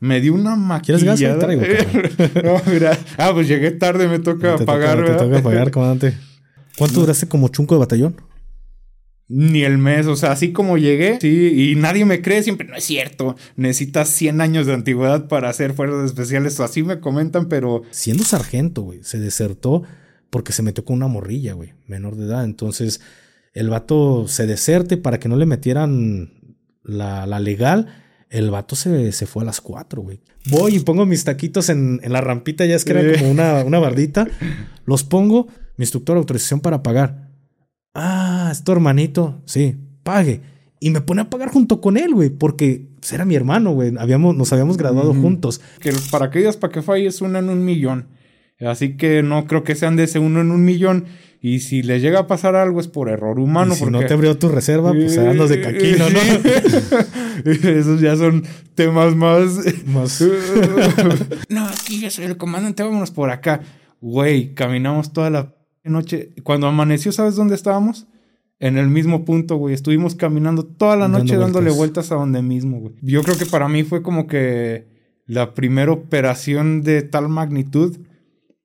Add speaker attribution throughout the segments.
Speaker 1: me dio una maquillada.
Speaker 2: ¿Quieres gas? Traigo,
Speaker 1: no, mira. Ah, pues llegué tarde, me toca
Speaker 2: te
Speaker 1: pagar,
Speaker 2: toca,
Speaker 1: ¿verdad?
Speaker 2: Te toca pagar, comandante. ¿Cuánto duraste como chunco de batallón?
Speaker 1: Ni el mes, o sea, así como llegué, sí, y nadie me cree, siempre no es cierto. Necesitas 100 años de antigüedad para hacer fuerzas especiales, o así me comentan, pero.
Speaker 2: Siendo sargento, güey, se desertó porque se metió con una morrilla, güey, menor de edad. Entonces, el vato se deserte para que no le metieran la, la legal. El vato se, se, fue a las 4, güey. Voy y pongo mis taquitos en, en la rampita, ya es que era como una, una bardita. Los pongo, mi instructor, autorización para pagar. Ah, es tu hermanito. Sí, pague. Y me pone a pagar junto con él, güey, porque pues, era mi hermano, güey. Habíamos, nos habíamos graduado mm, juntos.
Speaker 1: Que los paracaídas para que falle es uno en un millón. Así que no creo que sean de ese uno en un millón. Y si les llega a pasar algo es por error humano.
Speaker 2: Y si porque... no te abrió tu reserva, pues andas de caquino, ¿no?
Speaker 1: Esos ya son temas más.
Speaker 2: más...
Speaker 1: no, aquí yo soy el comandante, vámonos por acá. Güey, caminamos toda la noche. Cuando amaneció, ¿sabes dónde estábamos? En el mismo punto, güey. Estuvimos caminando toda la noche
Speaker 2: Dando
Speaker 1: dándole
Speaker 2: vueltas.
Speaker 1: vueltas a donde mismo, güey. Yo creo que para mí fue como que la primera operación de tal magnitud.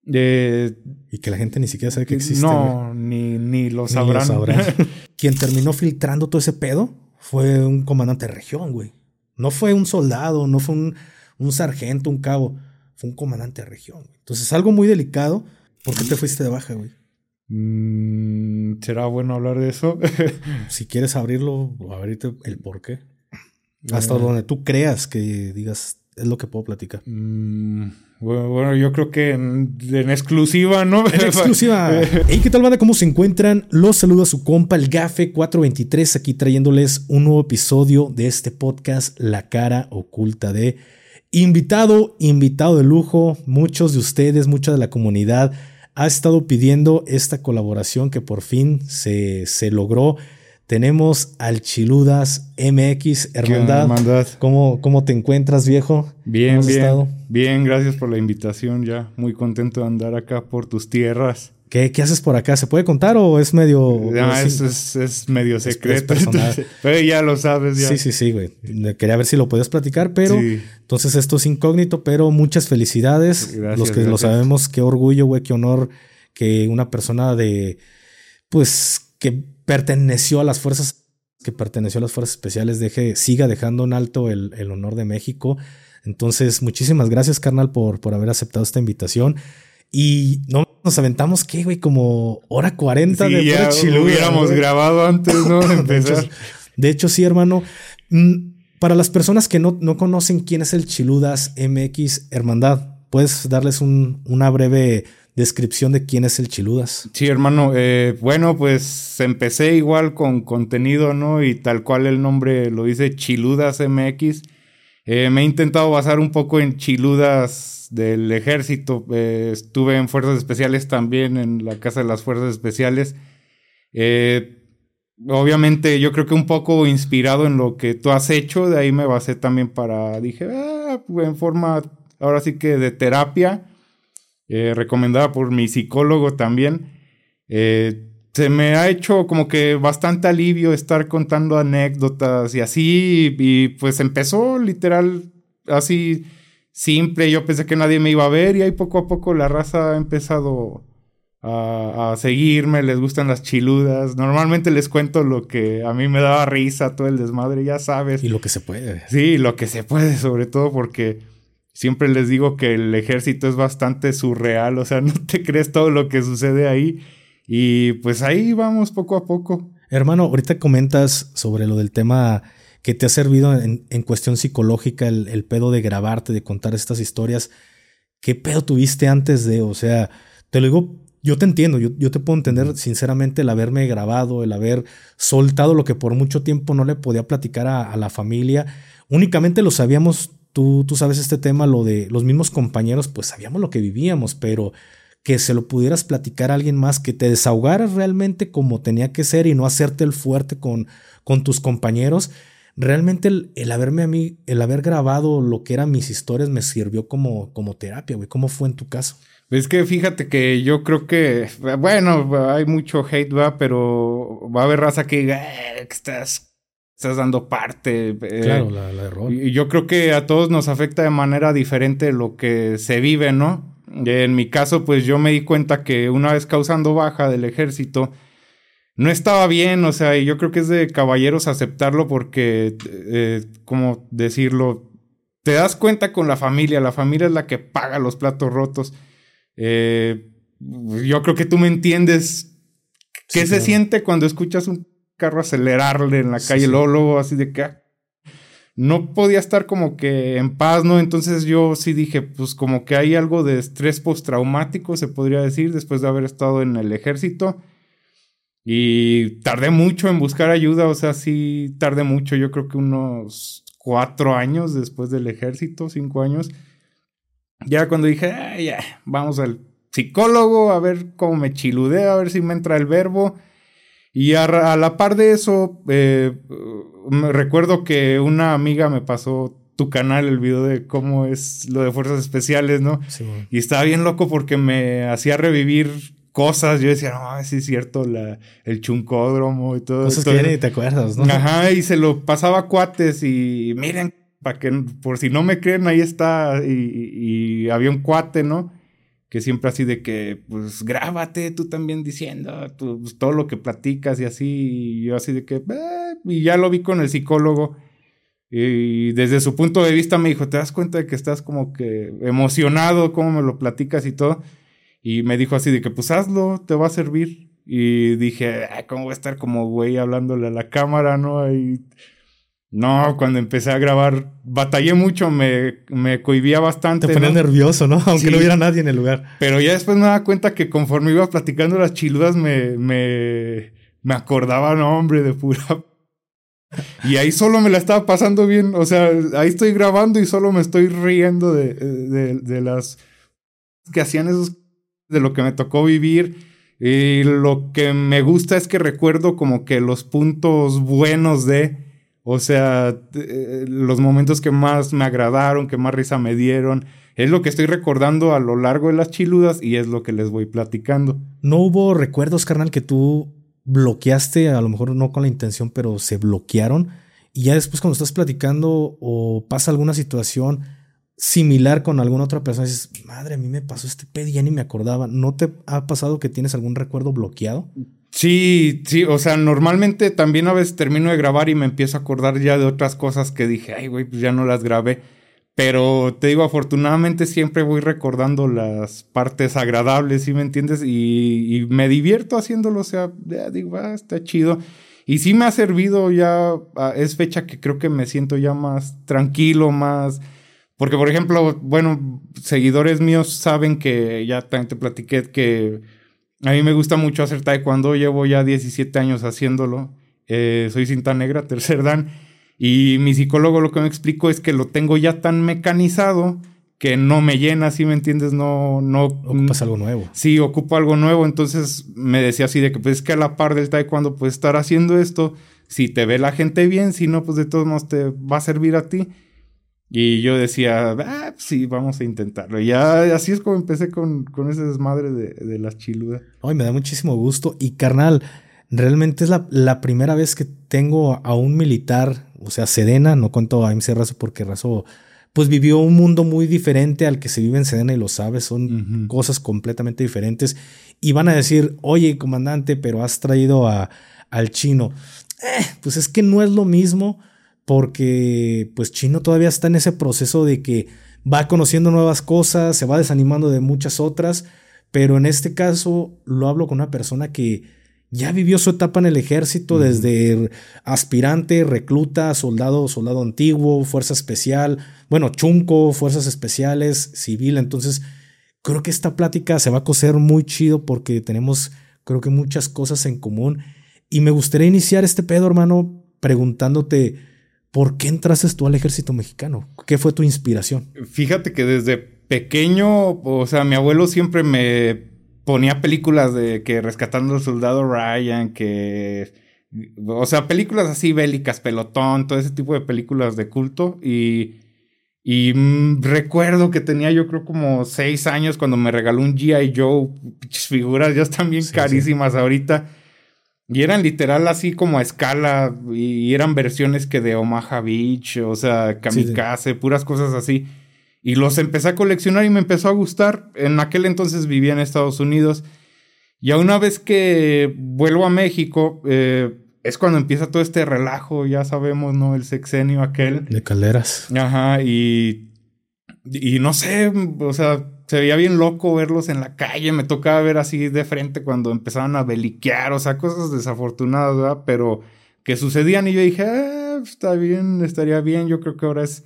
Speaker 1: De...
Speaker 2: Y que la gente ni siquiera sabe que existe.
Speaker 1: No, ni, ni lo sabrán.
Speaker 2: Ni lo sabrán. Quien terminó filtrando todo ese pedo fue un comandante de región, güey. No fue un soldado, no fue un, un sargento, un cabo. Fue un comandante de región. Güey. Entonces, algo muy delicado. ¿Por qué te fuiste de baja, güey?
Speaker 1: Mm, ¿Será bueno hablar de eso?
Speaker 2: si quieres abrirlo, abrirte el por qué. Hasta donde tú creas que digas, es lo que puedo platicar.
Speaker 1: Mm, bueno, yo creo que en, en exclusiva, ¿no?
Speaker 2: En exclusiva. hey, ¿qué tal, banda? ¿Cómo se encuentran? Los saluda su compa, el Gafe 423, aquí trayéndoles un nuevo episodio de este podcast, La cara oculta de invitado, invitado de lujo. Muchos de ustedes, mucha de la comunidad ha estado pidiendo esta colaboración que por fin se, se logró. Tenemos al Chiludas MX Hermandad.
Speaker 1: hermandad?
Speaker 2: ¿Cómo, ¿Cómo te encuentras, viejo?
Speaker 1: Bien, bien. Estado? Bien, gracias por la invitación. Ya muy contento de andar acá por tus tierras.
Speaker 2: ¿Qué, ¿Qué, haces por acá? ¿Se puede contar o es medio.?
Speaker 1: No, es, es, es, medio secreto. Es entonces, pero ya lo sabes, ya.
Speaker 2: Sí, sí, sí, güey. Quería ver si lo podías platicar, pero. Sí. Entonces esto es incógnito, pero muchas felicidades.
Speaker 1: Gracias,
Speaker 2: Los que
Speaker 1: gracias.
Speaker 2: lo sabemos, qué orgullo, güey, qué honor que una persona de. Pues que perteneció a las fuerzas. Que perteneció a las fuerzas especiales, deje, siga dejando en alto el, el honor de México. Entonces, muchísimas gracias, carnal, por, por haber aceptado esta invitación. Y no nos aventamos, ¿qué, güey? Como hora 40
Speaker 1: sí,
Speaker 2: de
Speaker 1: ya
Speaker 2: chiluda,
Speaker 1: hubiéramos
Speaker 2: güey.
Speaker 1: grabado antes, ¿no? De empezar.
Speaker 2: de, hecho, de hecho, sí, hermano. Mm, Para las personas que no, no, conocen quién es el Chiludas MX Hermandad, ¿puedes darles un, una breve descripción de quién es el Chiludas?
Speaker 1: Sí, hermano. Eh, bueno, pues empecé igual con contenido, ¿no? Y tal cual el nombre lo dice, Chiludas MX. Eh, me he intentado basar un poco en Chiludas del ejército. Eh, estuve en Fuerzas Especiales también, en la Casa de las Fuerzas Especiales. Eh, obviamente yo creo que un poco inspirado en lo que tú has hecho, de ahí me basé también para, dije, ah, en forma, ahora sí que de terapia, eh, recomendada por mi psicólogo también. Eh, se me ha hecho como que bastante alivio estar contando anécdotas y así, y, pues empezó literal así simple, yo pensé que nadie me iba a ver y ahí poco a poco la raza ha empezado a, a, seguirme, les gustan las chiludas. Normalmente les cuento lo que a mí me daba risa, todo el desmadre, ya sabes.
Speaker 2: Y lo que se puede.
Speaker 1: Sí, lo que se puede, sobre todo porque siempre les digo que el ejército es bastante surreal, o sea, no te crees todo lo que sucede ahí. Y pues ahí vamos poco a poco.
Speaker 2: Hermano, ahorita comentas sobre lo del tema que te ha servido en, en cuestión psicológica, el, el pedo de grabarte, de contar estas historias. ¿Qué pedo tuviste antes de? O sea, te lo digo yo te entiendo, yo, yo, te puedo entender sinceramente el haberme grabado, el haber soltado lo que por mucho tiempo no le podía platicar a, a la familia. Únicamente lo sabíamos, tú, tú sabes este tema, lo de los mismos compañeros, pues sabíamos lo que vivíamos, pero que se lo pudieras platicar a alguien más, que te desahogaras realmente como tenía que ser y no hacerte el fuerte con, con tus compañeros. Realmente el, el, haberme a mí, el haber grabado lo que eran mis historias me sirvió como, como terapia, güey. ¿Cómo fue en tu caso?
Speaker 1: Es que fíjate que yo creo que, bueno, hay mucho hate, va, pero va a haber raza que diga, eh, que estás estás dando parte.
Speaker 2: Eh, claro, la, la rol.
Speaker 1: Y yo creo que a todos nos afecta de manera diferente lo que se vive, ¿no? En mi caso, pues yo me di cuenta que una vez causando baja del ejército, no estaba bien, o sea, y yo creo que es de caballeros aceptarlo porque, eh, como decirlo, te das cuenta con la familia, la familia es la que paga los platos rotos. Eh, yo creo que tú me entiendes qué se siente cuando escuchas un carro acelerarle en la calle, luego, así de que ah, no podía estar como que en paz, ¿no? Entonces yo sí dije, pues como que hay algo de estrés postraumático, se podría decir, después de haber estado en el ejército. Y tardé mucho en buscar ayuda, o sea, sí tardé mucho, yo creo que unos cuatro años después del ejército, cinco años. Ya cuando dije, ya, vamos al psicólogo a ver cómo me chiludea, a ver si me entra el verbo. Y a, la par de eso, eh, me recuerdo que una amiga me pasó tu canal, el video de cómo es lo de fuerzas especiales, ¿no? Sí, y estaba bien loco porque me hacía revivir cosas. Yo decía, no, sí es cierto, la, el chuncódromo y todo.
Speaker 2: Cosas que ni te acuerdas, ¿no?
Speaker 1: Ajá, y se lo pasaba a cuates y miren, para que, por si no me creen, ahí está. y había un cuate, ¿no? Que siempre así de que, pues grábate tú también diciendo pues, todo lo que platicas y así, y yo así de que, eh", y ya lo vi con el psicólogo. Y desde su punto de vista me dijo, ¿te das cuenta de que estás como que emocionado, cómo me lo platicas y todo? Y me dijo así de que, pues hazlo, te va a servir. Y dije, ¿cómo voy a estar como güey hablándole a la cámara, no? Y no, cuando empecé a grabar, batallé mucho, me, me cohibía bastante.
Speaker 2: Te ponía nervioso, ¿no? Aunque no hubiera nadie en el lugar.
Speaker 1: Pero ya después me daba cuenta que conforme iba platicando las chiludas, me, me, me acordaba, no, hombre, de pura. Y ahí solo me la estaba pasando bien. O sea, ahí estoy grabando y solo me estoy riendo de, de, de las que hacían esos, de lo que me tocó vivir. Y lo que me gusta es que recuerdo como que los puntos buenos de o sea, eh, los momentos que más me agradaron, que más risa me dieron, es lo que estoy recordando a lo largo de las chiludas y es lo que les voy platicando.
Speaker 2: ¿No hubo recuerdos, carnal, que tú bloqueaste, a lo mejor no con la intención, pero se bloquearon? Y ya después cuando estás platicando o pasa alguna situación similar con alguna otra persona, dices, madre, a mí me pasó este pedo y ya ni me acordaba. ¿No te ha pasado que tienes algún recuerdo bloqueado?
Speaker 1: Sí, sí, o sea, normalmente también a veces termino de grabar y me empiezo a acordar ya de otras cosas que dije, ay, güey, pues ya no las grabé. Pero te digo, afortunadamente siempre voy recordando las partes agradables, ¿sí me entiendes? Y, me divierto haciéndolo, o sea, ya digo, ah, está chido. Y sí me ha servido ya, ah, es fecha que creo que me siento ya más tranquilo, más... Porque, por ejemplo, bueno, seguidores míos saben que ya también te platiqué que a mí me gusta mucho hacer taekwondo, llevo ya 17 años haciéndolo. Eh, soy cinta negra, tercer dan. Y mi psicólogo lo que me explicó es que lo tengo ya tan mecanizado que no me llena, ¿sí me entiendes? No, no.
Speaker 2: Ocupas algo nuevo.
Speaker 1: Sí, ocupo algo nuevo. Entonces me decía así de que, pues es que a la par del taekwondo puedes estar haciendo esto. Si te ve la gente bien, si no, pues de todos modos te va a servir a ti. Y yo decía, ah, sí, vamos a intentarlo. Y ya así es como empecé con, con ese desmadre de, de las chiludas.
Speaker 2: Ay, me da muchísimo gusto. Y carnal, realmente es la, la, primera vez que tengo a un militar, o sea, Sedena, no cuento a MC Razo porque Razo pues vivió un mundo muy diferente al que se vive en Sedena y lo sabes, son cosas completamente diferentes. Y van a decir, oye, comandante, pero has traído a, al chino. Eh, pues es que no es lo mismo porque pues Chino todavía está en ese proceso de que va conociendo nuevas cosas, se va desanimando de muchas otras, pero en este caso lo hablo con una persona que ya vivió su etapa en el ejército desde aspirante, recluta, soldado, soldado antiguo, fuerza especial, bueno, chunco, fuerzas especiales, civil, entonces creo que esta plática se va a coser muy chido porque tenemos creo que muchas cosas en común. Y me gustaría iniciar este pedo, hermano, preguntándote ¿Por qué entraste tú al ejército mexicano? ¿Qué fue tu inspiración?
Speaker 1: Fíjate que desde pequeño, o sea, mi abuelo siempre me ponía películas de que rescatando al soldado Ryan, que... O sea, películas así bélicas, pelotón, todo ese tipo de películas de culto. Y, y mm, recuerdo que tenía yo creo como seis años cuando me regaló un G.I. Joe, figuras ya están bien carísimas ahorita. Y eran literal así como a escala. Y eran versiones que de Omaha Beach, o sea, kamikaze, puras cosas así. Y los empecé a coleccionar y me empezó a gustar. En aquel entonces vivía en Estados Unidos. Y a una vez que vuelvo a México, eh, es cuando empieza todo este relajo, ya sabemos, ¿no? El sexenio aquel.
Speaker 2: De calderas.
Speaker 1: Ajá, y. Y no sé, o sea, se veía bien loco verlos en la calle. Me tocaba ver así de frente cuando empezaban a beliquear, o sea, cosas desafortunadas, ¿verdad? Pero que sucedían y yo dije, ah, está bien, estaría bien. Yo creo que ahora es.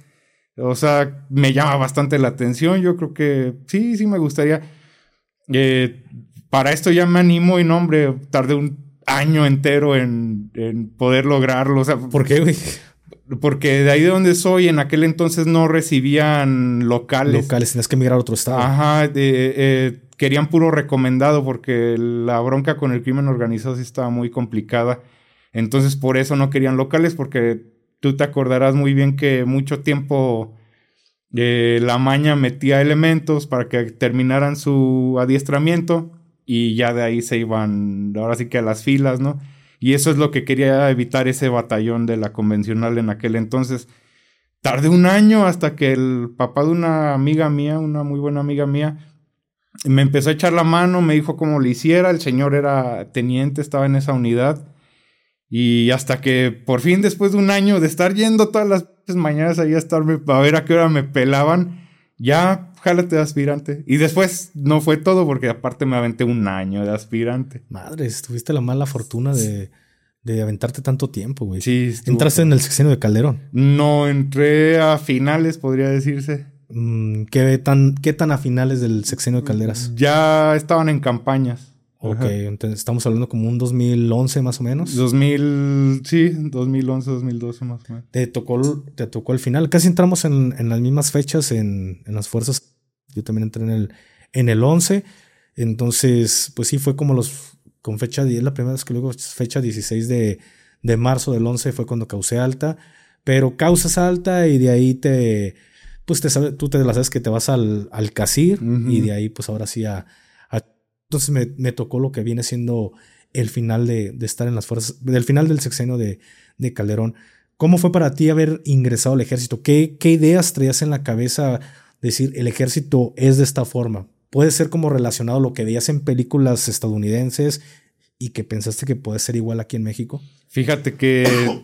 Speaker 1: O sea, me llama bastante la atención. Yo creo que sí, sí me gustaría. Eh, para esto ya me animo y no, hombre, tardé un año entero en, en poder lograrlo. O sea,
Speaker 2: ¿Por qué, güey?
Speaker 1: Porque de ahí de donde soy, en aquel entonces no recibían locales.
Speaker 2: Locales, tenías que emigrar a otro estado.
Speaker 1: Ajá, eh, querían puro recomendado porque la bronca con el crimen organizado sí estaba muy complicada. Entonces por eso no querían locales porque tú te acordarás muy bien que mucho tiempo eh, la maña metía elementos para que terminaran su adiestramiento y ya de ahí se iban, ahora sí que a las filas, ¿no? Y eso es lo que quería evitar ese batallón de la convencional en aquel entonces. Tardé un año hasta que el papá de una amiga mía, una muy buena amiga mía, me empezó a echar la mano, me dijo cómo le hiciera, el señor era teniente, estaba en esa unidad. Y hasta que por fin, después de un año de estar yendo todas las mañanas ahí a estarme a ver a qué hora me pelaban, ya jálate de aspirante. Y después no fue todo porque aparte me aventé un año de aspirante.
Speaker 2: Madre, tuviste la mala fortuna de, de aventarte tanto tiempo, güey.
Speaker 1: Sí.
Speaker 2: ¿Entraste en el sexenio de Calderón?
Speaker 1: No, entré a finales, podría decirse.
Speaker 2: Mm, ¿Qué tan, ¿Qué tan a finales del sexenio de Calderas?
Speaker 1: Ya estaban en campañas.
Speaker 2: Ok, entonces estamos hablando como un 2011 más o menos.
Speaker 1: 2000, sí, 2011, 2012 más o menos.
Speaker 2: Te tocó, te tocó el final. Casi entramos en, en las mismas fechas en, en, las fuerzas. Yo también entré en el, en el 11. Entonces, pues sí, fue como los, con fecha, es la primera vez que luego fecha 16 de, de marzo del 11 fue cuando causé alta. Pero causas alta y de ahí te, pues te sabes, tú te la sabes que te vas al, al CACIR y de ahí pues ahora sí a entonces me, tocó lo que viene siendo el final de, estar en las fuerzas, del final del sexenio de, de, Calderón. ¿Cómo fue para ti haber ingresado al ejército? ¿Qué, ¿Qué ideas traías en la cabeza? Decir, el ejército es de esta forma. Puede ser como relacionado a lo que veías en películas estadounidenses y que pensaste que puede ser igual aquí en México.
Speaker 1: Fíjate que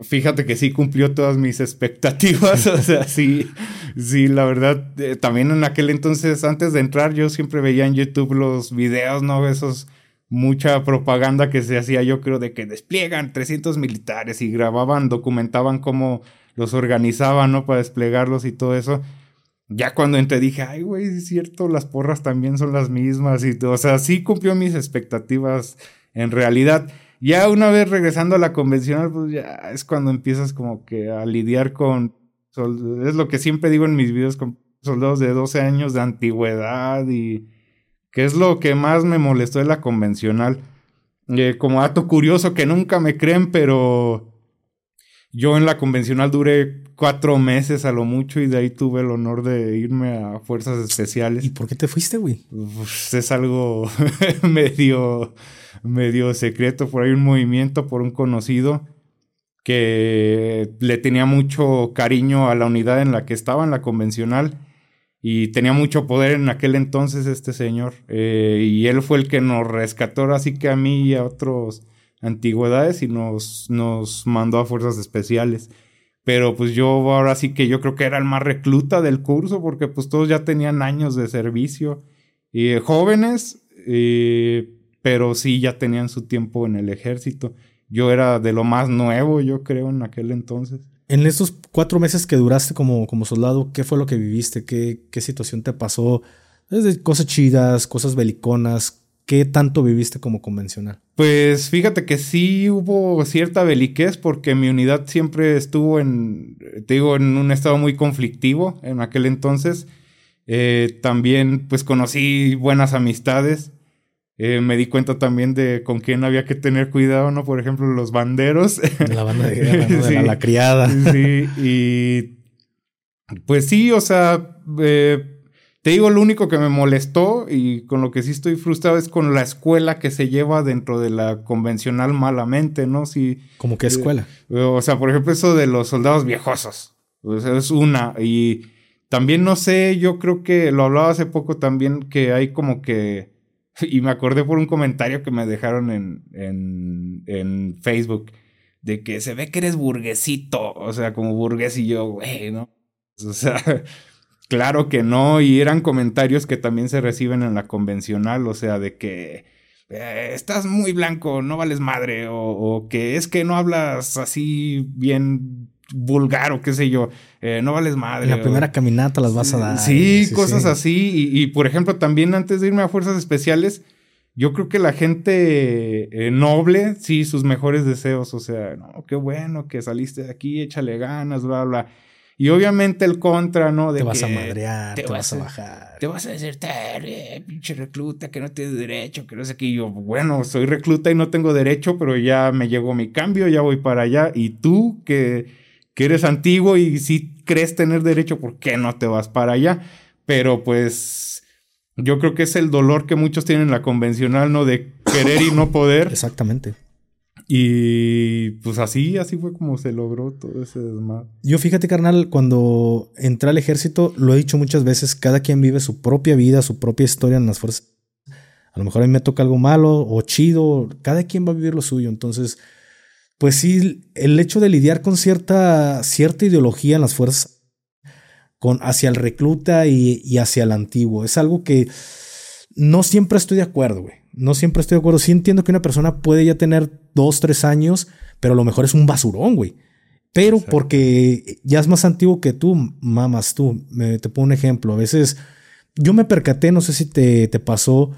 Speaker 1: Fíjate que sí cumplió todas mis expectativas. o sea, sí, sí, la verdad. Eh, también en aquel entonces, antes de entrar, yo siempre veía en YouTube los videos, ¿no? Esos, mucha propaganda que se hacía, yo creo, de que despliegan 300 militares y grababan, documentaban cómo los organizaban, ¿no? Para desplegarlos y todo eso. Ya cuando entré dije, ay, güey, es cierto, las porras también son las mismas. Y, o sea, sí cumplió mis expectativas en realidad. Ya una vez regresando a la convencional, pues ya es cuando empiezas como que a lidiar con... Es lo que siempre digo en mis videos con soldados de 12 años de antigüedad y... que es lo que más me molestó de la convencional. Eh, como dato curioso que nunca me creen, pero... Yo en la convencional duré cuatro meses a lo mucho y de ahí tuve el honor de irme a fuerzas especiales.
Speaker 2: ¿Y por qué te fuiste, güey?
Speaker 1: Pues es algo medio medio secreto, por ahí un movimiento por un conocido que le tenía mucho cariño a la unidad en la que estaba, en la convencional, y tenía mucho poder en aquel entonces este señor, eh, y él fue el que nos rescató así que a mí y a otros antigüedades y nos, nos mandó a fuerzas especiales. Pero pues yo ahora sí que yo creo que era el más recluta del curso porque pues todos ya tenían años de servicio. Y jóvenes, eh, pero sí ya tenían su tiempo en el ejército. Yo era de lo más nuevo, yo creo, en aquel entonces.
Speaker 2: En estos cuatro meses que duraste como, como soldado, ¿qué fue lo que viviste? ¿Qué, qué situación te pasó? Desde cosas chidas, cosas beliconas. ¿Qué tanto viviste como convencional?
Speaker 1: Pues fíjate que sí hubo cierta beliquez porque mi unidad siempre estuvo en, te digo, en un estado muy conflictivo en aquel entonces. Eh, también pues conocí buenas amistades. Eh, me di cuenta también de con quién había que tener cuidado, ¿no? Por ejemplo, los banderos.
Speaker 2: La banda de guerra, ¿no? de la, criada.
Speaker 1: Sí, y pues sí, o sea, eh, Te digo, lo único que me molestó y con lo que sí estoy frustrado es con la escuela que se lleva dentro de la convencional malamente, ¿no? Si,
Speaker 2: ¿Cómo qué escuela?
Speaker 1: o sea, por ejemplo, eso de los soldados viejosos. Sea, es una. Y también no sé, yo creo que lo hablaba hace poco también, que hay como que. Y me acordé por un comentario que me dejaron en, en, Facebook. De que se ve que eres burguesito. O sea, como burgués y yo, güey, ¿no? O sea, Claro que no, y eran comentarios que también se reciben en la convencional, o sea, de que eh, estás muy blanco, no vales madre, o, que es que no hablas así bien vulgar o qué sé yo, eh, no vales madre.
Speaker 2: La primera caminata las vas a dar.
Speaker 1: Sí, cosas así, y, por ejemplo también antes de irme a Fuerzas Especiales, yo creo que la gente eh, noble, sí, sus mejores deseos, o sea, no, qué bueno que saliste de aquí, échale ganas, bla, bla. Y obviamente el contra, ¿no?
Speaker 2: De te vas a madrear, te, vas, a bajar.
Speaker 1: Te vas a decir, eh, pinche recluta, que no tienes derecho, que no sé qué. Y yo, bueno, soy recluta y no tengo derecho, pero ya me llegó mi cambio, ya voy para allá. Y tú, que, que eres antiguo y si crees tener derecho, ¿por qué no te vas para allá? Pero pues yo creo que es el dolor que muchos tienen en la convencional, ¿no? De querer y no poder.
Speaker 2: Exactamente.
Speaker 1: Y pues así, así fue como se logró todo ese desmadre.
Speaker 2: Yo fíjate, carnal, cuando entré al ejército, lo he dicho muchas veces, cada quien vive su propia vida, su propia historia en las fuerzas. A lo mejor a mí me toca algo malo o chido, cada quien va a vivir lo suyo. Entonces, pues sí, el hecho de lidiar con cierta, cierta ideología en las fuerzas, con, hacia el recluta y, y hacia el antiguo, es algo que no siempre estoy de acuerdo, güey. No siempre estoy de acuerdo. Sí entiendo que una persona puede ya tener dos, tres años, pero a lo mejor es un basurón, güey. Pero porque ya es más antiguo que tú, mamas tú. Me, te pongo un ejemplo. A veces yo me percaté, no sé si te, te pasó,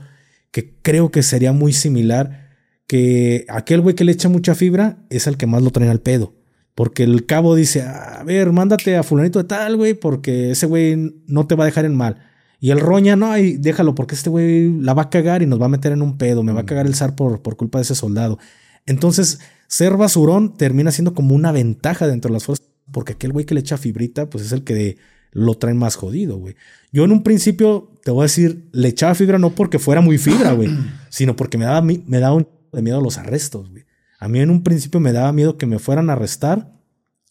Speaker 2: que creo que sería muy similar, que aquel güey que le echa mucha fibra es el que más lo trae al pedo. Porque el cabo dice, a ver, mándate a fulanito de tal, güey, porque ese güey no te va a dejar en mal. Y el roña, no, ay, déjalo, porque este güey la va a cagar y nos va a meter en un pedo, me va a mm. cagar el zar por, por culpa de ese soldado. Entonces, ser basurón termina siendo como una ventaja dentro de las fuerzas, porque aquel güey que le echa fibrita, pues es el que lo trae más jodido, güey. Yo en un principio, te voy a decir, le echaba fibra no porque fuera muy fibra, güey, sino porque me daba, me daba un de miedo a los arrestos, güey. A mí en un principio me daba miedo que me fueran a arrestar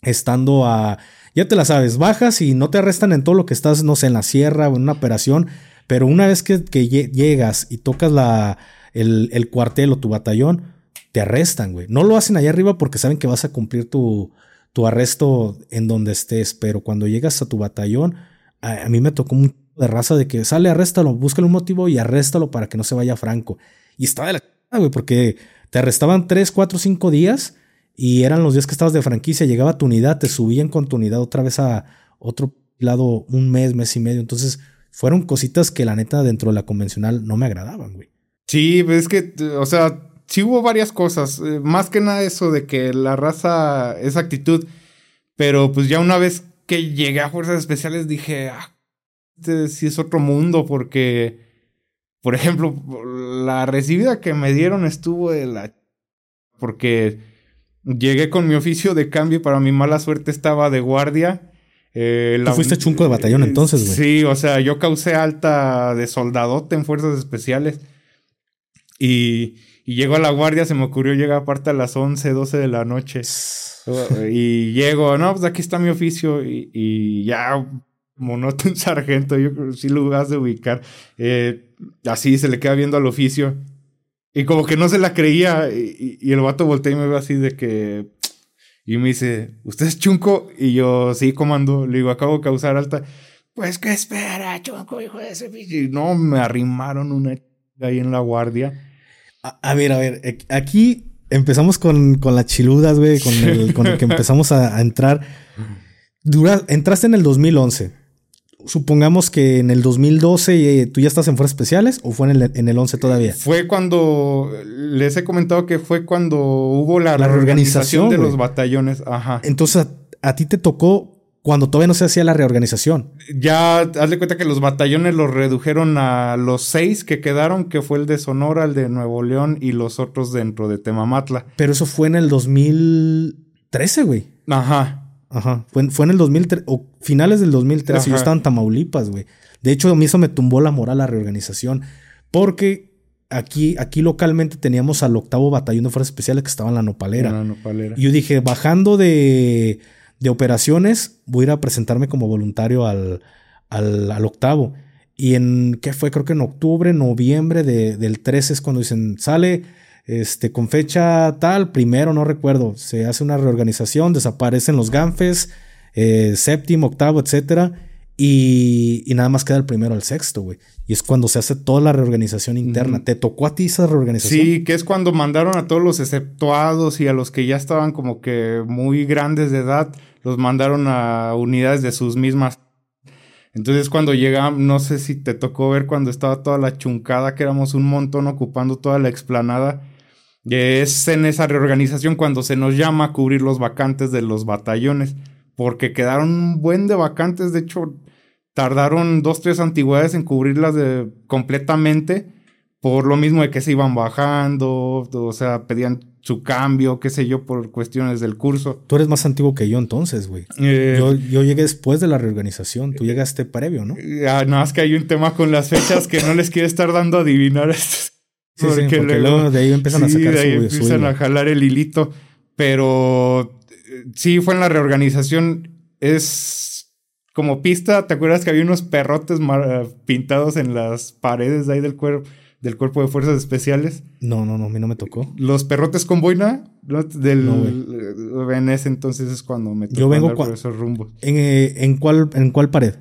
Speaker 2: estando a ya te la sabes, bajas y no te arrestan en todo lo que estás, no sé, en la sierra o en una operación, pero una vez que, llegas y tocas la, el, cuartel o tu batallón, te arrestan, güey. No lo hacen allá arriba porque saben que vas a cumplir tu, tu arresto en donde estés, pero cuando llegas a tu batallón, a, mí me tocó un de raza de que sale, arréstalo, búscale un motivo y arréstalo para que no se vaya franco. Y estaba de la güey, porque te arrestaban 3, 4, 5 días y eran los días que estabas de franquicia, llegaba tu unidad, te subían con tu unidad otra vez a otro lado un mes, mes y medio. Entonces, fueron cositas que la neta dentro de la convencional no me agradaban, güey.
Speaker 1: Sí, pues es que, o sea, sí hubo varias cosas. Eh, más que nada eso de que la raza, esa actitud. Pero pues ya una vez que llegué a Fuerzas Especiales dije, ah, este sí es otro mundo porque, por ejemplo, la recibida que me dieron estuvo de la... Porque Llegué con mi oficio de cambio y para mi mala suerte estaba de guardia.
Speaker 2: Eh, Tú fuiste chunco de batallón entonces, güey.
Speaker 1: Sí, o sea, yo causé alta de soldadote en fuerzas especiales. Y, y llego a la guardia, se me ocurrió llegar aparte a las 11, 12 de la noche. y llego, no, pues aquí está mi oficio. Y, y ya, como noto un sargento, yo creo que sí lo vas a ubicar. Eh, así se le queda viendo al oficio. Y como que no se la creía. Y, y, el vato voltea y me ve así de que. Y me dice, ¿usted es chunco? Y yo, sí, comando. Le digo, acabo de causar alta. Pues que espera, chunco, hijo de ese Y no, me arrimaron una ahí en la guardia.
Speaker 2: A, ver, a ver, eh, aquí empezamos con, con las chiludas, güey, con el, con el que empezamos a, a entrar. Dura, entraste en el 2011 supongamos que en el 2012 eh, tú ya estás en Fuerzas Especiales o fue en el, en el 11 todavía?
Speaker 1: Fue cuando, les he comentado que fue cuando hubo la, reorganización, de los batallones. Ajá.
Speaker 2: Entonces, a, ti te tocó cuando todavía no se hacía la reorganización.
Speaker 1: Ya, hazle cuenta que los batallones los redujeron a los seis que quedaron, que fue el de Sonora, el de Nuevo León y los otros dentro de Temamatla.
Speaker 2: Pero eso fue en el 2013, güey.
Speaker 1: Ajá.
Speaker 2: Ajá. Fue, fue en el 2003, o finales del 2003, y yo estaba en Tamaulipas, güey. De hecho, a mí eso me tumbó la moral la reorganización, porque aquí, aquí localmente teníamos al octavo batallón de fuerzas especiales que estaba en la nopalera.
Speaker 1: La nopalera.
Speaker 2: Y yo dije, bajando de, de operaciones, voy a ir a presentarme como voluntario al, al, al octavo. Y en, ¿qué fue? Creo que en octubre, noviembre de, del 13 es cuando dicen, sale este, con fecha tal, primero, no recuerdo, se hace una reorganización, desaparecen los ganfes, eh, séptimo, octavo, etcétera. Y, y, nada más queda el primero al sexto, güey. Y es cuando se hace toda la reorganización interna. ¿Te tocó a ti esa reorganización?
Speaker 1: Sí, que es cuando mandaron a todos los exceptuados y a los que ya estaban como que muy grandes de edad, los mandaron a unidades de sus mismas entonces cuando llega, no sé si te tocó ver cuando estaba toda la chuncada, que éramos un montón ocupando toda la explanada. Es en esa reorganización cuando se nos llama a cubrir los vacantes de los batallones, porque quedaron un buen de vacantes, de hecho tardaron dos, tres antigüedades en cubrirlas de, completamente, por lo mismo de que se iban bajando, o sea, pedían su cambio, qué sé yo, por cuestiones del curso.
Speaker 2: Tú eres más antiguo que yo entonces, güey. Eh, yo, yo, llegué después de la reorganización, tú llegaste previo, ¿no?
Speaker 1: Ah, no, es que hay un tema con las fechas que no les quiero estar dando a adivinar estos.
Speaker 2: Sí, porque, sí, porque luego, de ahí empiezan a sacar
Speaker 1: de ahí empiezan a jalar el hilito. Pero eh, sí, fue en la reorganización. Es como pista, ¿te acuerdas que había unos perrotes pintados en las paredes de ahí del cuerpo? del Cuerpo de Fuerzas Especiales.
Speaker 2: No, no, no, a mí no me tocó.
Speaker 1: Los perrotes con boina, del, no, en ese entonces es cuando me tocó
Speaker 2: Yo vengo
Speaker 1: por esos rumbos.
Speaker 2: ¿En, eh, ¿En, cuál, ¿En cuál pared?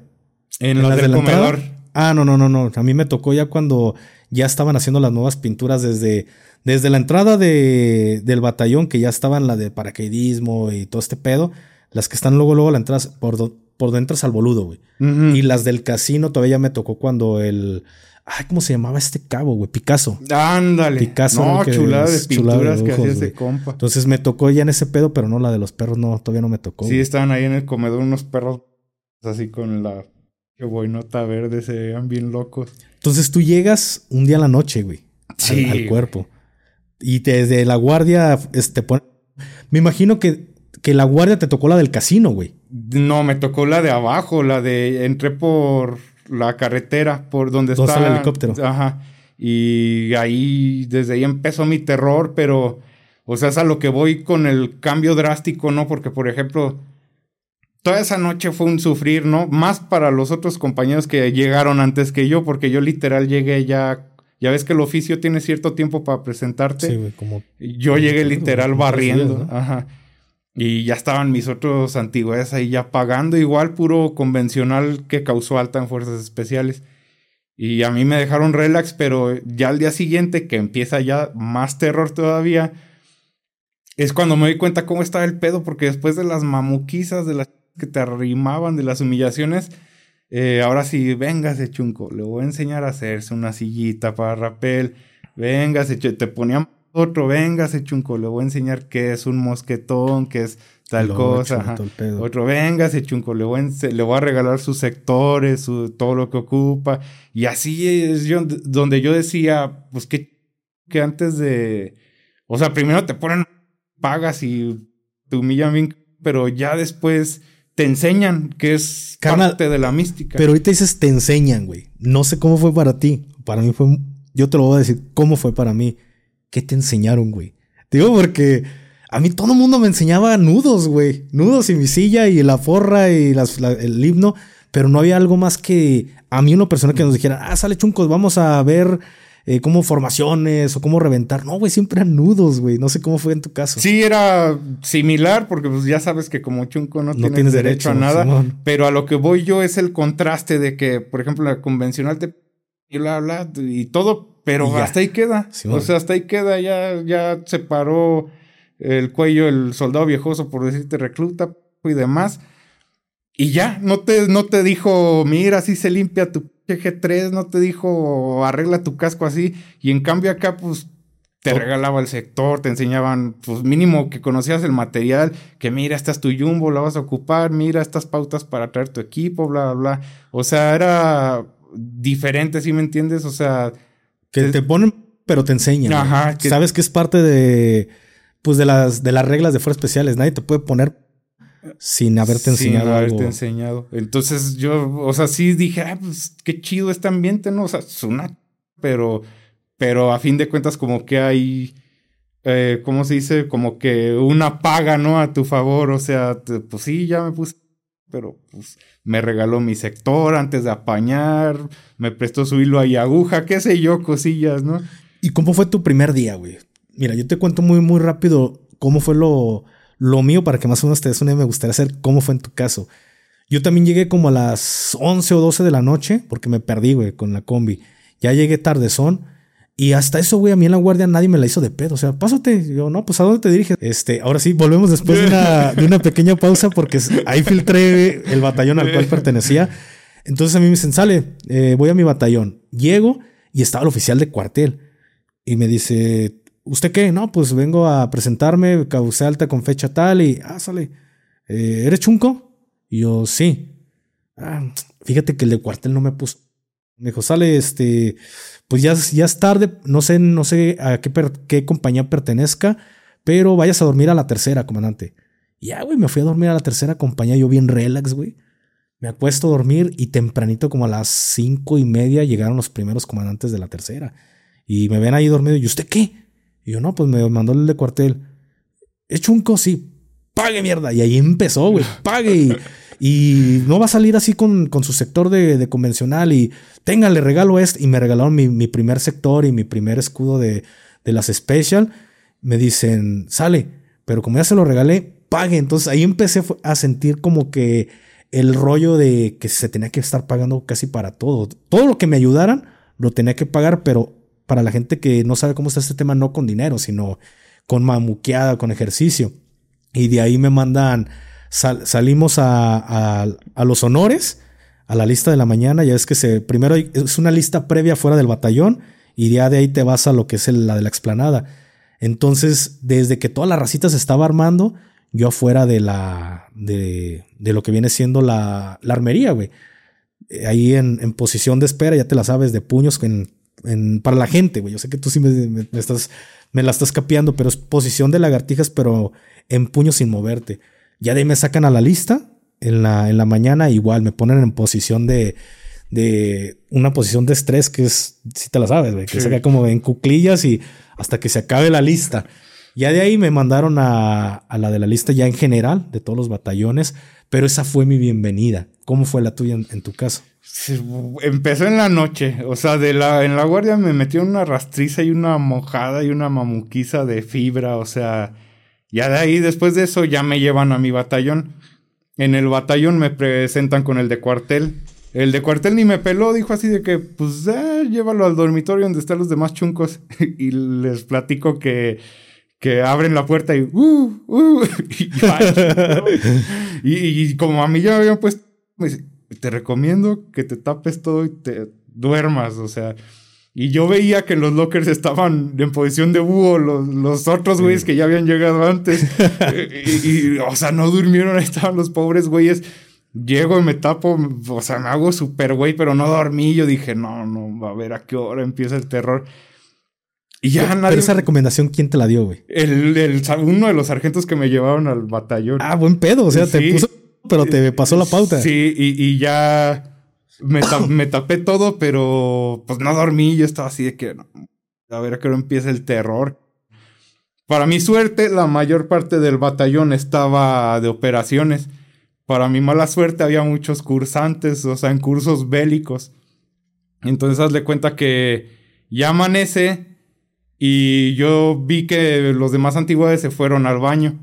Speaker 1: En, ¿En la del comedor.
Speaker 2: Ah, no, no, no, no. A mí me tocó ya cuando ya estaban haciendo las nuevas pinturas desde, desde la entrada de, del batallón, que ya estaban la de paracaidismo y todo este pedo. Las que están luego, luego la entrada por, por dentro al boludo, güey. Y las del casino todavía me tocó cuando el Ay, ¿cómo se llamaba este cabo, güey? Picasso.
Speaker 1: Ándale.
Speaker 2: Picasso.
Speaker 1: No, chulada de pinturas que hacía ese compa.
Speaker 2: Entonces me tocó ya en ese pedo, pero no la de los perros, no, todavía no me tocó.
Speaker 1: Sí, estaban ahí en el comedor unos perros así con la que boinota verde, se veían bien locos.
Speaker 2: Entonces tú llegas un día a la noche, güey.
Speaker 1: Sí.
Speaker 2: Al, cuerpo. Y desde la guardia, este, pone... Me imagino que, que la guardia te tocó la del casino, güey.
Speaker 1: No, me tocó la de abajo, la de entré por la carretera por donde está
Speaker 2: el helicóptero.
Speaker 1: Ajá. Y ahí, desde ahí empezó mi terror, pero, o sea, es a lo que voy con el cambio drástico, ¿no? Porque, por ejemplo, toda esa noche fue un sufrir, ¿no? Más para los otros compañeros que llegaron antes que yo, porque yo literal llegué ya. Ya ves que el oficio tiene cierto tiempo para presentarte.
Speaker 2: Sí, güey, como.
Speaker 1: Yo llegué literal barriendo. Ajá. Y ya estaban mis otros antigüedades ahí ya pagando igual puro convencional que causó alta en fuerzas especiales. Y a mí me dejaron relax, pero ya al día siguiente, que empieza ya más terror todavía, es cuando me doy cuenta cómo estaba el pedo, porque después de las mamuquizas, de las que te arrimaban, de las humillaciones, eh, ahora sí, véngase, chunco, le voy a enseñar a hacerse una sillita para rapel, véngase, te ponían otro, venga, se chunco, le voy a enseñar qué es un mosquetón, qué es tal cosa. Otro, venga, se chunco, le voy, a, le voy a regalar sus sectores, su, todo lo que ocupa. Y así es yo, donde yo decía, pues que, que antes de, o sea, primero te ponen pagas y te humillan bien, pero ya después te enseñan que es parte de la mística.
Speaker 2: Pero ahorita dices te enseñan, güey. No sé cómo fue para ti. Para mí fue, yo te lo voy a decir cómo fue para mí ¿qué te enseñaron, güey? Digo, porque a mí todo el mundo me enseñaba nudos, güey. Nudos y mi silla y la forra y el himno. Pero no había algo más que a mí una persona que nos dijera, ah, sale chuncos, vamos a ver eh, cómo formaciones o cómo reventar. No, güey, siempre eran nudos, güey. No sé cómo fue en tu caso.
Speaker 1: Sí, era similar, porque pues ya sabes que como chunco no, tienes, derecho, a nada. Pero a lo que voy yo es el contraste de que, por ejemplo, la convencional te y bla, bla, y todo pero hasta ahí queda. o sea, hasta ahí queda, ya, ya se paró el cuello el soldado viejoso por decirte recluta y demás. Y ya, no te, no te dijo, mira, así se limpia tu G3, no te dijo, arregla tu casco así. Y en cambio acá, pues, te regalaba el sector, te enseñaban, pues mínimo que conocías el material, que mira, esta es tu jumbo, la vas a ocupar, mira estas pautas para traer tu equipo, bla, bla, bla. O sea, era diferente, ¿sí me entiendes? O sea,
Speaker 2: que te ponen, pero te enseñan.
Speaker 1: Ajá.
Speaker 2: Sabes que es parte de, pues de las, de las reglas de fuerzas especiales. Nadie te puede poner sin haberte enseñado
Speaker 1: sin haberte
Speaker 2: algo.
Speaker 1: enseñado. Entonces yo, o sea, sí dije, ah, pues qué chido este ambiente, ¿no? O sea, es una... Pero, pero a fin de cuentas como que hay... Eh, ¿Cómo se dice? Como que una paga, ¿no? A tu favor. O sea, te- pues sí, ya me puse... Pero pues me regaló mi sector antes de apañar. Me prestó su hilo y aguja, qué sé yo, cosillas, ¿no?
Speaker 2: ¿Y cómo fue tu primer día, güey? Mira, yo te cuento muy, muy rápido cómo fue lo, lo mío para que más o menos te des una. Me gustaría saber cómo fue en tu caso. Yo también llegué como a las 11 o 12 de la noche porque me perdí, güey, con la combi. Ya llegué tardezón. Y hasta eso, güey, a mí en la guardia nadie me la hizo de pedo. O sea, pásate. Yo, no, pues ¿a dónde te diriges? Este, ahora sí, volvemos después de una, una pequeña pausa porque ahí filtré el batallón al cual pertenecía. Entonces a mí me dicen, sale, eh, voy a mi batallón. Llego y estaba el oficial de cuartel. Y me dice, ¿usted qué? No, pues vengo a presentarme, causé alta con fecha tal y, ah, sale, eh, ¿eres chunco? Y yo, sí. Ah, fíjate que el de cuartel no me puso. Me dijo, sale, este, pues ya, ya es tarde, no sé, no sé a qué, qué compañía pertenezca, pero vayas a dormir a la tercera, comandante. Ya, güey, me fui a dormir a la tercera compañía, yo bien relax, güey. Me acuesto a dormir y tempranito, como a las cinco y media, llegaron los primeros comandantes de la tercera. Y me ven ahí dormido. ¿Y usted qué? Y yo, no, pues me mandó el de cuartel. ¿Es chunco? Sí. Pague mierda. Y ahí empezó, güey. Pague. Y, y no va a salir así con, con su sector de, de convencional. Y tenga, le regalo este. Y me regalaron mi, mi primer sector y mi primer escudo de, de las Special. Me dicen, sale. Pero como ya se lo regalé, pague. Entonces ahí empecé a sentir como que el rollo de que se tenía que estar pagando casi para todo. Todo lo que me ayudaran lo tenía que pagar, pero para la gente que no sabe cómo está este tema, no con dinero, sino con mamuqueada, con ejercicio. Y de ahí me mandan, sal- salimos a, los honores, a la lista de la mañana. Ya es que se, primero es una lista previa fuera del batallón y ya de ahí te vas a lo que es la de la explanada. Entonces, desde que toda la racita se estaba armando, yo afuera de la, de, de lo que viene siendo la, la armería, güey. Eh, Ahí en, en posición de espera, ya te la sabes, de puños en, en- para la gente, güey. Yo sé que tú sí me, me- me estás, me la estás capeando, pero es posición de lagartijas, pero en puños sin moverte. Ya de ahí me sacan a la lista en la, en la mañana, igual me ponen en posición de, de una posición de estrés que es, si te la sabes, güey, que
Speaker 1: Sí.
Speaker 2: se queda como en cuclillas y hasta que se acabe la lista. Ya de ahí me mandaron a, a la de la lista ya en general, de todos los batallones, pero esa fue mi bienvenida. ¿Cómo fue la tuya en, en tu caso?
Speaker 1: Empezó en la noche, o sea, de la, en la guardia me metió una rastriza y una mojada y una mamuquiza de fibra, o sea, ya de ahí, después de eso, ya me llevan a mi batallón. En el batallón me presentan con el de cuartel. El de cuartel ni me peló, dijo así de que, pues, eh, llévalo al dormitorio donde están los demás chuncos. y les platico que, que abren la puerta y, uh, uh, y, y como a mí ya me habían puesto, me dice, te recomiendo que te tapes todo y te duermas, o sea. Y yo veía que los lockers estaban en posición de búho, los, los otros güeyes que ya habían llegado antes. y, y, o sea, no durmieron, ahí estaban los pobres güeyes. Llego y me tapo, o sea, me hago súper güey, pero no dormí. Yo dije, no, no, a ver a qué hora empieza el terror. Y ya
Speaker 2: Pero
Speaker 1: nadie.
Speaker 2: esa recomendación, ¿quién te la dio, güey?
Speaker 1: El, el- uno de los sargentos que me llevaron al batallón.
Speaker 2: Ah, buen pedo. O sea, te puso, pero te pasó la pauta.
Speaker 1: Sí, y, y ya me, me tapé todo, pero pues no dormí. Yo estaba así de que, a ver a qué hora empieza el terror. Para mi suerte, la mayor parte del batallón estaba de operaciones. Para mi mala suerte, había muchos cursantes, o sea, en cursos bélicos. Entonces, hazle cuenta que ya amanece y yo vi que los demás antigüedades se fueron al baño.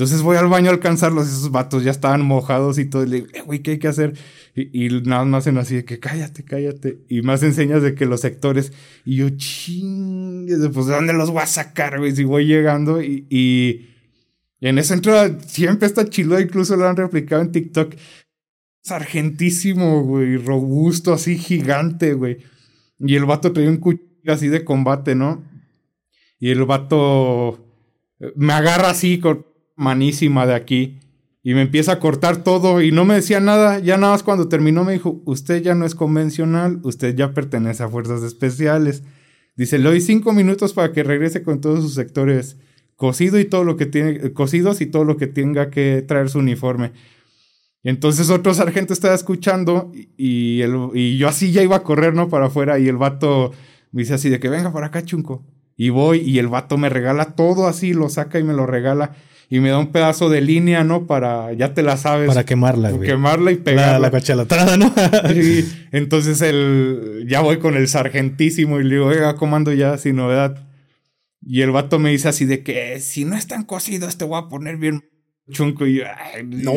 Speaker 1: Entonces voy al baño a alcanzarlos y esos vatos ya estaban mojados y todo. Y le digo, eh, güey, ¿qué hay que hacer? Y, nada más hacen así de que cállate, cállate. Y más enseñas de que los sectores. Y yo, ching, pues ¿de dónde los voy a sacar, güey? Si voy llegando y, y, en esa entrada siempre está chiluda, incluso lo han replicado en TikTok. Sargentísimo, güey, robusto, así gigante, güey. Y el vato traía un cuchillo así de combate, ¿no? Y el vato eh, me agarra así con manísima de aquí y me empieza a cortar todo y no me decía nada. Ya nada más cuando terminó me dijo, usted ya no es convencional, usted ya pertenece a fuerzas especiales. Dice, le doy cinco minutos para que regrese con todos sus sectores cosido y todo lo que tiene, cosidos y todo lo que tenga que traer su uniforme. Entonces otro sargento estaba escuchando y, y yo así ya iba a correr, ¿no? Para afuera y el vato me dice así de que venga para acá, chunco. Y voy y el vato me regala todo así, lo saca y me lo regala. Y me da un pedazo de línea, ¿no? Para, ya te la sabes.
Speaker 2: Para quemarla, güey.
Speaker 1: Quemarla y pegarla.
Speaker 2: La, la ¿no?
Speaker 1: y entonces el, ya voy con el sargentísimo y le digo, oiga, comando ya, sin novedad. Y el vato me dice así de que si no están cocidos te voy a poner bien chunco. Y yo,
Speaker 2: no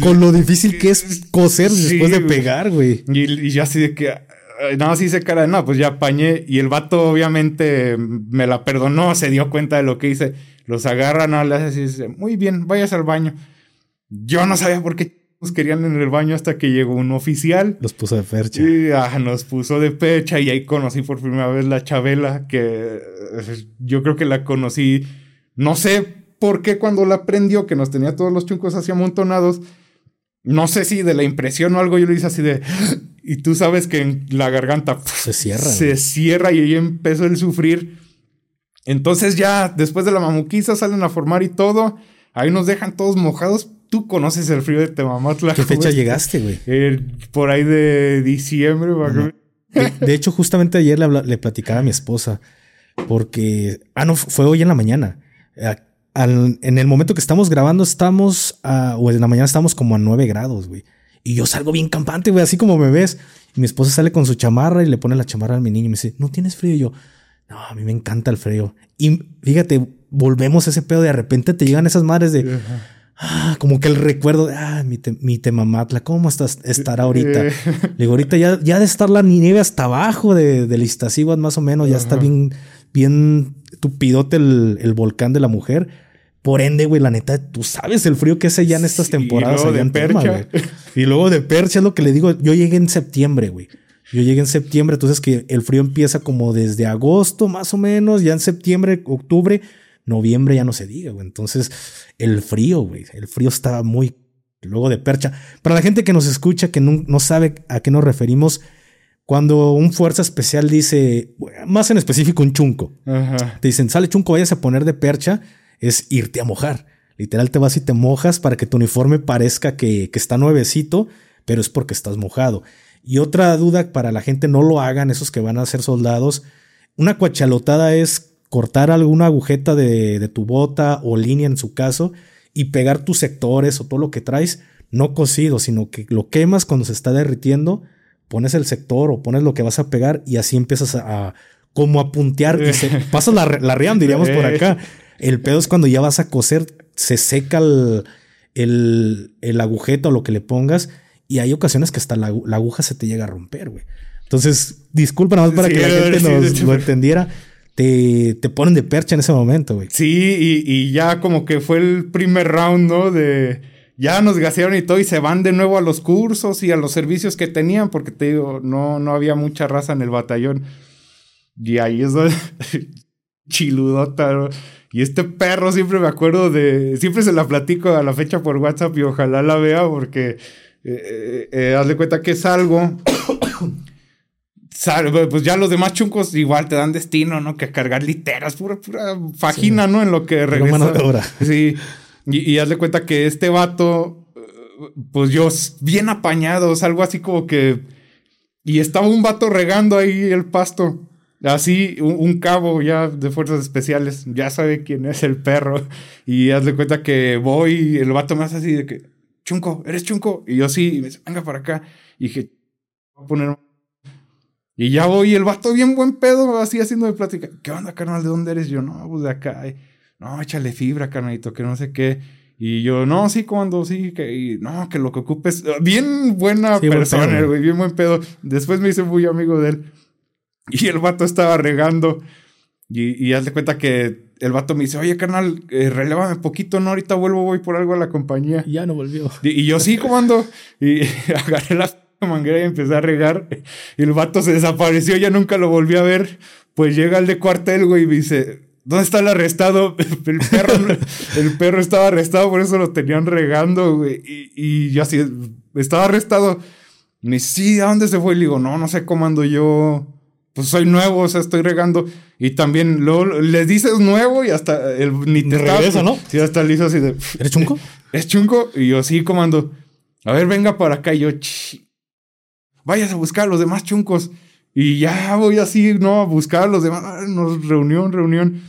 Speaker 2: Con lo difícil que es coser después de pegar, güey.
Speaker 1: Y, y yo así de que, nada más hice cara de, no, pues ya apañé. Y el vato obviamente me la perdonó, se dio cuenta de lo que hice. Los agarra, no, le hace así, dice, muy bien, vayas al baño. Yo no sabía por qué nos querían en el baño hasta que llegó un oficial.
Speaker 2: Los puso de percha.
Speaker 1: Y ah, nos puso de pecha y ahí conocí por primera vez la Chabela, que yo creo que la conocí, no sé por qué cuando la prendió, que nos tenía todos los chuncos así amontonados, no sé si de la impresión o algo, yo le hice así de... Y tú sabes que en la garganta
Speaker 2: se cierra.
Speaker 1: Se cierra y ahí empezó el sufrir. Entonces ya después de la mamuquiza salen a formar y todo. Ahí nos dejan todos mojados. Tú conoces el frío de Temamatla.
Speaker 2: ¿Qué fecha llegaste, güey?
Speaker 1: por ahí de diciembre.
Speaker 2: De, hecho, justamente ayer le, le, platicaba a mi esposa. Porque... Ah, no, fue hoy en la mañana. en el momento que estamos grabando estamos... o en la mañana estamos como a 9 grados, güey. Y yo salgo bien campante, güey, así como me ves. Y mi esposa sale con su chamarra y le pone la chamarra a mi niño y me dice, ¿no tienes frío? Y yo, no, a mí me encanta el frío. Y fíjate, volvemos a ese pedo de, repente te llegan esas madres de... Ah, como que el recuerdo de, ah, mi, te, mi temamatla, ¿cómo estás, estará ahorita? Le digo, ahorita ya, ya de estar la nieve hasta abajo de, del Iztaccíhuatl más o menos, ya está bien, bien tupidote el, el volcán de la mujer por ende, güey, la neta, tú sabes el frío que hace ya en estas temporadas.
Speaker 1: Y luego de percha.
Speaker 2: y luego de percha es lo que le digo. Yo llegué en septiembre, güey. Yo llegué en septiembre, entonces que el frío empieza como desde agosto más o menos, ya en septiembre, octubre, noviembre ya no se diga, güey. Entonces, el frío, güey, el frío estaba muy luego de percha. Para la gente que nos escucha, que no, sabe a qué nos referimos, cuando un fuerza especial dice, más en específico un chunco, te dicen, sale chunco, vayas a poner de percha, es irte a mojar. Literal te vas y te mojas para que tu uniforme parezca que, está nuevecito, pero es porque estás mojado. Y otra duda para la gente, no lo hagan esos que van a ser soldados. Una cuachalotada es cortar alguna agujeta de, de tu bota o línea en su caso y pegar tus sectores o todo lo que traes, no cocido, sino que lo quemas cuando se está derritiendo, pones el sector o pones lo que vas a pegar y así empiezas a, como a puntear y se, pasas la, la riam, diríamos por acá. El pedo es cuando ya vas a coser, se seca el, el, el agujeta o lo que le pongas y hay ocasiones que hasta la, aguja se te llega a romper, güey. Entonces, disculpa nada más para que la gente nos lo entendiera. Te, te, ponen de percha en ese momento, güey.
Speaker 1: Sí, y, y, ya como que fue el primer round, ¿no? De ya nos gasearon y todo y se van de nuevo a los cursos y a los servicios que tenían, porque te digo, no, no había mucha raza en el batallón. Y ahí es donde chiludota, ¿no? Y este perro siempre me acuerdo de. Siempre se la platico a la fecha por WhatsApp y ojalá la vea porque. Eh, eh, eh hazle cuenta que es algo. pues ya los demás chuncos igual te dan destino, ¿no? Que cargar literas, pura, pura fagina, ¿no? En lo que regresa. Sí. Y, y hazle cuenta que este vato, pues yo bien apañado, algo así como que. Y estaba un vato regando ahí el pasto. Así, un, cabo ya de fuerzas especiales, ya sabe quién es el perro. Y hazle cuenta que voy y el vato me hace así de que, Chunco, ¿eres Chunco? Y yo sí, y me dice, venga para acá. Y dije, voy a poner. Y ya voy, y el vato bien buen pedo, así haciendo de plática. ¿Qué onda, carnal? ¿De dónde eres? yo, no, pues de acá. no, échale fibra, carnalito, que no sé qué. Y yo, no, sí, cuando sí, que no, que lo que ocupes. Bien buena persona, güey, bien buen pedo. Después me hice muy amigo de él. Y el vato estaba regando. Y, y haz de cuenta que el vato me dice, oye, carnal, eh, relevame poquito, ¿no? Ahorita vuelvo, voy por algo a la compañía.
Speaker 2: Y ya no volvió.
Speaker 1: Y, yo sí, comando. Y agarré la manguera y empecé a regar. Y el vato se desapareció, ya nunca lo volví a ver. Pues llega el de cuartel, güey, y me dice, ¿dónde está el arrestado? El perro, el perro estaba arrestado, por eso lo tenían regando, güey. Y, y yo así, estaba arrestado. Me dice, sí, ¿a dónde se fue? Y le digo, no, no sé cómo ando yo pues soy nuevo, o sea, estoy regando. Y también luego les dices nuevo y hasta el, ni te
Speaker 2: Regresa, ¿no?
Speaker 1: Sí, hasta le hizo así de.
Speaker 2: ¿Eres chunco?
Speaker 1: Es chunco. Y yo sí, comando. A ver, venga para acá. Y yo, "Ch- vayas a buscar a los demás chuncos. Y ya voy así, ¿no? A buscar a los demás. Ah, Nos, reunión, reunión.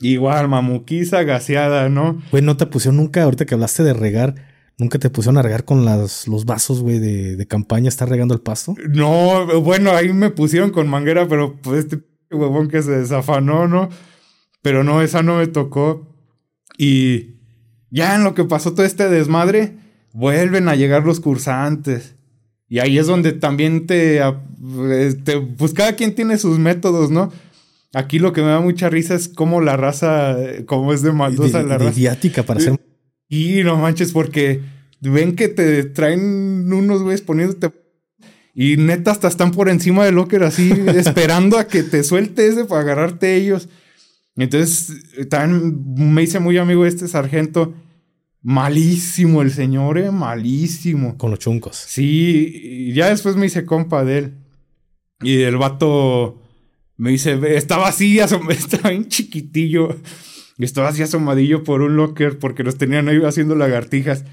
Speaker 1: Igual, mamuquiza, gaseada, ¿no?
Speaker 2: Güey, no te pusieron nunca, ahorita que hablaste de regar, nunca te pusieron a regar con las, los vasos, güey, de, de campaña, estar regando el pasto.
Speaker 1: No, bueno, ahí me pusieron con manguera, pero pues este huevón que se desafanó, ¿no? Pero no, esa no me tocó. Y ya en lo que pasó todo este desmadre, vuelven a llegar los cursantes. Y ahí es donde también te, ap- este, pues cada quien tiene sus métodos, ¿no? Aquí lo que me da mucha risa es cómo la raza, eh, cómo es de maldosa la raza.
Speaker 2: idiática para hacer.
Speaker 1: Y no manches, porque ven que te traen unos güeyes poniéndote. Y neta, hasta están por encima del locker así, esperando a que te suelte ese para agarrarte ellos. Entonces, también me hice muy amigo este sargento. Malísimo el señor, eh, malísimo.
Speaker 2: Con los chuncos.
Speaker 1: Sí, y ya después me hice compa de él. Y el vato me dice, estaba así, estaba bien chiquitillo. Y estaba así asomadillo por un locker porque los tenían ahí haciendo lagartijas.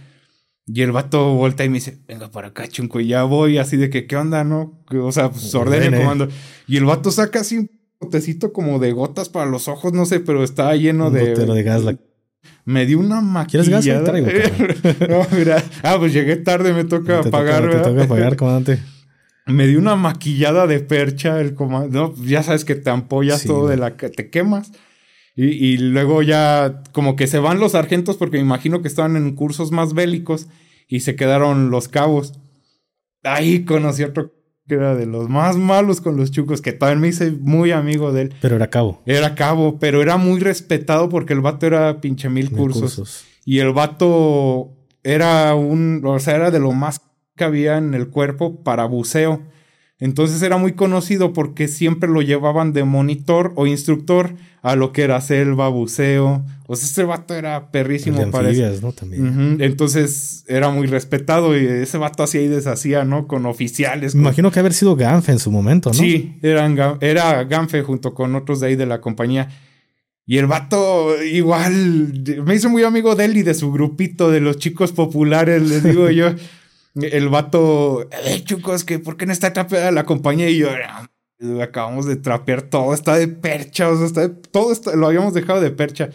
Speaker 1: Y el vato voltea y me dice, venga para acá, chunco. Y ya voy así de que, ¿qué onda, no? O sea, pues ordene
Speaker 2: Ordene.
Speaker 1: comando. Y el vato saca así un botecito como de gotas para los ojos, no sé, pero estaba lleno
Speaker 2: Un
Speaker 1: de...
Speaker 2: gotero de gas. la-
Speaker 1: Me dio una
Speaker 2: ¿Quieres gas? Ahí
Speaker 1: maquillada.
Speaker 2: traigo,
Speaker 1: no, mira. Ah, pues llegué tarde, me toca
Speaker 2: te
Speaker 1: pagar,
Speaker 2: toca, te
Speaker 1: ¿verdad?
Speaker 2: toca pagar, comandante.
Speaker 1: Me dio una maquillada de percha el comando. No, ya sabes que te ampollas
Speaker 2: Sí,
Speaker 1: todo
Speaker 2: güey.
Speaker 1: de la que te quemas. Y, y luego ya como que se van los sargentos porque me imagino que estaban en cursos más bélicos y se quedaron los cabos. Ahí conocí otro que era de los más malos con los chucos, que también me hice muy amigo de él.
Speaker 2: Pero era cabo.
Speaker 1: Era cabo, pero era muy respetado porque el vato era pinche mil
Speaker 2: Mil
Speaker 1: cursos. Y el vato era un, o sea, era de lo más que había en el cuerpo para buceo. Entonces era muy conocido porque siempre lo llevaban de monitor o instructor a lo que era selva, buceo. O sea, ese vato era perrísimo
Speaker 2: de
Speaker 1: para eso.
Speaker 2: ¿no? También.
Speaker 1: Entonces era muy respetado y ese vato hacía y deshacía, ¿no? Con oficiales.
Speaker 2: Me
Speaker 1: con-
Speaker 2: imagino que haber sido Ganfe en su momento, ¿no?
Speaker 1: Sí, eran, era Ganfe junto con otros de ahí de la compañía. Y el vato igual me hizo muy amigo de él y de su grupito de los chicos populares, les digo yo. El vato, eh, chicos, que ¿por qué no está trapeada la compañía? Y yo, "Ah, acabamos de trapear todo, está de percha, o sea, está de- todo está- lo habíamos dejado de percha.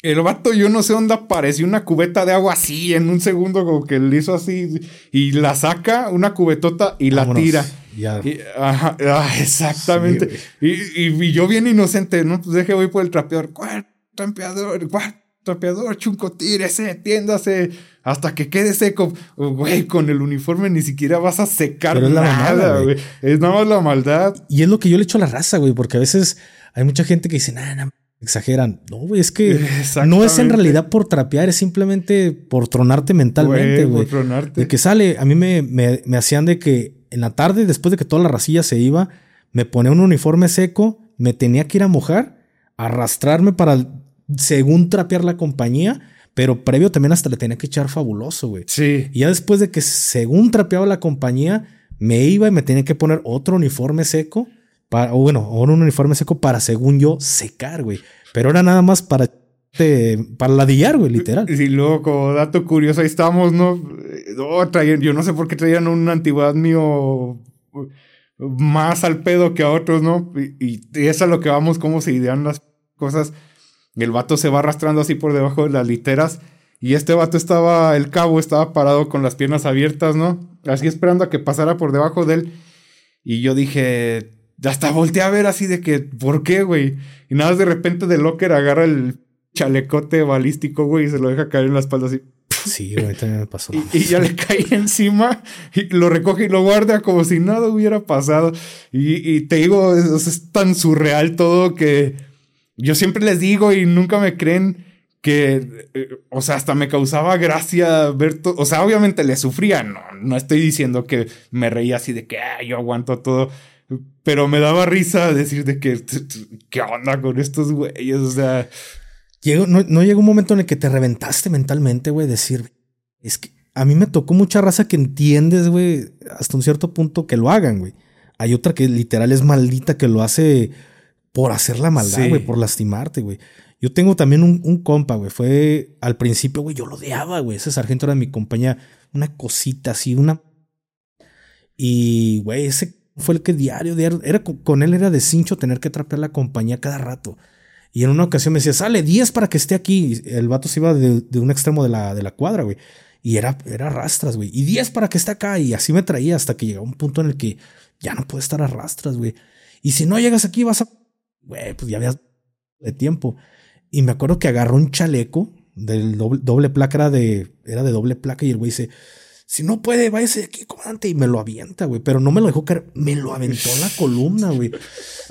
Speaker 1: El vato, yo no sé dónde apareció una cubeta de agua así en un segundo, como que le hizo así y la saca, una cubetota y la tira.
Speaker 2: Ya.
Speaker 1: Y- ajá, ah, exactamente. y, y- y yo bien inocente, ¿no? Pues deje, voy por el trapeador. ¿Cuál trapeador? ¿Cuál trapeador? Chunco, tírese, tiéndase, hasta que quede seco. Güey, con el uniforme ni siquiera vas a secar
Speaker 2: Pero es la
Speaker 1: nada, güey. Es nada más la maldad.
Speaker 2: Y es lo que yo le echo a la raza, güey, porque a veces hay mucha gente que dice, nah, nah, exageran. No, güey, es que no es en realidad por trapear, es simplemente por tronarte mentalmente,
Speaker 1: Güey,
Speaker 2: güey.
Speaker 1: por tronarte.
Speaker 2: De que sale, a mí me, me, me hacían de que en la tarde, después de que toda la racilla se iba, me ponía un uniforme seco, me tenía que ir a mojar, arrastrarme para, según trapear la compañía, pero previo también hasta le tenía que echar fabuloso, güey.
Speaker 1: Sí.
Speaker 2: Y ya después de que según trapeaba la compañía, me iba y me tenía que poner otro uniforme seco. Para, o bueno, un uniforme seco para, según yo, secar, güey. Pero era nada más para, eh, para ladillar, güey, literal.
Speaker 1: Y luego, como dato curioso, ahí estamos, ¿no? No, traían- yo no sé por qué traían una antigüedad mío uh, más al pedo que a otros, ¿no? Y, y eso es a lo que vamos, cómo se idean las cosas. El vato se va arrastrando así por debajo de las literas. Y este vato estaba, el cabo estaba parado con las piernas abiertas, ¿no? Así esperando a que pasara por debajo de él. Y yo dije, hasta volteé a ver así de que, ¿por qué, güey? Y nada más de repente de locker agarra el chalecote balístico, güey, y se lo deja caer en la espalda así.
Speaker 2: Sí, güey, también me pasó.
Speaker 1: Y, y ya le cae encima y lo recoge y lo guarda como si nada hubiera pasado. Y, y te digo, es tan surreal todo que yo siempre les digo y nunca me creen que, eh, o sea, hasta me causaba gracia ver todo. O sea, obviamente le sufría, no, no estoy diciendo que me reía así de que "Ah, yo aguanto todo. Pero me daba risa decir de que, ¿qué onda con estos güeyes? O sea,
Speaker 2: Llegó- no, no llegó un momento en el que te reventaste mentalmente, güey, decir, es que a mí me tocó mucha raza que entiendes, güey, hasta un cierto punto que lo hagan, güey. Hay otra que literal es maldita que lo hace por hacer la maldad,
Speaker 1: Sí.
Speaker 2: güey, por lastimarte, güey. Yo tengo también un, un compa, güey. Fue al principio, güey, yo lo odiaba, güey. Ese sargento era mi compañía. Una cosita así, una. Y, güey, ese fue el que diario, diario. Era, con- con él era de cincho tener que trapear la compañía cada rato. Y en una ocasión me decía, sale 10 para que esté aquí. Y el vato se iba de, de un extremo de la, de la cuadra, güey. Y era, era rastras, güey. Y 10 para que esté acá. Y así me traía hasta que llegaba un punto en el que ya no puede estar a rastras, güey. Y si no llegas aquí, vas a. Güey, pues ya habías de tiempo. Y me acuerdo que agarró un chaleco del doble, doble placa, era de, era de doble placa. Y el güey dice: Si no puede, váyase de aquí, comandante. Y me lo avienta, güey. Pero no me lo dejó caer, me lo aventó en la columna, güey.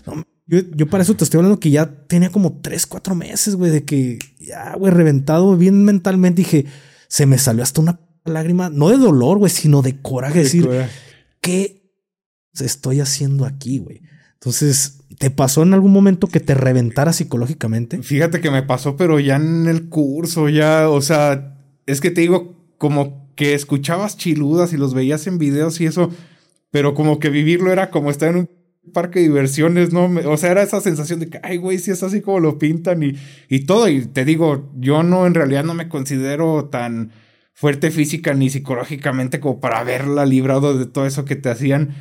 Speaker 2: No, yo, yo para eso te estoy hablando que ya tenía como 3, 4 meses, güey, de que ya, güey, reventado bien mentalmente. Dije, se me salió hasta una lágrima, no de dolor, güey, sino de coraje. decir, ¿qué estoy haciendo aquí, güey? Entonces, ¿te pasó en algún momento que te reventara psicológicamente?
Speaker 1: Fíjate que me pasó, pero ya en el curso, ya, o sea, es que te digo, como que escuchabas chiludas y los veías en videos y eso, pero como que vivirlo era como estar en un parque de diversiones, ¿no? O sea, era esa sensación de que, ay, güey, si es así como lo pintan y, y todo. Y te digo, yo no, en realidad no me considero tan fuerte física ni psicológicamente como para haberla librado de todo eso que te hacían.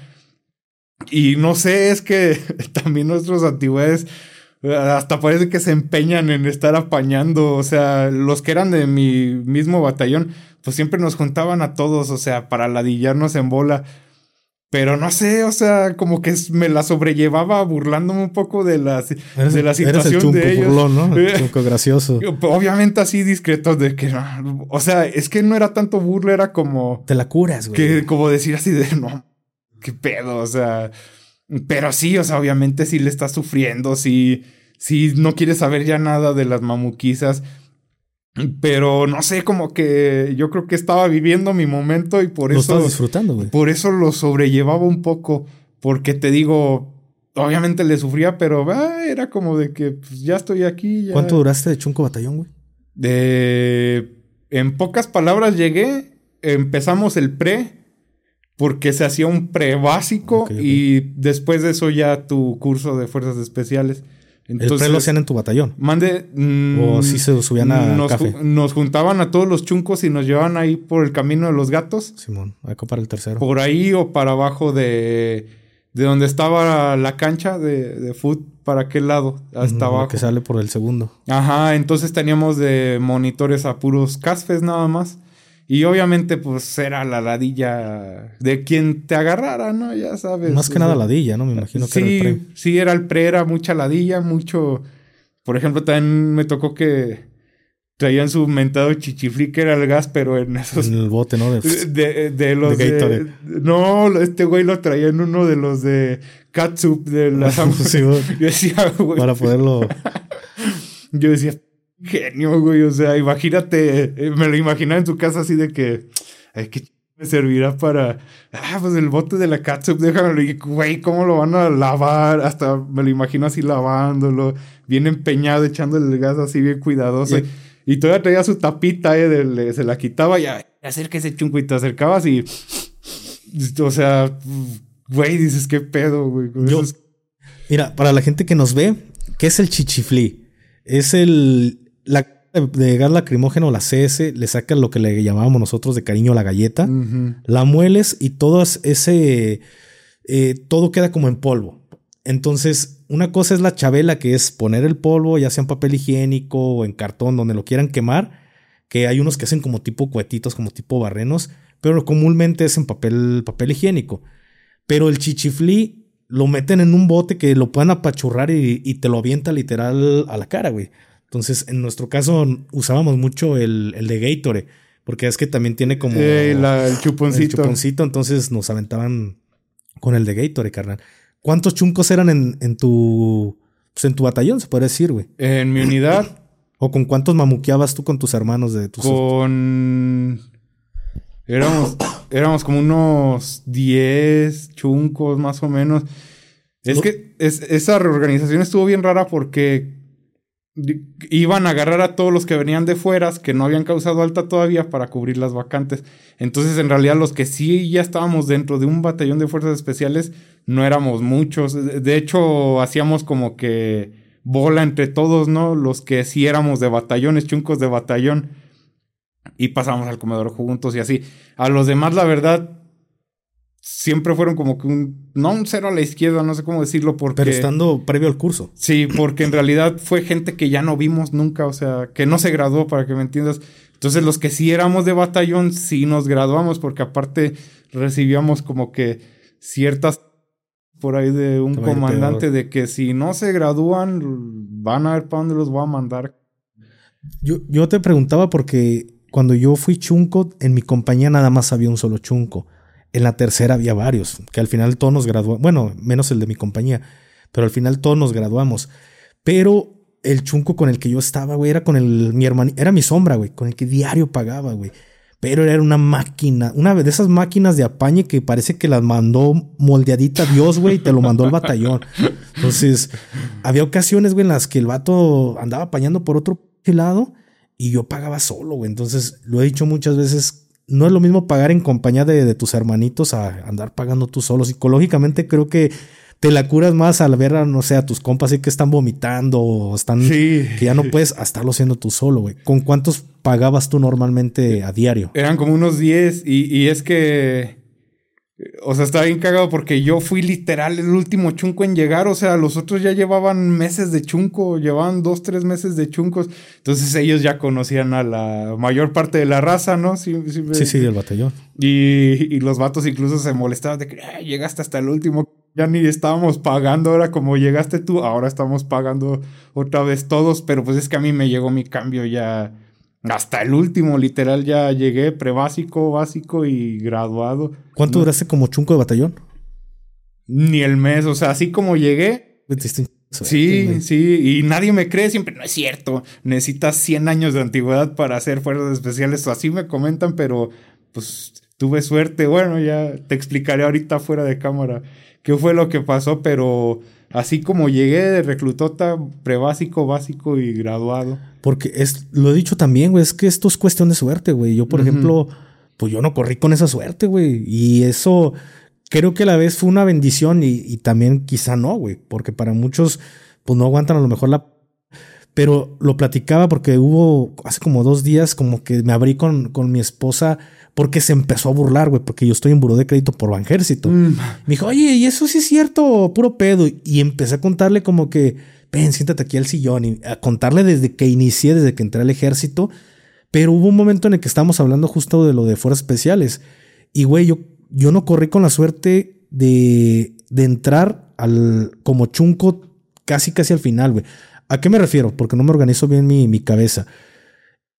Speaker 1: Y no sé, es que también nuestros antigüedades eh, hasta parece que se empeñan en estar apañando. O sea, los que eran de mi mismo batallón, pues siempre nos juntaban a todos, o sea, para ladillarnos en bola. Pero no sé, o sea, como que me la sobrellevaba burlándome un poco de la, de la
Speaker 2: eres el
Speaker 1: situación de ellos.
Speaker 2: burlón, ¿no? El
Speaker 1: Eh,
Speaker 2: chunco gracioso.
Speaker 1: Obviamente así discretos de que. O sea, es que no era tanto burla, era como.
Speaker 2: Te la curas, güey.
Speaker 1: Que como decir así de no, qué pedo, o sea. Pero sí, o sea, obviamente sí le estás sufriendo, sí, sí no quieres saber ya nada de las mamuquizas. Pero no sé, como que yo creo que estaba viviendo mi momento y por
Speaker 2: Lo
Speaker 1: eso.
Speaker 2: disfrutando, güey.
Speaker 1: Por eso lo sobrellevaba un poco. Porque te digo, obviamente le sufría, pero ah, era como de que pues, ya estoy aquí. ya-
Speaker 2: ¿Cuánto duraste de chunco batallón, güey?
Speaker 1: de, en pocas palabras llegué, empezamos el pre, porque se hacía un pre básico
Speaker 2: Ok, ok.
Speaker 1: y después de eso ya tu curso de fuerzas especiales.
Speaker 2: el pre lo hacían en tu batallón.
Speaker 1: Mande. mm,
Speaker 2: O sí se subían a
Speaker 1: nos,
Speaker 2: café.
Speaker 1: ju- nos juntaban a todos los chuncos y nos llevaban ahí por el camino de los gatos.
Speaker 2: Simón, acá para el tercero.
Speaker 1: Por ahí o para abajo de, de donde estaba la cancha de, de foot, para aquel lado, hasta abajo.
Speaker 2: Que sale por el segundo.
Speaker 1: Ajá, entonces teníamos de monitores a puros casfes nada más. Y obviamente, pues era la ladilla de quien te agarrara, ¿no? Ya sabes.
Speaker 2: Más que
Speaker 1: o
Speaker 2: nada ladilla, ¿no? Me imagino que
Speaker 1: sí,
Speaker 2: era el pre.
Speaker 1: sí, era el pre, era mucha ladilla, mucho. Por ejemplo, también me tocó que traían su mentado chichiflí, que era el gas, pero en esos.
Speaker 2: En el bote, ¿no? De-
Speaker 1: De, de los
Speaker 2: De
Speaker 1: de,
Speaker 2: Gatorade.
Speaker 1: No, este güey lo traía en uno de los de Catsup de la
Speaker 2: Sí.
Speaker 1: Yo decía, güey.
Speaker 2: para poderlo.
Speaker 1: Yo decía, genio, güey. O sea, imagínate, eh, me lo imaginaba en su casa así de que, ay, que me servirá para, ah, pues el bote de la catsup, déjamelo. Y, güey, ¿cómo lo van a lavar? Hasta me lo imagino así lavándolo, bien empeñado, echándole el gas así bien cuidadoso.
Speaker 2: Y-
Speaker 1: Y, todavía traía su tapita, eh, de- le- se la quitaba y "Ay, acérquese chunco y te acercabas y, o sea, güey, dices, qué pedo, güey.
Speaker 2: Yo-
Speaker 1: esos-
Speaker 2: Mira, para la gente que nos ve, ¿qué es el chichiflí? Es el. La de gas lacrimógeno, la CS, le sacan lo que le llamábamos nosotros de cariño la galleta. La mueles y todo es- ese. eh, todo queda como en polvo. Entonces, una cosa es la chabela, que es poner el polvo, ya sea en papel higiénico o en cartón, donde lo quieran quemar. Que hay unos que hacen como tipo cuetitos, como tipo barrenos, pero comúnmente es en papel, papel higiénico. Pero el chichiflí lo meten en un bote que lo puedan apachurrar y, y te lo avienta literal a la cara, güey. Entonces, en nuestro caso, usábamos mucho el, el de Gatorade, porque es que también tiene como
Speaker 1: Eh, la- el
Speaker 2: el
Speaker 1: chuponcito.
Speaker 2: chuponcito, entonces nos aventaban con el de Gatorade, carnal. ¿Cuántos chuncos eran en, en tu pues en tu batallón, se puede decir, güey?
Speaker 1: En mi unidad,
Speaker 2: ¿O con cuántos mamuqueabas tú con tus hermanos de tus
Speaker 1: con. Éramos, éramos como unos 10 chuncos más o menos. Es que es- esa reorganización estuvo bien rara porque iban a agarrar a todos los que venían de fuera, que no habían causado alta todavía, para cubrir las vacantes. Entonces, en realidad, los que sí ya estábamos dentro de un batallón de fuerzas especiales, no éramos muchos. De hecho, hacíamos como que bola entre todos, ¿no? Los que sí éramos de batallones, chuncos de batallón. Y pasamos al comedor juntos y así. A los demás, la verdad, siempre fueron como que un, no un cero a la izquierda, no sé cómo decirlo, porque...
Speaker 2: Pero estando previo al curso.
Speaker 1: Sí, porque en realidad fue gente que ya no vimos nunca, o sea, que no se graduó, para que me entiendas. Entonces los que sí éramos de batallón, sí nos graduamos, porque aparte recibíamos como que ciertas por ahí de un comandante de que si no se gradúan, van a ver para dónde los voy a mandar.
Speaker 2: Yo, yo te preguntaba porque cuando yo fui chunco, en mi compañía nada más había un solo chunco. En la tercera había varios, que al final todos nos graduamos, bueno, menos el de mi compañía, pero al final todos nos graduamos. Pero el chunco con el que yo estaba, güey, era con el, mi hermano, era mi sombra, güey, con el que diario pagaba, güey. Pero era una máquina, una de esas máquinas de apañe que parece que las mandó moldeadita Dios, güey, y te lo mandó el batallón. Entonces, había ocasiones, güey, en las que el vato andaba apañando por otro lado y yo pagaba solo, güey. Entonces, lo he dicho muchas veces, no es lo mismo pagar en compañía de, tus hermanitos a andar pagando tú solo. Psicológicamente creo que te la curas más al ver a, no sé, a tus compas así que están vomitando o están que ya no puedes estarlo haciendo tú solo, güey. ¿Con cuántos pagabas tú normalmente a diario?
Speaker 1: Eran como unos 10 y, y es que o sea, estaba bien cagado porque yo fui literal el último chunco en llegar. O sea, los otros ya llevaban meses de chunco, llevaban dos, tres meses de chuncos. Entonces ellos ya conocían a la mayor parte de la raza, ¿no?
Speaker 2: Sí, sí, sí, el batallón.
Speaker 1: Y, y, los vatos incluso se molestaban de que llegaste hasta el último. Ya ni estábamos pagando, ahora como llegaste tú, ahora estamos pagando otra vez todos. Pero pues es que a mí me llegó mi cambio ya hasta el último, literal, ya llegué prebásico, básico y graduado.
Speaker 2: ¿Cuánto duraste como chunco de batallón?
Speaker 1: Ni el mes, o sea, así como llegué. Sí, sí, y nadie me cree, siempre no es cierto. Necesitas 100 años de antigüedad para hacer fuerzas especiales, así me comentan, pero pues tuve suerte. Bueno, ya te explicaré ahorita fuera de cámara qué fue lo que pasó, pero Así como llegué de reclutota, prebásico, básico y graduado.
Speaker 2: Porque es, lo he dicho también, güey, es que esto es cuestión de suerte, güey. Yo, por ejemplo, pues yo no corrí con esa suerte, güey. Y eso creo que a la vez fue una bendición y, y también quizá no, güey. Porque para muchos, pues no aguantan a lo mejor la pero lo platicaba porque hubo hace como dos días como que me abrí con, con mi esposa porque se empezó a burlar, güey, porque yo estoy en buró de crédito por Banjército. Mm. Me dijo, oye, ¿y eso sí es cierto? Puro pedo. Y empecé a contarle como que, ven, siéntate aquí al sillón y a contarle desde que inicié, desde que entré al ejército. Pero hubo un momento en el que estábamos hablando justo de lo de fuerzas especiales. Y, güey, yo, yo no corrí con la suerte de, de entrar al, como chunco casi, casi al final, güey. ¿A qué me refiero? Porque no me organizo bien mi, mi cabeza.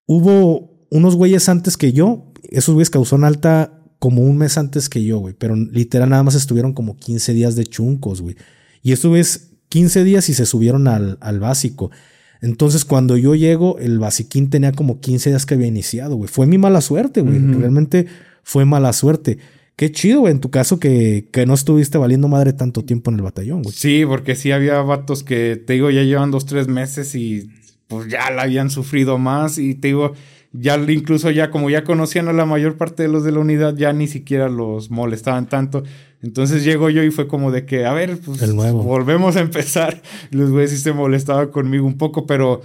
Speaker 2: Hubo unos güeyes antes que yo, esos güeyes causaron alta como un mes antes que yo, güey, pero literal nada más estuvieron como 15 días de chuncos, güey. Y esto es 15 días y se subieron al, al básico. Entonces, cuando yo llego, el basiquín tenía como 15 días que había iniciado, güey. Fue mi mala suerte, güey. Realmente fue mala suerte. Qué chido, güey, en tu caso que, que, no estuviste valiendo madre tanto tiempo en el batallón, güey.
Speaker 1: Sí, porque sí había vatos que, te digo, ya llevan dos, tres meses y pues ya la habían sufrido más. Y te digo, ya incluso ya como ya conocían a la mayor parte de los de la unidad, ya ni siquiera los molestaban tanto. Entonces llego yo y fue como de que, a ver, pues volvemos a empezar. Los güeyes sí se molestaban conmigo un poco, pero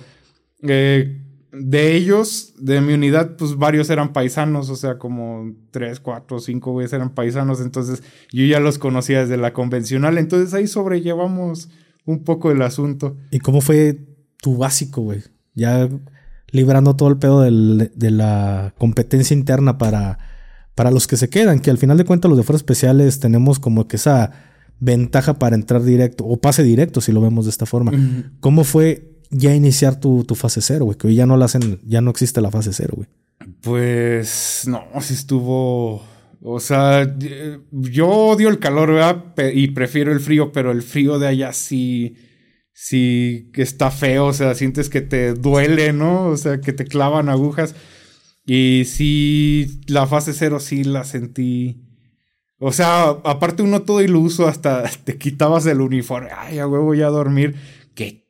Speaker 1: eh, de ellos, de mi unidad, pues varios eran paisanos, o sea, como tres, cuatro, cinco güeyes eran paisanos. Entonces yo ya los conocía desde la convencional. Entonces ahí sobrellevamos un poco el asunto.
Speaker 2: ¿Y cómo fue tu básico, güey? Ya librando todo el pedo de la competencia interna para, para los que se quedan, que al final de cuentas los de fuerzas especiales tenemos como que esa ventaja para entrar directo o pase directo si lo vemos de esta forma. ¿Cómo fue ya iniciar tu, tu fase cero, güey? Que hoy ya no la hacen, ya no existe la fase cero, güey.
Speaker 1: Pues no, si estuvo... O sea, yo odio el calor, ¿verdad? Y prefiero el frío, pero el frío de allá sí si está feo, o sea, sientes que te duele, ¿no? O sea, que te clavan agujas. Y sí, la fase cero sí la sentí. O sea, aparte uno todo iluso, hasta te quitabas el uniforme. Ay, a huevo, ya a dormir. Que.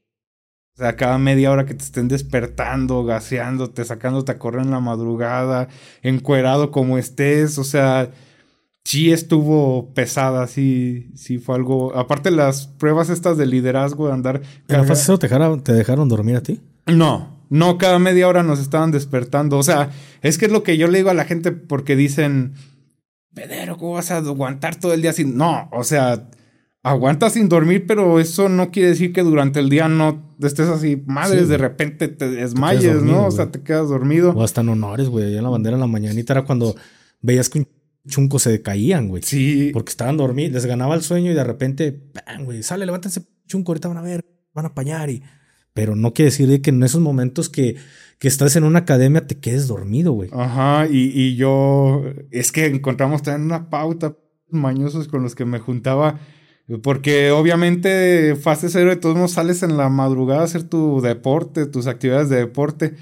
Speaker 1: sea, cada media hora que te estén despertando, gaseándote, sacándote a correr en la madrugada, encuerado como estés, o sea, sí estuvo pesada, sí, sí fue algo. Aparte las pruebas estas de liderazgo, de andar.
Speaker 2: ¿En la fase te dejaron, te dejaron dormir a ti?
Speaker 1: No, no, cada media hora nos estaban despertando. O sea, es que es lo que yo le digo a la gente porque dicen, Pedero, ¿cómo vas a aguantar todo el día sin.? No, o sea, aguantas sin dormir, pero eso no quiere decir que durante el día no estés así, madres, de repente te desmayes, ¿no? O sea, te quedas dormido.
Speaker 2: O hasta en honores, güey. Allá en la bandera en la mañanita era cuando veías que un chunco se decaían, güey.
Speaker 1: Sí.
Speaker 2: Porque estaban dormidos, les ganaba el sueño y de repente, ¡pam, güey! Sale, levántense, chunco, ahorita van a ver, van a apañar y. Pero no quiere decir que en esos momentos que, que estás en una academia te quedes dormido, güey.
Speaker 1: Ajá, y, y yo. Es que encontramos también una pauta mañosos con los que me juntaba. Porque obviamente fase cero de todos modos sales en la madrugada a hacer tu deporte, tus actividades de deporte.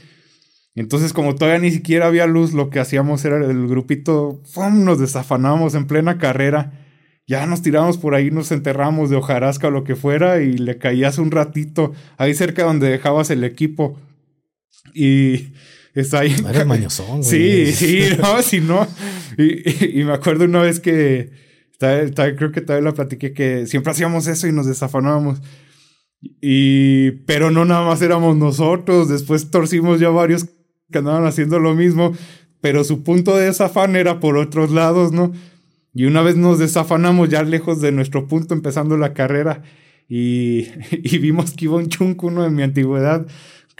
Speaker 1: Entonces, como todavía ni siquiera había luz, lo que hacíamos era el grupito, ¡fum! nos desafanábamos en plena carrera. Ya nos tiramos por ahí, nos enterramos de hojarasca o lo que fuera y le caías un ratito ahí cerca donde dejabas el equipo. Y está ahí.
Speaker 2: Eres mañosón, güey.
Speaker 1: Sí, sí, no, si no. Y, y, me acuerdo una vez que, creo que todavía la platiqué, que siempre hacíamos eso y nos desafanábamos. Y, pero no nada más éramos nosotros, después torcimos ya varios que andaban haciendo lo mismo, pero su punto de desafán era por otros lados, ¿no? Y una vez nos desafanamos ya lejos de nuestro punto empezando la carrera y, y vimos que iba un chunco, uno de mi antigüedad,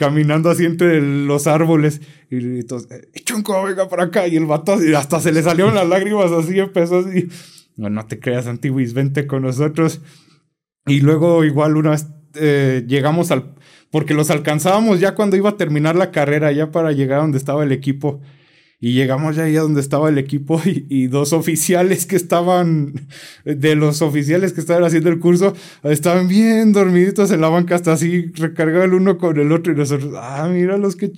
Speaker 1: caminando así entre los árboles. Y entonces, eh, chunco, venga para acá. Y el vato hasta se le salieron las lágrimas así, empezó así. No, no te creas, Antiguis, vente con nosotros. Y luego igual una vez eh, llegamos al... Porque los alcanzábamos ya cuando iba a terminar la carrera, ya para llegar a donde estaba el equipo. Y llegamos ya ahí a donde estaba el equipo y, dos oficiales que estaban, de los oficiales que estaban haciendo el curso, estaban bien dormiditos en la banca, hasta así recargado el uno con el otro. Y nosotros, ah, mira los que,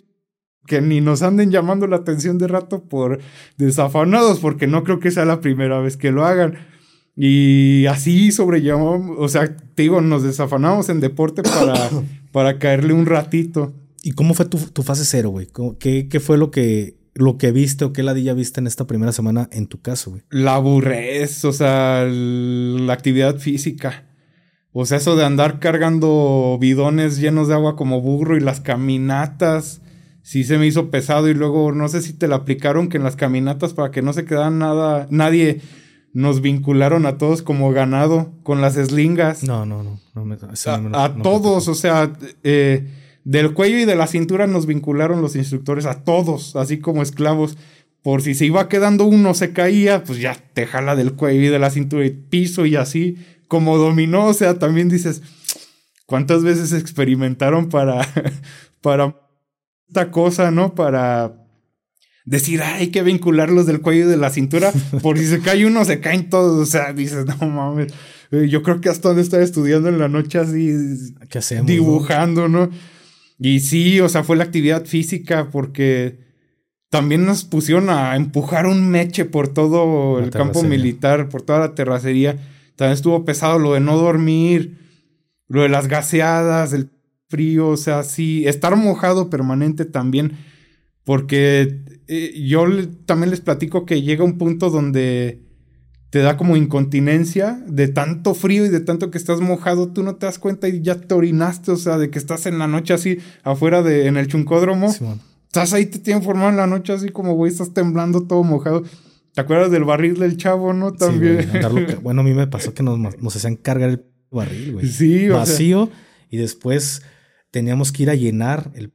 Speaker 1: que ni nos anden llamando la atención de rato por desafanados, porque no creo que sea la primera vez que lo hagan. Y así sobrellevamos, o sea, te digo, nos desafanamos en deporte para, para caerle un ratito.
Speaker 2: ¿Y cómo fue tu, tu fase cero, güey? ¿Qué, ¿Qué fue lo que lo que viste o qué ladilla viste en esta primera semana en tu caso, güey?
Speaker 1: La aburrez, o sea, la actividad física. O sea, eso de andar cargando bidones llenos de agua como burro y las caminatas, sí se me hizo pesado y luego no sé si te la aplicaron que en las caminatas para que no se quedaran nada, nadie nos vincularon a todos como ganado con las eslingas.
Speaker 2: No, no, no. no, me,
Speaker 1: a, a todos, o sea, eh, del cuello y de la cintura nos vincularon los instructores a todos, así como esclavos. Por si se iba quedando uno, se caía, pues ya te jala del cuello y de la cintura y piso y así, como dominó. O sea, también dices, ¿cuántas veces experimentaron para, para esta cosa, no? Para decir, hay que vincularlos del cuello y de la cintura, por si se cae uno, se caen todos. O sea, dices, no mames. Eh, yo creo que hasta donde estaba estudiando en la noche así,
Speaker 2: ¿Qué hacemos,
Speaker 1: dibujando, ¿no? Y sí, o sea, fue la actividad física porque también nos pusieron a empujar un meche por todo la el campo militar, por toda la terracería. También estuvo pesado lo de no dormir, lo de las gaseadas, el frío, o sea, sí, estar mojado permanente también, porque eh, yo también les platico que llega un punto donde te da como incontinencia de tanto frío y de tanto que estás mojado, tú no te das cuenta y ya te orinaste, o sea, de que estás en la noche así afuera de en el chuncódromo. estás ahí, te tienen formado en la noche así como, güey, estás temblando todo mojado. ¿Te acuerdas del barril del chavo, no? También.
Speaker 2: Sí, bueno, a mí me pasó que nos, nos hacían cargar el barril, güey.
Speaker 1: Sí,
Speaker 2: o Vacío y después teníamos que ir a llenar el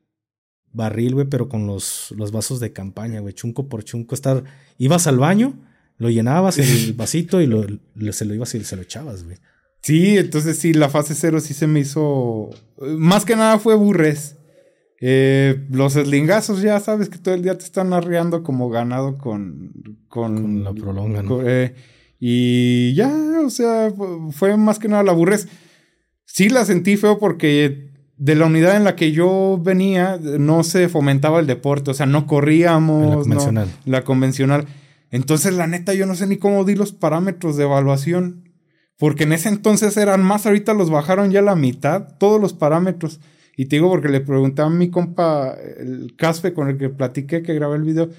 Speaker 2: barril, güey, pero con los, los vasos de campaña, güey, chunco por chunco. Estar, ibas al baño lo llenabas el vasito y lo, se lo ibas y se lo echabas, güey.
Speaker 1: Sí, entonces sí, la fase cero sí se me hizo. Más que nada fue burres. Eh, los eslingazos, ya sabes que todo el día te están arreando como ganado con. Con,
Speaker 2: la prolonga,
Speaker 1: eh, y ya, o sea, fue más que nada la burres. Sí la sentí feo porque de la unidad en la que yo venía no se fomentaba el deporte, o sea, no corríamos. La
Speaker 2: convencional.
Speaker 1: la convencional. Entonces, la neta, yo no sé ni cómo di los parámetros de evaluación. Porque en ese entonces eran más, ahorita los bajaron ya a la mitad, todos los parámetros. Y te digo porque le preguntaba a mi compa, el Caspe con el que platiqué, que grabé el video,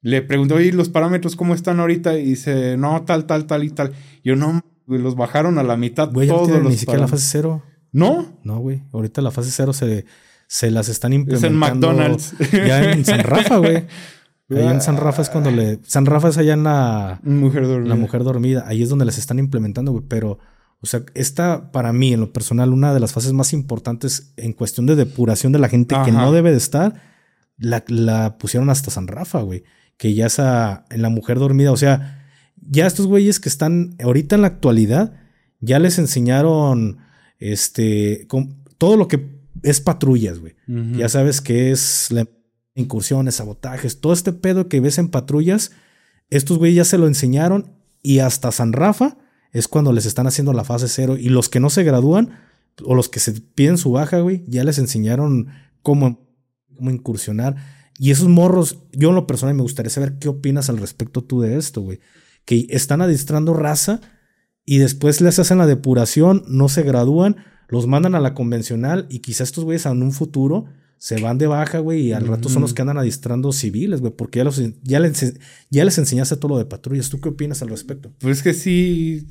Speaker 1: le preguntó, ¿y los parámetros cómo están ahorita? Y dice, no, tal, tal, tal y tal. Yo no, los bajaron a la mitad
Speaker 2: Güey,
Speaker 1: todos los
Speaker 2: ni siquiera la fase cero.
Speaker 1: ¿No?
Speaker 2: No, güey. Ahorita la fase cero se, se las están
Speaker 1: Es
Speaker 2: implementando.
Speaker 1: en McDonald's.
Speaker 2: Ya en San Rafa, güey. Allá en San Rafa es cuando le. San Rafa es allá en la,
Speaker 1: Mujer dormida.
Speaker 2: la mujer dormida. Ahí es donde las están implementando, güey. Pero, o sea, esta para mí, en lo personal, una de las fases más importantes en cuestión de depuración de la gente que no debe de estar, la, la pusieron hasta San Rafa, güey. Que ya esa en la mujer dormida. O sea, ya estos güeyes que están ahorita en la actualidad, ya les enseñaron este con, todo lo que es patrullas, güey. Ya sabes que es la incursiones, sabotajes, todo este pedo que ves en patrullas, estos güeyes ya se lo enseñaron y hasta San Rafa es cuando les están haciendo la fase cero y los que no se gradúan o los que se piden su baja, güey, ya les enseñaron cómo, cómo incursionar. Y esos morros, yo en lo personal me gustaría saber qué opinas al respecto tú de esto, güey. Que están adiestrando raza y después les hacen la depuración, no se gradúan, los mandan a la convencional y quizás estos güeyes en un futuro se van de baja, güey, y al rato son los que andan adiestrando civiles, güey, porque ya, los, ya, les, ya les enseñaste todo lo de patrullas. ¿Tú qué opinas al respecto?
Speaker 1: Pues que sí.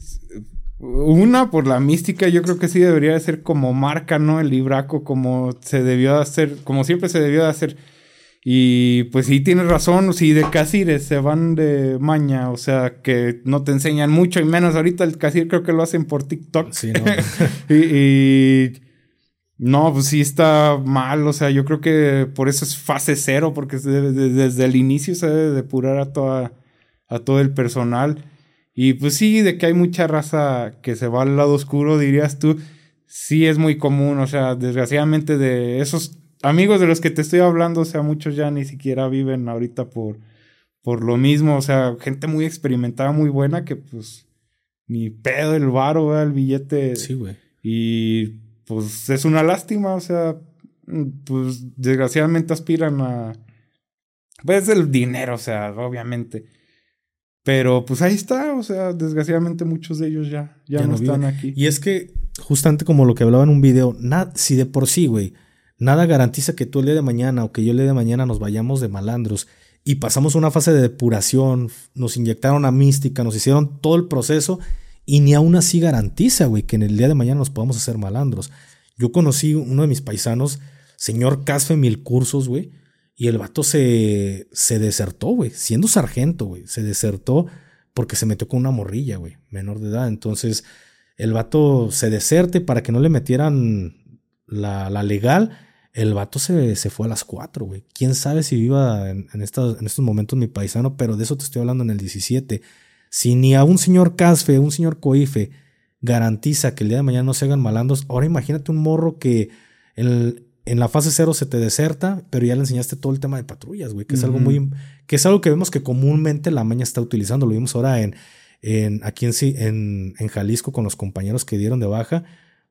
Speaker 1: Una, por la mística, yo creo que sí debería de ser como marca, ¿no? El libraco, como se debió de hacer, como siempre se debió de hacer. Y pues sí, tienes razón, si de casires se van de maña, o sea, que no te enseñan mucho y menos ahorita el casir creo que lo hacen por TikTok.
Speaker 2: Sí, ¿no?
Speaker 1: y, y no, pues sí está mal, o sea, yo creo que por eso es fase cero, porque se debe- de- desde el inicio se debe depurar a, toda, a todo el personal. Y pues sí, de que hay mucha raza que se va al lado oscuro, dirías tú, sí es muy común, o sea, desgraciadamente de esos amigos de los que te estoy hablando, o sea, muchos ya ni siquiera viven ahorita por, por lo mismo, o sea, gente muy experimentada, muy buena, que pues ni pedo el varo, ¿verdad? el billete.
Speaker 2: Sí, güey.
Speaker 1: Y pues es una lástima, o sea, pues desgraciadamente aspiran a... Pues el dinero, o sea, obviamente. Pero pues ahí está, o sea, desgraciadamente muchos de ellos ya, ya,
Speaker 2: Ya
Speaker 1: no,
Speaker 2: no
Speaker 1: están aquí.
Speaker 2: Y es que, justamente como lo que hablaba en un video, na- si de por sí, güey, nada garantiza que tú el día de mañana o que yo el día de mañana nos vayamos de malandros y pasamos una fase de depuración, nos inyectaron a mística, nos hicieron todo el proceso y ni aún así garantiza, güey, que en el día de mañana nos podamos hacer malandros. Yo conocí uno de mis paisanos, señor Casfe Mil Cursos, güey, y el vato se, se desertó, güey, siendo sargento, güey, se desertó porque se metió con una morrilla, güey, menor de edad. Entonces, el vato se deserte para que no le metieran la, la legal. El vato se, se fue a las 4, güey. Quién sabe si viva en, en, estas- en estos momentos mi paisano, pero de eso te estoy hablando en el 17. Si ni a un señor Casfe, un señor Coife, garantiza que el día de mañana no se hagan malandros, ahora imagínate un morro que en, el- en la fase cero se te deserta, pero ya le enseñaste todo el tema de patrullas, güey, que es algo muy, que es algo que vemos que comúnmente la maña está utilizando. Lo vimos ahora en, en aquí en, en, en Jalisco con los compañeros que dieron de baja.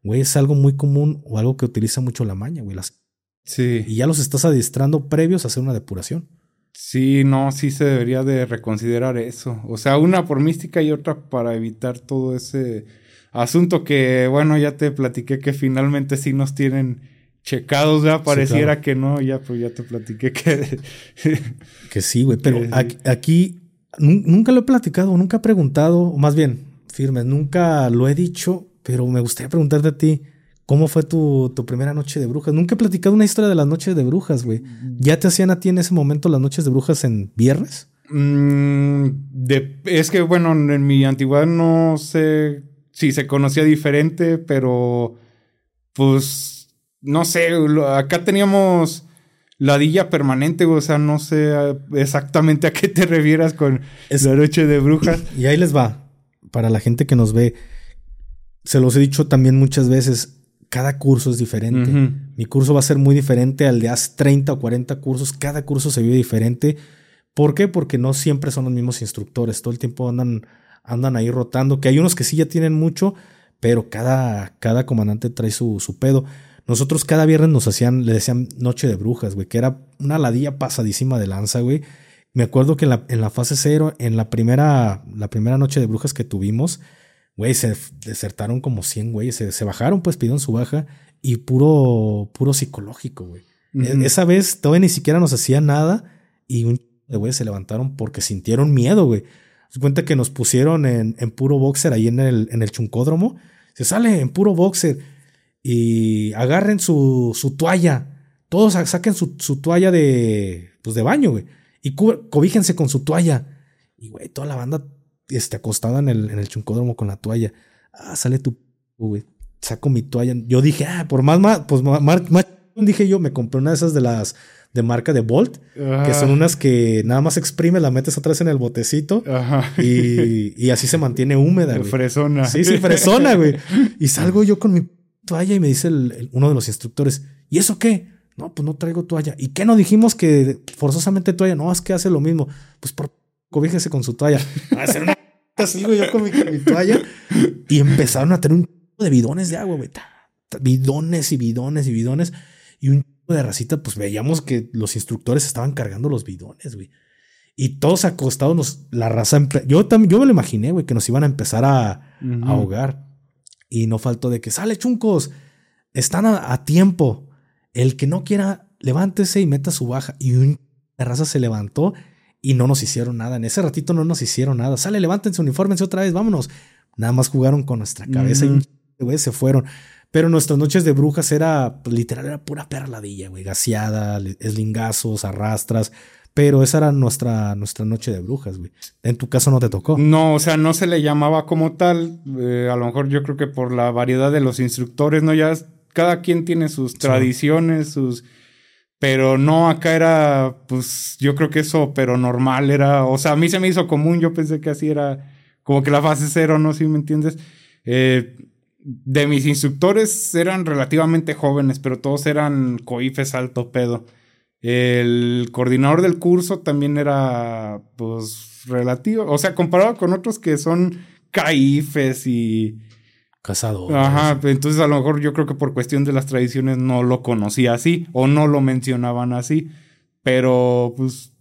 Speaker 2: Güey, es algo muy común o algo que utiliza mucho la maña, güey. Las,
Speaker 1: Sí.
Speaker 2: y ya los estás adiestrando previos a hacer una depuración.
Speaker 1: Sí, no, sí se debería de reconsiderar eso. O sea, una por mística y otra para evitar todo ese asunto que, bueno, ya te platiqué que finalmente sí nos tienen checados, ya pareciera
Speaker 2: claro.
Speaker 1: que no, ya, pues ya te platiqué que...
Speaker 2: Que sí, güey. Pero aquí, aquí nun- nunca lo he platicado, nunca he preguntado, o más bien, firme, nunca lo he dicho, pero me gustaría preguntarte a ti. ¿Cómo fue tu, tu primera noche de brujas? Nunca he platicado una historia de las noches de brujas, güey. ¿Ya te hacían a ti en ese momento las noches de brujas en viernes?
Speaker 1: Mm, de- es que, bueno, en mi antigüedad no sé si se conocía diferente, pero pues, no sé, acá teníamos ladilla permanente, o sea, no sé exactamente a qué te refieras con
Speaker 2: Es-
Speaker 1: la noche de brujas.
Speaker 2: Y ahí les va. Para la gente que nos ve, se los he dicho también muchas veces, cada curso es diferente. Mi curso va a ser muy diferente al de hace 30 o 40 cursos. Cada curso se vive diferente. ¿Por qué? Porque no siempre son los mismos instructores. Todo el tiempo andan, andan ahí rotando. Que hay unos que sí ya tienen mucho, pero cada, cada comandante trae su, su pedo. Nosotros cada viernes nos hacían, le decían Noche de Brujas, güey, que era una ladilla pasadísima de lanza, güey. Me acuerdo que en la, en la fase cero, en la primera, la primera noche de brujas que tuvimos, güey, se desertaron como 100 güeyes, se, se bajaron, pues pidieron su baja y puro, puro psicológico, güey. E, esa vez todavía ni siquiera nos hacía nada y un de güey se levantaron porque sintieron miedo, güey. Se cuenta que nos pusieron en, en, puro boxer ahí en el, en el chuncódromo. Se sale en puro boxer y agarren su, su toalla. Todos saquen su, su, toalla de, pues de baño, güey. Y cobíjense con su toalla. Y, güey, toda la banda este, acostada en el, en el chuncódromo con la toalla. Ah, sale tu, güey. Saco mi toalla. Yo dije, ah, por más, más, pues más, más, dije yo, me compré una de esas de las de marca de Bolt, que son unas que nada más exprime, la metes atrás en el botecito Y, y, así se mantiene húmeda. Güey.
Speaker 1: Fresona.
Speaker 2: Sí, sí, fresona, güey. Y salgo yo con mi toalla y me dice uno de los instructores, ¿y eso qué? No, pues no traigo toalla. ¿Y qué no dijimos que forzosamente toalla? No, es que hace lo mismo. Pues por cobíjese con su toalla. A hacer una sigo yo con mi, toalla. Y empezaron a tener un de bidones de agua, güey. Bidones y bidones y bidones. Y un de racita, pues veíamos que los instructores estaban cargando los bidones, güey. Y todos acostados, nos, la raza. Yo también, yo me lo imaginé, güey, que nos iban a empezar a, ahogar. Y no faltó de que sale chuncos, están a, tiempo. El que no quiera, levántese y meta su baja. Y un de raza se levantó y no nos hicieron nada. En ese ratito no nos hicieron nada. Sale, levántense, uniformense otra vez, vámonos. Nada más jugaron con nuestra cabeza y güey, se fueron. Pero nuestras noches de brujas era, pues, literal, era pura perladilla, güey. Gaseada, eslingazos, arrastras. Pero esa era nuestra, nuestra noche de brujas, güey. En tu caso no te tocó.
Speaker 1: No, o sea, no se le llamaba como tal. Eh, a lo mejor yo creo que por la variedad de los instructores, ¿no? Ya cada quien tiene sus tradiciones, sus... Pero no, acá era, pues yo creo que eso, pero normal era, o sea, a mí se me hizo común, yo pensé que así era como que la fase cero, ¿no? Si me entiendes. Eh, de mis instructores eran relativamente jóvenes, pero todos eran coifes alto pedo. El coordinador del curso también era, pues, relativo. O sea, comparado con otros que son caifes y.
Speaker 2: Casadores.
Speaker 1: Ajá, entonces a lo mejor yo creo que por cuestión de las tradiciones no lo conocía así o no lo mencionaban así. Pero, pues,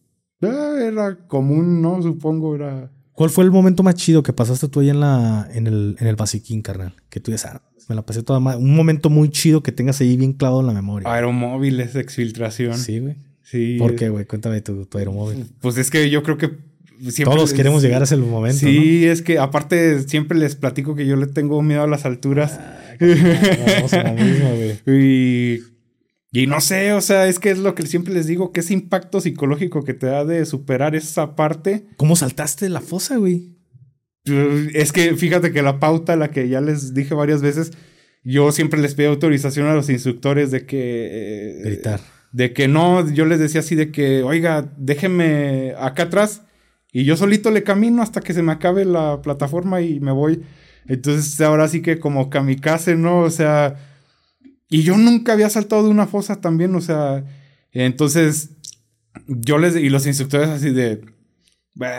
Speaker 1: eh, era común, ¿no? Supongo, era.
Speaker 2: ¿Cuál fue el momento más chido que pasaste tú ahí en, la, en, el, en el basiquín, carnal? Que tú dices, ah, me la pasé toda mal. Un momento muy chido que tengas ahí bien clavado en la memoria.
Speaker 1: Aeromóviles, exfiltración.
Speaker 2: Sí, güey.
Speaker 1: Sí.
Speaker 2: ¿Por qué, güey? Cuéntame tu, tu aeromóvil.
Speaker 1: Pues es que yo creo que
Speaker 2: siempre Todos queremos llegar a ese momento.
Speaker 1: Sí, es que aparte siempre les platico que yo le tengo miedo a las alturas. Ah, la misma. Y y no sé, o sea, es que es lo que siempre les digo, que ese impacto psicológico que te da de superar esa parte.
Speaker 2: ¿Cómo saltaste la fosa, güey?
Speaker 1: Es que fíjate que la pauta, la que ya les dije varias veces, yo siempre les pido autorización a los instructores de que...
Speaker 2: Eh, Gritar.
Speaker 1: De que no, yo les decía así de que, oiga, déjenme acá atrás y yo solito le camino hasta que se me acabe la plataforma y me voy. Entonces ahora sí que como kamikaze, ¿no? O sea y yo nunca había saltado de una fosa también, o sea, entonces yo les, y los instructores así de,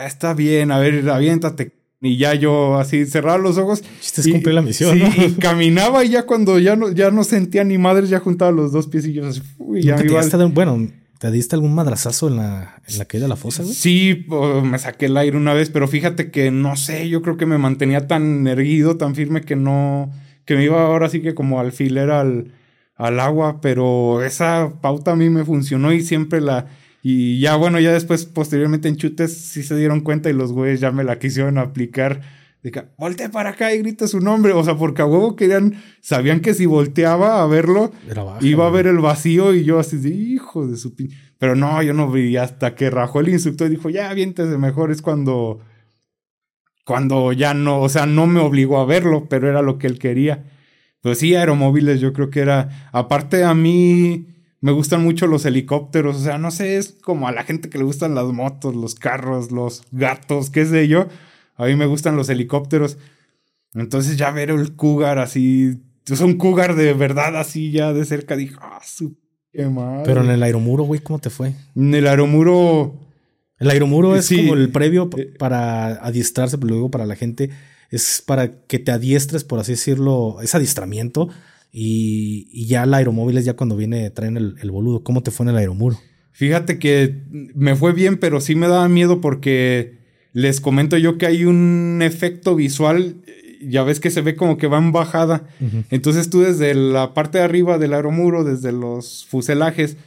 Speaker 1: está bien, a ver, aviéntate. Y ya yo así cerraba los ojos.
Speaker 2: Te cumple la misión.
Speaker 1: Sí, y caminaba y ya cuando ya no, ya no sentía ni madres, ya juntaba los dos pies y yo así,
Speaker 2: uy, ya te Bueno, ¿te diste algún madrazazo en la, en la caída de la fosa, güey?
Speaker 1: Sí, me saqué el aire una vez, pero fíjate que no sé, yo creo que me mantenía tan erguido, tan firme que no, que me iba ahora sí que como alfiler al, al agua, pero esa pauta a mí me funcionó y siempre la... Y ya bueno, ya después, posteriormente en chutes, sí se dieron cuenta y los güeyes ya me la quisieron aplicar. De que, voltea para acá y grita su nombre. O sea, porque a huevo querían, sabían que si volteaba a verlo, iba a ver el vacío y yo así de, hijo de su pin... Pero no, yo no vi hasta que rajó el instructor y dijo, ya, aviéntese mejor. Es cuando, cuando ya no, o sea, no me obligó a verlo, pero era lo que él quería. Pues sí, aeromóviles, yo creo que era. Aparte, a mí me gustan mucho los helicópteros. O sea, no sé, es como a la gente que le gustan las motos, los carros, los gatos, qué sé yo. A mí me gustan los helicópteros. Entonces, ya ver el cougar así. Es un cougar de verdad, así ya de cerca. Dije, ah, su qué madre.
Speaker 2: Pero en el aeromuro, güey, ¿cómo te fue?
Speaker 1: En el aeromuro.
Speaker 2: El aeromuro es como el previo eh, para adiestrarse, pero luego para la gente es para que te adiestres, por así decirlo, es adiestramiento. Y, y ya el aeromóvil es ya cuando viene, traen el, el, boludo. ¿Cómo te fue en el aeromuro?
Speaker 1: Fíjate que me fue bien, pero sí me daba miedo porque les comento yo que hay un efecto visual ya ves que se ve como que va en bajada. Entonces tú desde la parte de arriba del aeromuro, desde los fuselajes,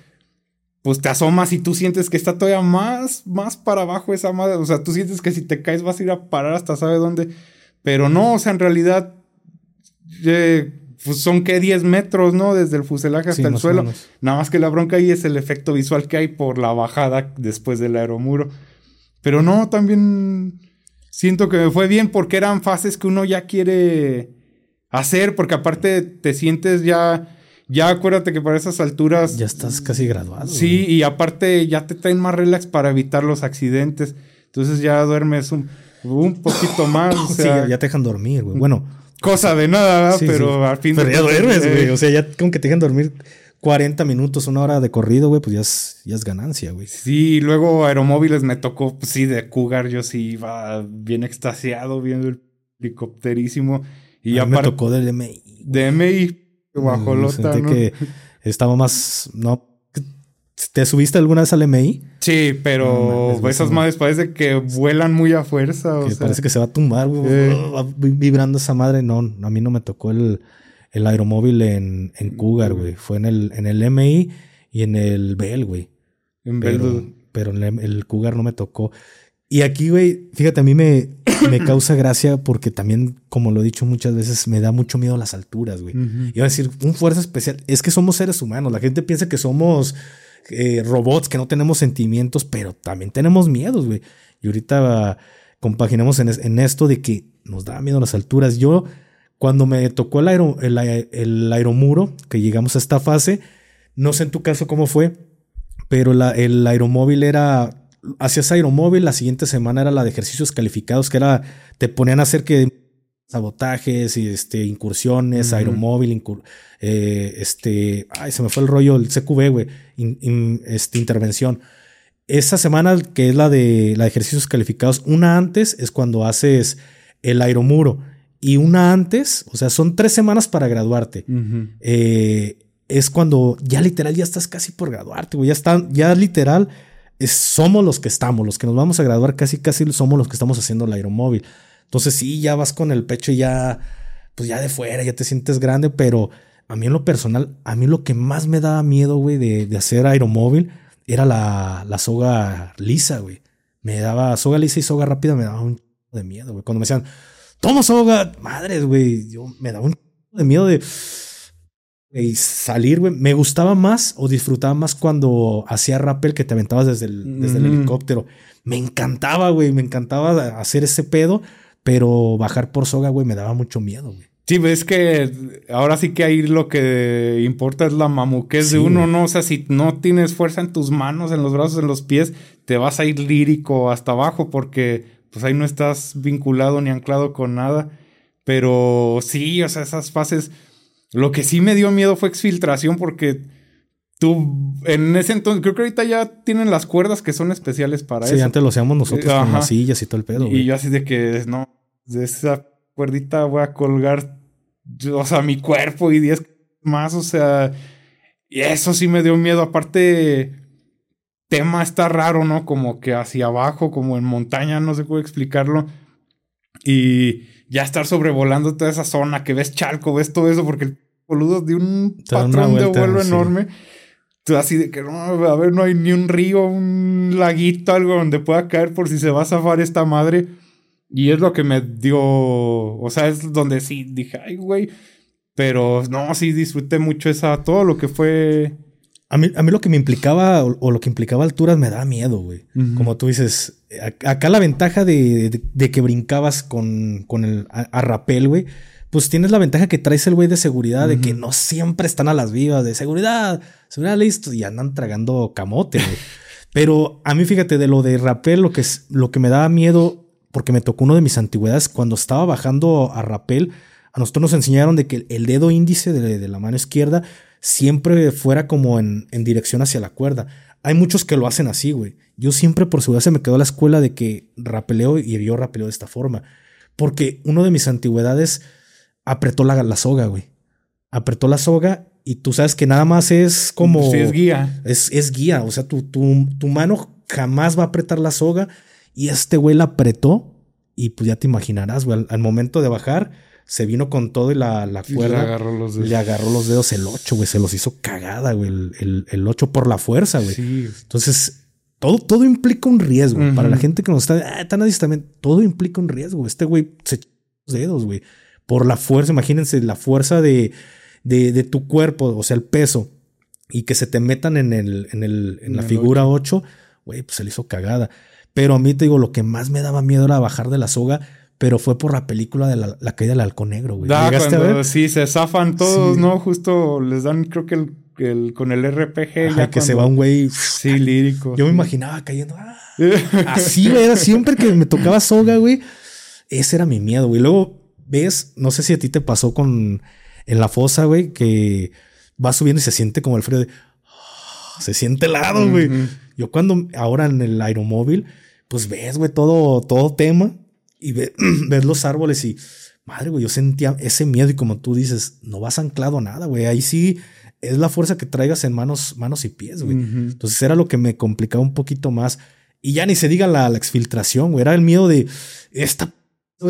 Speaker 1: pues te asomas y tú sientes que está todavía más, más para abajo esa madre. O sea, tú sientes que si te caes vas a ir a parar hasta sabe dónde. Pero no, o sea, en realidad eh, pues son que 10 metros, ¿no? Desde el fuselaje hasta el suelo. Nada más que la bronca ahí es el efecto visual que hay por la bajada después del aeromuro. Pero no, también siento que me fue bien porque eran fases que uno ya quiere hacer, porque aparte te sientes ya, ya acuérdate que para esas alturas...
Speaker 2: Ya estás casi graduado.
Speaker 1: Sí, y aparte ya te traen más relax para evitar los accidentes. Entonces ya duermes un, un poquito más. O sea,
Speaker 2: sí, ya te dejan dormir, güey. Bueno.
Speaker 1: Cosa de nada, pero al fin...
Speaker 2: Pero ya duermes, güey. O sea, ya con que te dejan dormir 40 minutos, una hora de corrido, güey, pues ya es, ya es ganancia, güey.
Speaker 1: Sí, luego aeromóviles me tocó, pues sí, de Cougar, yo sí iba bien extasiado viendo el helicópterísimo. Y
Speaker 2: ya me tocó del MI.
Speaker 1: De MI, guajolota, ¿no? que
Speaker 2: estaba más, no, ¿Te subiste alguna vez al MI?
Speaker 1: Sí, pero esas madres parece que vuelan muy a fuerza. O
Speaker 2: parece que se va a tumbar, güey. vibrando esa madre. No, a mí no me tocó el, el aeromóvil en, en Cougar, güey. Fue en el, en el MI y en el Bell, güey. En pero, pero en el, Cougar no me tocó. Y aquí, güey, fíjate, a mí me, me causa gracia porque también, como lo he dicho muchas veces, me da mucho miedo las alturas, güey. Iba a decir, un fuerza especial. Es que somos seres humanos. La gente piensa que somos eh, robots, que no tenemos sentimientos, pero también tenemos miedos, güey. Y ahorita compaginamos en, en esto de que nos da miedo las alturas. Yo cuando me tocó el, el, aeromuro, que llegamos a esta fase, no sé en tu caso cómo fue, pero el aeromóvil era, hacías aeromóvil, la siguiente semana era la de ejercicios calificados, que era, te ponían a hacer que sabotajes y este, incursiones, aeromóvil, eh, este, ay, se me fue el rollo, el CQB, güey, este, intervención. Esa semana, que es la de, la de ejercicios calificados, una antes es cuando haces el aeromuro y una antes, o sea, son tres semanas para graduarte. Eh, es cuando ya literal ya estás casi por graduarte, güey. Ya están, ya literal somos los que estamos, los que nos vamos a graduar casi, casi somos los que estamos haciendo el aeromóvil. Entonces sí, ya vas con el pecho ya, pues ya de fuera, ya te sientes grande, pero a mí en lo personal, a mí lo que más me daba miedo, güey, de, de hacer aeromóvil era la, la soga lisa, güey. Me daba soga lisa y soga rápida, me daba un de miedo, güey. Cuando me decían, toma soga. Madres, güey. Yo me daba un de miedo de, salir, güey. Me gustaba más o disfrutaba más cuando hacía rappel que te aventabas desde el, desde el helicóptero. Me encantaba, güey. Me encantaba hacer ese pedo, pero bajar por soga, güey, me daba mucho miedo, güey.
Speaker 1: Sí, ves que ahora sí que ahí lo que importa es la mamuquez de uno, ¿no? O sea, si no tienes fuerza en tus manos, en los brazos, en los pies, te vas a ir lírico hasta abajo porque pues ahí no estás vinculado ni anclado con nada. Pero sí, o sea, esas fases. Lo que sí me dio miedo fue exfiltración porque tú en ese entonces, creo que ahorita ya tienen las cuerdas que son especiales para eso. Sí,
Speaker 2: antes lo hacíamos nosotros con las sillas y todo el pedo.
Speaker 1: Y yo así de que no, de esa cuerdita voy a colgar, o sea, mi cuerpo y 10 más, o sea, y eso sí me dio miedo. Aparte, tema está raro, ¿no? Como que hacia abajo, como en montaña, no sé cómo explicarlo. Y ya estar sobrevolando toda esa zona, que ves Chalco, ves todo eso, porque el boludo de un patrón de vuelo enorme. Tú así de que no, a ver, no hay ni un río, un laguito, algo donde pueda caer por si se va a zafar esta madre. Y es lo que me dio, o sea, es donde sí dije, ay, güey. Pero no, sí disfruté mucho esa, todo lo que fue
Speaker 2: a mí, a mí lo que me implicaba o, lo que implicaba alturas me da miedo, güey. Como tú dices, acá la ventaja de, que brincabas con, con el a, rapel, güey, pues tienes la ventaja que traes el güey de seguridad, de que no siempre están a las vivas, de seguridad, seguridad listo, y andan tragando camote, güey. Pero a mí, fíjate, de lo de rapel, lo que, es, lo que me daba miedo, porque me tocó uno de mis antigüedades, cuando estaba bajando a rapel, a nosotros nos enseñaron de que el dedo índice de, de la mano izquierda siempre fuera como en, en, dirección hacia la cuerda. Hay muchos que lo hacen así, güey. Yo siempre por seguridad se me quedó la escuela de que rapeleo y yo rapeleo de esta forma. Porque uno de mis antigüedades apretó la, la soga, güey. Apretó la soga y tú sabes que nada más es como...
Speaker 1: Sí, es guía.
Speaker 2: Es, es guía. O sea, tu, tu, tu mano jamás va a apretar la soga y este güey la apretó Y pues ya te imaginarás, güey. Al, momento de bajar, se vino con todo y la, la cuerda.
Speaker 1: le agarró los dedos.
Speaker 2: Le agarró los dedos el 8, güey. Se los hizo cagada, güey. El, el, 8 por la fuerza, güey.
Speaker 1: Sí.
Speaker 2: Entonces, todo, todo implica un riesgo. Para la gente que nos está. Ah, tan también. Todo implica un riesgo. Este güey se echó los dedos, güey. Por la fuerza. Imagínense la fuerza de, de, de tu cuerpo, o sea, el peso. Y que se te metan en, el, en, el, en la figura 8, güey, pues se le hizo cagada. Pero a mí te digo, lo que más me daba miedo era bajar de la soga, pero fue por la película de la, caída del halcón negro, güey.
Speaker 1: Da, cuando, Sí, se zafan todos, ¿no? Justo les dan, creo que el, con el RPG.
Speaker 2: ya que se va un güey.
Speaker 1: Sí, lírico.
Speaker 2: Yo me imaginaba cayendo. ¡ah! Así era, siempre que me tocaba soga, güey. Ese era mi miedo, güey. Luego ves, no sé si a ti te pasó con en la fosa, güey, que va subiendo y se siente como el frío de. Ah, se siente helado, güey. Yo cuando ahora en el aeromóvil pues ves, güey, todo, todo tema y ves los árboles y, madre, güey, yo sentía ese miedo y como tú dices, no vas anclado a nada, güey, ahí sí es la fuerza que traigas en manos, manos y pies, güey. Entonces era lo que me complicaba un poquito más. Y ya ni se diga la, exfiltración, güey, era el miedo de, esta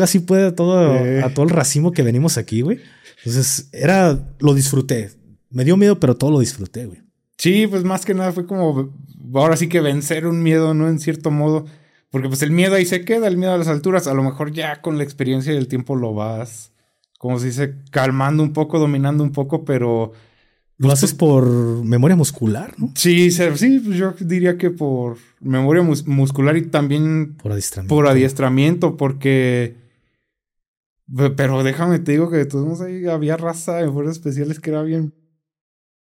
Speaker 2: así puede todo, a todo el racimo que venimos aquí, güey. Entonces era, lo disfruté. Me dio miedo, pero todo lo disfruté, güey.
Speaker 1: Sí, pues más que nada fue como, ahora sí que vencer un miedo, ¿no? En cierto modo. Porque pues el miedo ahí se queda, el miedo a las alturas. A lo mejor ya con la experiencia y el tiempo lo vas, como se dice, calmando un poco, dominando un poco, pero...
Speaker 2: Lo haces por memoria muscular, ¿no?
Speaker 1: Sí, sí, pues yo diría que por memoria muscular y también
Speaker 2: por adiestramiento.
Speaker 1: Por adiestramiento, porque... Pero déjame te digo que todos ahí había raza de fuerzas especiales que era bien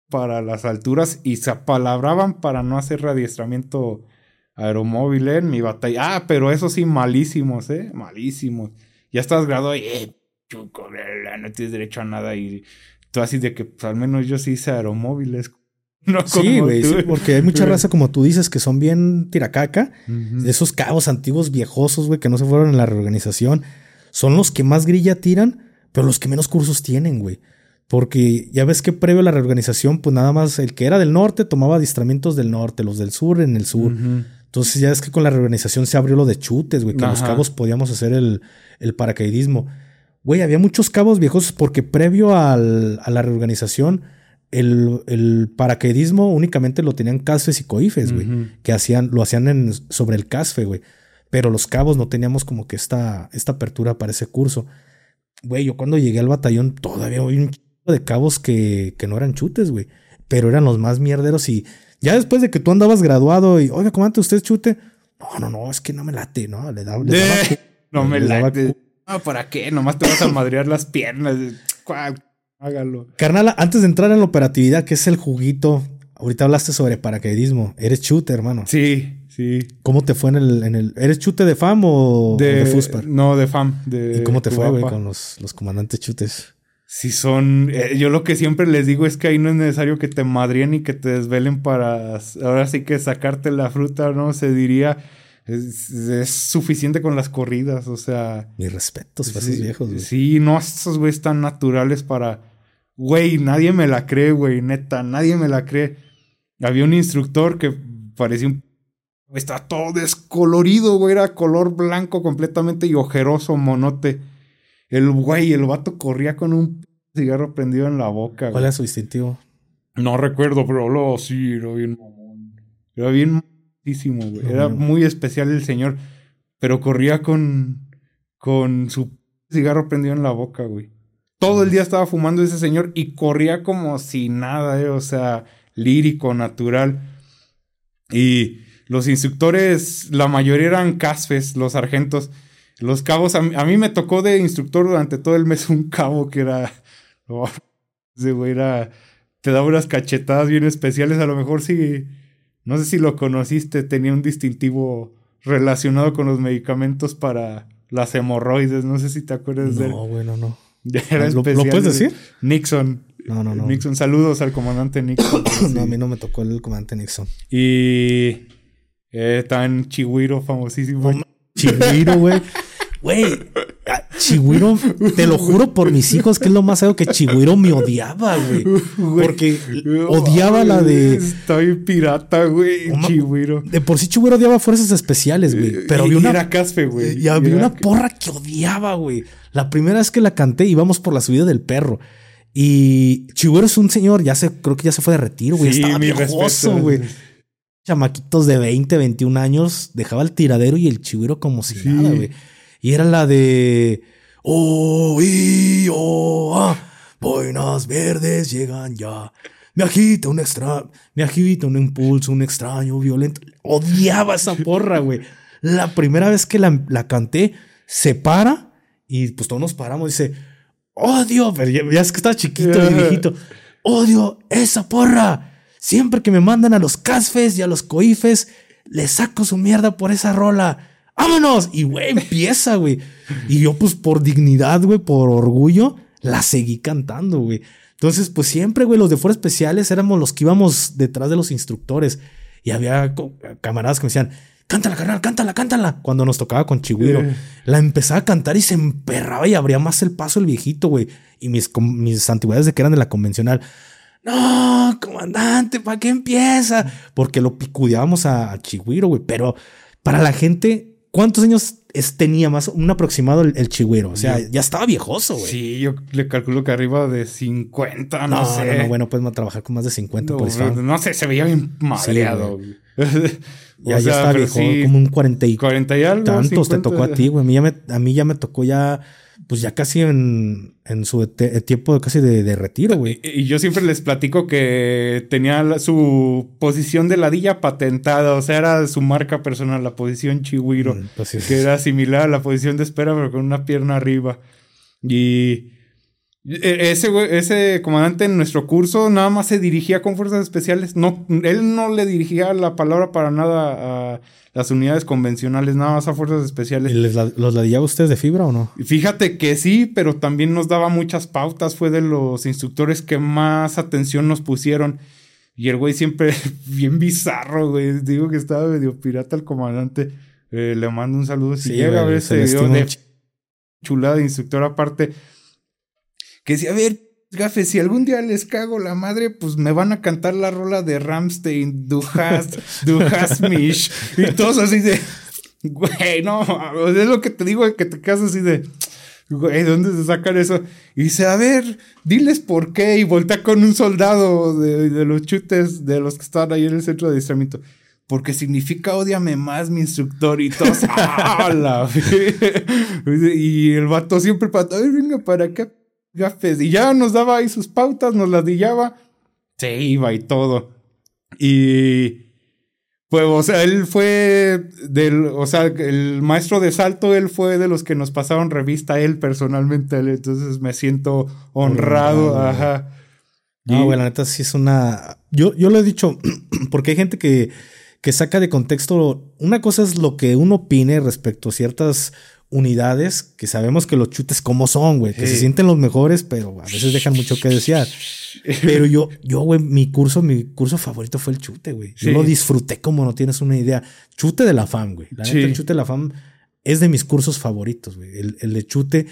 Speaker 1: para las alturas y se apalabraban para no hacer adiestramiento aeromóvil en mi batalla. Ah, pero eso sí, malísimos, ¿eh? Malísimos. Ya estás graduado y, eh, chuco, no tienes derecho a nada. Y tú así de que, pues, al menos yo sí hice aeromóviles.
Speaker 2: No sí, güey, porque hay mucha raza, como tú dices, que son bien tiracaca. De esos cabos antiguos viejosos, güey, que no se fueron en la reorganización. Son los que más grilla tiran, pero los que menos cursos tienen, güey. Porque ya ves que previo a la reorganización, pues nada más el que era del norte tomaba adiestramientos del norte, los del sur en el sur. Entonces ya es que con la reorganización se abrió lo de chutes, güey, que los cabos podíamos hacer el, el paracaidismo. Güey, había muchos cabos viejos porque previo al, a la reorganización, el, el, paracaidismo únicamente lo tenían casfes y coifes, güey, que hacían, lo hacían en, sobre el casfe, güey. Pero los cabos no teníamos como que esta, esta apertura para ese curso. Güey, yo cuando llegué al batallón todavía había un de cabos que, que no eran chutes, güey. Pero eran los más mierderos y ya después de que tú andabas graduado y, oiga, comandante, ¿usted chute? No, no, no, es que no me late, ¿no? Le, da,
Speaker 1: No me late. No, ¿para qué? Nomás te vas a madrear las piernas. Hágalo.
Speaker 2: Carnal, antes de entrar en la operatividad, que es el juguito, ahorita hablaste sobre paracaidismo. Eres chute, hermano.
Speaker 1: Sí, sí.
Speaker 2: ¿Cómo te fue en el. En el ¿Eres chute de FAM o
Speaker 1: de, FUSPAR? No, de FAM. De
Speaker 2: ¿Y cómo te fue, güey, con los, los comandantes chutes?
Speaker 1: Si son, eh, yo lo que siempre les digo es que ahí no es necesario que te madrien y que te desvelen para, ahora sí que sacarte la fruta, ¿no? Se diría, es, suficiente con las corridas, o sea.
Speaker 2: Mis respetos para esos viejos, güey.
Speaker 1: Sí, no, estos güeyes tan naturales para, güey, nadie me la cree, güey, neta, nadie me la cree. Había un instructor que parecía un... Está todo descolorido, güey, era color blanco completamente y ojeroso, monote el güey, el vato corría con un cigarro prendido en la boca.
Speaker 2: ¿Cuál era su distintivo?
Speaker 1: No recuerdo, pero lo sí, era bien Era bien muchísimo, güey. Era muy especial el señor. Pero corría con, con su cigarro prendido en la boca, güey. Todo el día estaba fumando ese señor y corría como si nada, eh. O sea, lírico, natural. Y los instructores, la mayoría eran casfes, los sargentos. Los cabos, a mí, me tocó de instructor durante todo el mes un cabo que era. Oh, ese güey era. Te daba unas cachetadas bien especiales. A lo mejor sí. No sé si lo conociste, tenía un distintivo relacionado con los medicamentos para las hemorroides. No sé si te acuerdas de él.
Speaker 2: No, bueno, no.
Speaker 1: Era
Speaker 2: ¿Lo, especial. ¿Lo puedes decir?
Speaker 1: Nixon.
Speaker 2: No, no, no.
Speaker 1: Nixon, saludos al comandante Nixon.
Speaker 2: no, a mí no me tocó el comandante Nixon.
Speaker 1: Y. Eh, tan Chihuiro, famosísimo.
Speaker 2: Chihuiro, güey. Güey, Chihuiro, te lo juro por mis hijos que es lo más algo que Chihuiro me odiaba, güey. Porque odiaba la de.
Speaker 1: Estoy pirata, güey. Chihuiro.
Speaker 2: De por sí Chihuiro odiaba fuerzas especiales, güey. Eh, pero había una.
Speaker 1: Era caspe, güey.
Speaker 2: Y había una porra que odiaba, güey. La primera vez que la canté íbamos por la subida del perro. Y Chihuiro es un señor, ya se, creo que ya se fue de retiro, güey. Estaba viejoso, güey. Chamaquitos de 20, 21 años, dejaba el tiradero y el Chihuiro como si nada, güey. Y era la de. Oh, y, oh, ah, boinas verdes llegan ya. Me agita un extra, me agita un impulso, un extraño, violento. Odiaba esa porra, güey. La primera vez que la, la canté, se para y pues todos nos paramos. Dice, odio, pero ya, es que está chiquito y viejito. Odio esa porra. Siempre que me mandan a los casfes y a los coifes, le saco su mierda por esa rola vámonos. Y, güey, empieza, güey. Y yo, pues, por dignidad, güey, por orgullo, la seguí cantando, güey. Entonces, pues siempre, güey, los de fuera especiales éramos los que íbamos detrás de los instructores. Y había camaradas que me decían, cántala, carnal, cántala, cántala. Cuando nos tocaba con Chihuiro, eh. la empezaba a cantar y se emperraba y abría más el paso el viejito, güey. Y mis, mis antigüedades de que eran de la convencional. No, comandante, ¿para qué empieza? Porque lo picudeábamos a, a Chihuiro, güey. Pero para la gente ¿Cuántos años tenía más un aproximado el, el chigüiro? O sea, ya estaba viejoso, güey.
Speaker 1: Sí, yo le calculo que arriba de 50, no, sé.
Speaker 2: No, no, bueno, pues trabajar con más de 50
Speaker 1: por eso. No sé, se veía bien madreado.
Speaker 2: ya, ya estaba viejo, como un 40 y,
Speaker 1: 40 y algo.
Speaker 2: Tantos te tocó a ti, güey. A mí ya me, a mí ya me tocó ya pues ya casi en, en su tiempo casi de, retiro, güey.
Speaker 1: Y, yo siempre les platico que tenía su posición de ladilla patentada, o sea, era su marca personal, la posición Chihuiro, mm, pues que era similar a la posición de espera, pero con una pierna arriba. Y e, ese, ese comandante en nuestro curso nada más se dirigía con fuerzas especiales. No, él no le dirigía la palabra para nada a las unidades convencionales, nada más a fuerzas especiales.
Speaker 2: ¿Y los ladillaba ustedes de fibra o no?
Speaker 1: Fíjate que sí, pero también nos daba muchas pautas. Fue de los instructores que más atención nos pusieron. Y el güey siempre bien bizarro, güey. Digo que estaba medio pirata el comandante. Eh, le mando un saludo si llega a ver ese video de chulada de instructor aparte. Que si, a ver, Gafe, si algún día les cago la madre, pues me van a cantar la rola de Ramstein, Du hast, du hast mich. Y todos así de, güey, no, es lo que te digo, que te quedas así de, güey, ¿dónde se sacan eso? Y dice, a ver, diles por qué. Y voltea con un soldado de, de los chutes, de los que estaban ahí en el centro de adiestramiento. Porque significa odiame más, mi instructor. Y todos, ¡ah, Y el vato siempre para, ay, venga para acá gafes. Y ya nos daba ahí sus pautas, nos las dillaba. Se iba y todo. Y. Pues, o sea, él fue del. O sea, el maestro de salto, él fue de los que nos pasaron revista, él personalmente. entonces me siento honrado. Ajá.
Speaker 2: No, güey, la neta sí es una. Yo, yo lo he dicho, porque hay gente que, que saca de contexto. Una cosa es lo que uno opine respecto a ciertas unidades que sabemos que los chutes como son, güey, que se sienten los mejores, pero a veces dejan mucho que desear. Pero yo, yo, güey, mi curso, mi curso favorito fue el chute, güey. Yo lo disfruté como no tienes una idea. Chute de la FAM, güey. La neta, el chute de la FAM es de mis cursos favoritos, güey. El, el de chute.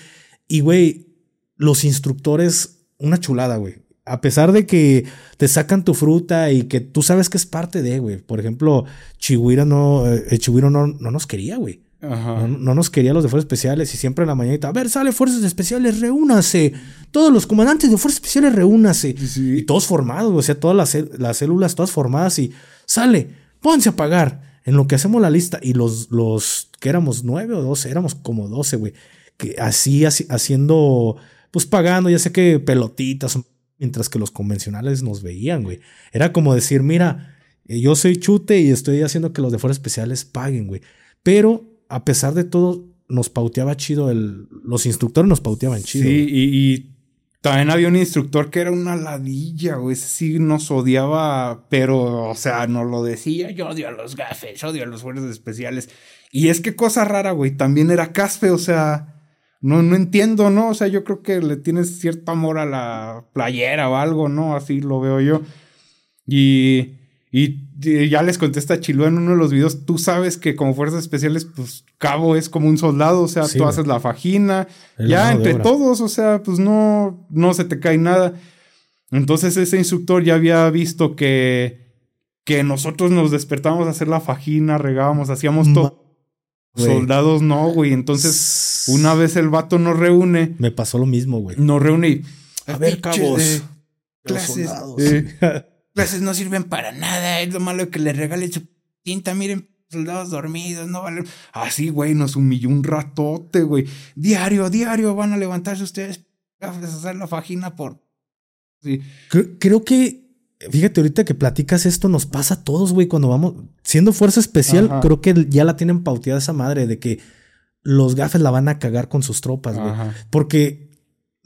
Speaker 2: Y, güey, los instructores, una chulada, güey. A pesar de que te sacan tu fruta y que tú sabes que es parte de, güey. Por ejemplo, Chihuira no, eh, no, no nos quería, güey. No, nos quería los de fuerzas especiales y siempre en la mañanita, a ver, sale fuerzas especiales, reúnase. Todos los comandantes de fuerzas especiales, reúnase. Y todos formados, o sea, todas las, las, células todas formadas y sale, pónganse a pagar. En lo que hacemos la lista y los, los que éramos nueve o doce, éramos como doce, güey. Que así, así, haciendo, pues pagando, ya sé que pelotitas, mientras que los convencionales nos veían, güey. Era como decir, mira, yo soy chute y estoy haciendo que los de fuerzas especiales paguen, güey. Pero a pesar de todo, nos pauteaba chido el. Los instructores nos pauteaban chido.
Speaker 1: Sí, y, también había un instructor que era una ladilla, güey. Ese sí nos odiaba, pero, o sea, nos lo decía. Yo odio a los gafes, odio a los fuerzas especiales. Y es que cosa rara, güey. También era caspe, o sea. No, no entiendo, ¿no? O sea, yo creo que le tienes cierto amor a la playera o algo, ¿no? Así lo veo yo. Y Y, ya les contesta Chilú en uno de los videos, tú sabes que como fuerzas especiales, pues cabo es como un soldado, o sea, tú haces la fajina, ya entre todos, o sea, pues no, no se te cae nada. Entonces ese instructor ya había visto que, que nosotros nos despertábamos a hacer la fajina, regábamos, hacíamos todo. Soldados no, güey. Entonces, una vez el vato nos reúne.
Speaker 2: Me pasó lo mismo, güey.
Speaker 1: Nos reúne y.
Speaker 2: A ver, cabos.
Speaker 1: clases. Eh, clases no sirven para nada. Es lo malo que le regale su tinta. Miren, soldados dormidos, no valen. Así, güey, nos humilló un ratote, güey. Diario, diario van a levantarse ustedes a hacer la fajina por.
Speaker 2: Sí. Creo, que. Fíjate, ahorita que platicas esto, nos pasa a todos, güey, cuando vamos. Siendo fuerza especial, creo que ya la tienen pauteada esa madre de que los gafes la van a cagar con sus tropas, güey. Porque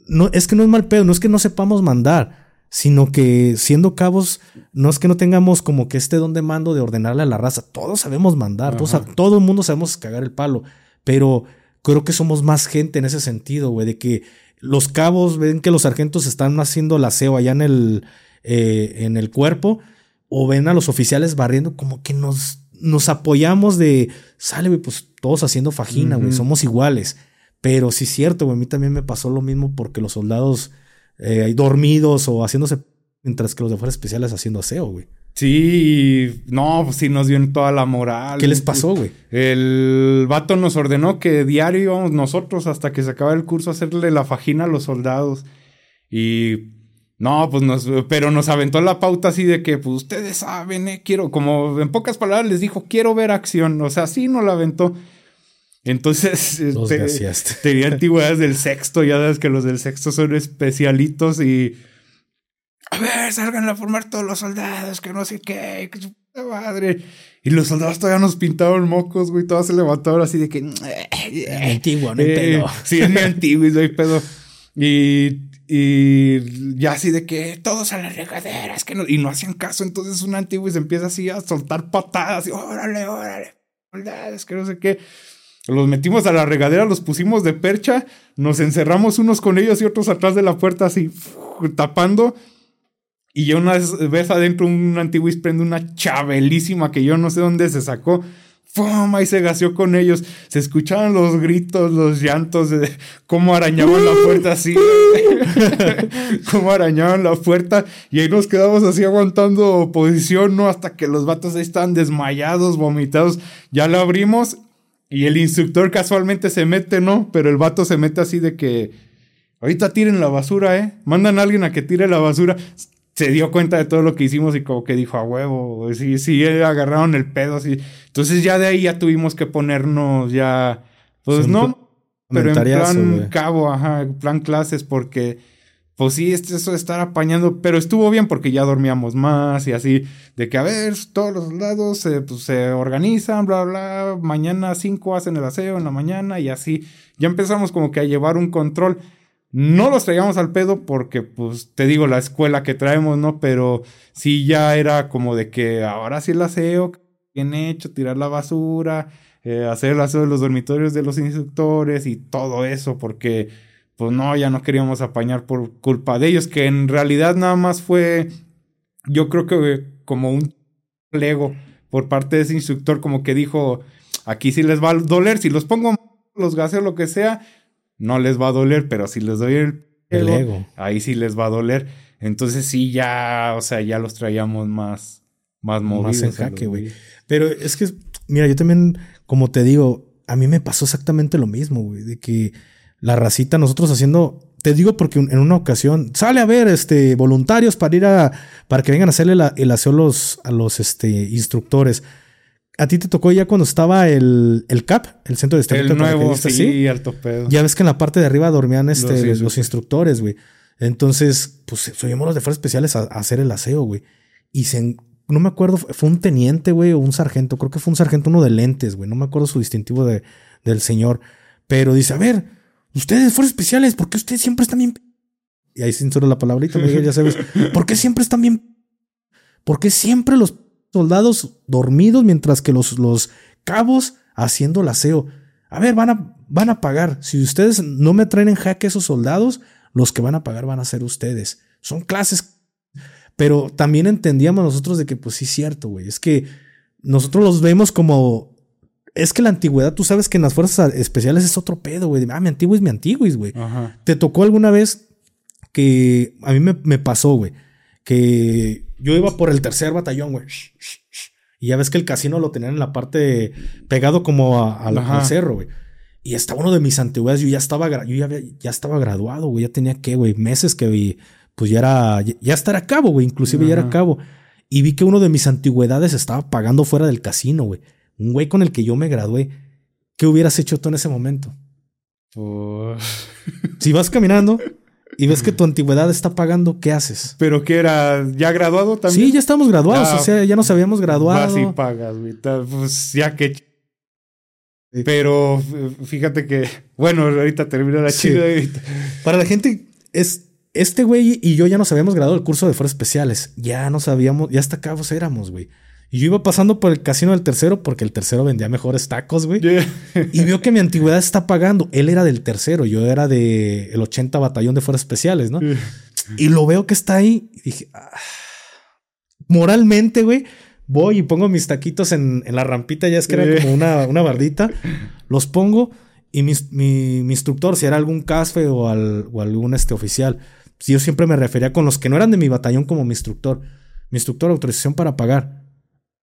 Speaker 2: no, es que no es mal pedo, no es que no sepamos mandar sino que siendo cabos, no es que no tengamos como que este don de mando de ordenarle a la raza, todos sabemos mandar, todos, todo el mundo sabemos cagar el palo, pero creo que somos más gente en ese sentido, güey, de que los cabos ven que los sargentos están haciendo el aseo allá en el, eh, en el cuerpo, o ven a los oficiales barriendo, como que nos, nos apoyamos de, sale, güey, pues todos haciendo fajina, güey, somos iguales. Pero sí es cierto, güey, a mí también me pasó lo mismo porque los soldados eh, dormidos o haciéndose, mientras que los de fuerzas especiales haciendo aseo, güey.
Speaker 1: Sí, no, pues sí nos dio toda la moral.
Speaker 2: ¿Qué les pasó, güey?
Speaker 1: El vato nos ordenó que diario íbamos nosotros hasta que se acaba el curso a hacerle la fajina a los soldados. Y no, pues nos, pero nos aventó la pauta así de que, pues ustedes saben, eh, quiero, como en pocas palabras les dijo, quiero ver acción. O sea, sí nos la aventó. Entonces, este, tenía antigüedades del sexto, ya sabes que los del sexto son especialitos y... A ver, salgan a formar todos los soldados, que no sé qué, que su puta madre. Y los soldados todavía nos pintaron mocos, güey, todos se levantaron así de que...
Speaker 2: antiguo, no hay eh, pedo.
Speaker 1: Sí, es muy antiguo y no hay pedo. Y, y ya así de que todos a las regaderas, que no, y no hacían caso, entonces un antiguo y se empieza así a soltar patadas y órale, órale, soldados, que no sé qué. Los metimos a la regadera, los pusimos de percha, nos encerramos unos con ellos y otros atrás de la puerta así tapando. Y yo una vez adentro un antiguis prende una chabelísima que yo no sé dónde se sacó. ¡Fum! Y se gaseó con ellos. Se escuchaban los gritos, los llantos de cómo arañaban la puerta así. cómo arañaban la puerta. Y ahí nos quedamos así aguantando posición, ¿no? Hasta que los vatos ahí estaban desmayados, vomitados. Ya la abrimos y el instructor casualmente se mete, ¿no? Pero el vato se mete así de que ahorita tiren la basura, ¿eh? Mandan a alguien a que tire la basura. Se dio cuenta de todo lo que hicimos y como que dijo a huevo, sí, sí, agarraron el pedo así. Entonces ya de ahí ya tuvimos que ponernos ya, pues no, pero en plan cabo, ajá, en plan clases porque pues sí, eso de estar apañando, pero estuvo bien porque ya dormíamos más y así, de que a ver, todos los soldados pues, se organizan, bla, bla, mañana cinco hacen el aseo en la mañana y así, ya empezamos como que a llevar un control. No los traíamos al pedo porque, pues, te digo, la escuela que traemos, ¿no? Pero sí ya era como de que ahora sí el aseo, bien hecho, tirar la basura, eh, hacer el aseo de los dormitorios de los instructores y todo eso, porque pues no, ya no queríamos apañar por culpa de ellos, que en realidad nada más fue, yo creo que como un plego por parte de ese instructor, como que dijo, aquí sí les va a doler, si los pongo los gases o lo que sea, no les va a doler, pero si les doy el, ego, ahí sí les va a doler. Entonces sí, ya, o sea, ya los traíamos más, más movidos. Más en
Speaker 2: jaque, güey. Pero es que, mira, yo también, como te digo, a mí me pasó exactamente lo mismo, güey, de que la racita, nosotros haciendo, te digo porque en una ocasión sale a ver este, voluntarios para ir a, para que vengan a hacerle el aseo a los, a los este, instructores. A ti te tocó ya cuando estaba el, el CAP, el centro de
Speaker 1: estudio. El nuevo, sí, alto pedo.
Speaker 2: Ya ves que en la parte de arriba dormían este, los, instructores, güey. Entonces, pues subimos los de fuerzas especiales a, hacer el aseo, güey. Y se, no me acuerdo, fue un teniente, güey, o un sargento. Creo que fue un sargento, uno de lentes, güey. No me acuerdo su distintivo de, del señor. Pero dice, a ver, Ustedes, fuerzas especiales, ¿por qué ustedes siempre están bien? Y ahí censuro la palabrita, ya sabes. ¿Por qué siempre están bien? ¿Por qué siempre los soldados dormidos mientras que los, los cabos haciendo el aseo? A ver, van a, van a pagar. Si ustedes no me traen en jaque esos soldados, los que van a pagar van a ser ustedes. Son clases. Pero también entendíamos nosotros de que, pues sí, es cierto, güey. Es que nosotros los vemos como. Es que la antigüedad, tú sabes que en las fuerzas especiales es otro pedo, güey. Ah, mi antiguo es mi antiguo, güey. ¿Te tocó alguna vez que a mí me, pasó, güey? Que yo iba por el tercer batallón, güey. Y ya ves que el casino lo tenían en la parte pegado como a, al cerro, güey. Y estaba uno de mis antigüedades, yo ya estaba, yo ya, ya estaba graduado, güey. Ya tenía que, güey, meses que pues ya era, ya, estar a cabo, güey. Inclusive ya era a cabo. Y vi que uno de mis antigüedades estaba pagando fuera del casino, güey. Un güey con el que yo me gradué. ¿Qué hubieras hecho tú en ese momento? si vas caminando y ves que tu antigüedad está pagando, ¿qué haces?
Speaker 1: ¿Pero qué era? ¿Ya graduado también?
Speaker 2: Sí, ya estamos graduados. o sea, ya nos habíamos graduado.
Speaker 1: Vas y pagas, güey. Pues ya que pero fíjate que, bueno, ahorita termina la chica.
Speaker 2: Para la gente, es este güey y yo ya nos habíamos graduado del curso de fuerzas especiales. Ya no sabíamos, ya hasta cabos éramos, güey. Y yo iba pasando por el casino del tercero porque el tercero vendía mejores tacos, güey. Y vio que mi antigüedad está pagando. Él era del tercero, yo era del el 80 batallón de fuerzas especiales, ¿no? Y lo veo que está ahí y dije, ah". moralmente, güey, voy y pongo mis taquitos en, la rampita, ya es que era como una, una bardita, los pongo y mi, mi, instructor, si era algún CASFE o, o algún este oficial, yo siempre me refería con los que no eran de mi batallón como mi instructor. Mi instructor, autorización para pagar.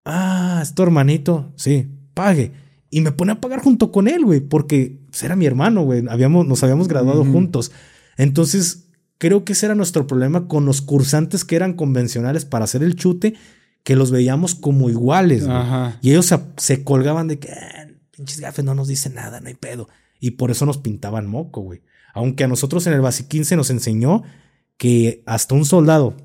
Speaker 2: Ah, es tu hermanito. Sí, pague. Y me pone a pagar junto con él, güey, porque era mi hermano, güey. Habíamos, nos habíamos graduado juntos. Entonces, creo que ese era nuestro problema con los cursantes que eran convencionales para hacer el chute que los veíamos como iguales. Y ellos se, colgaban de que, ah, pinches gafes no nos dicen nada, no hay pedo. Y por eso nos pintaban moco, güey. Aunque a nosotros en el Basic 15 nos enseñó que hasta un soldado,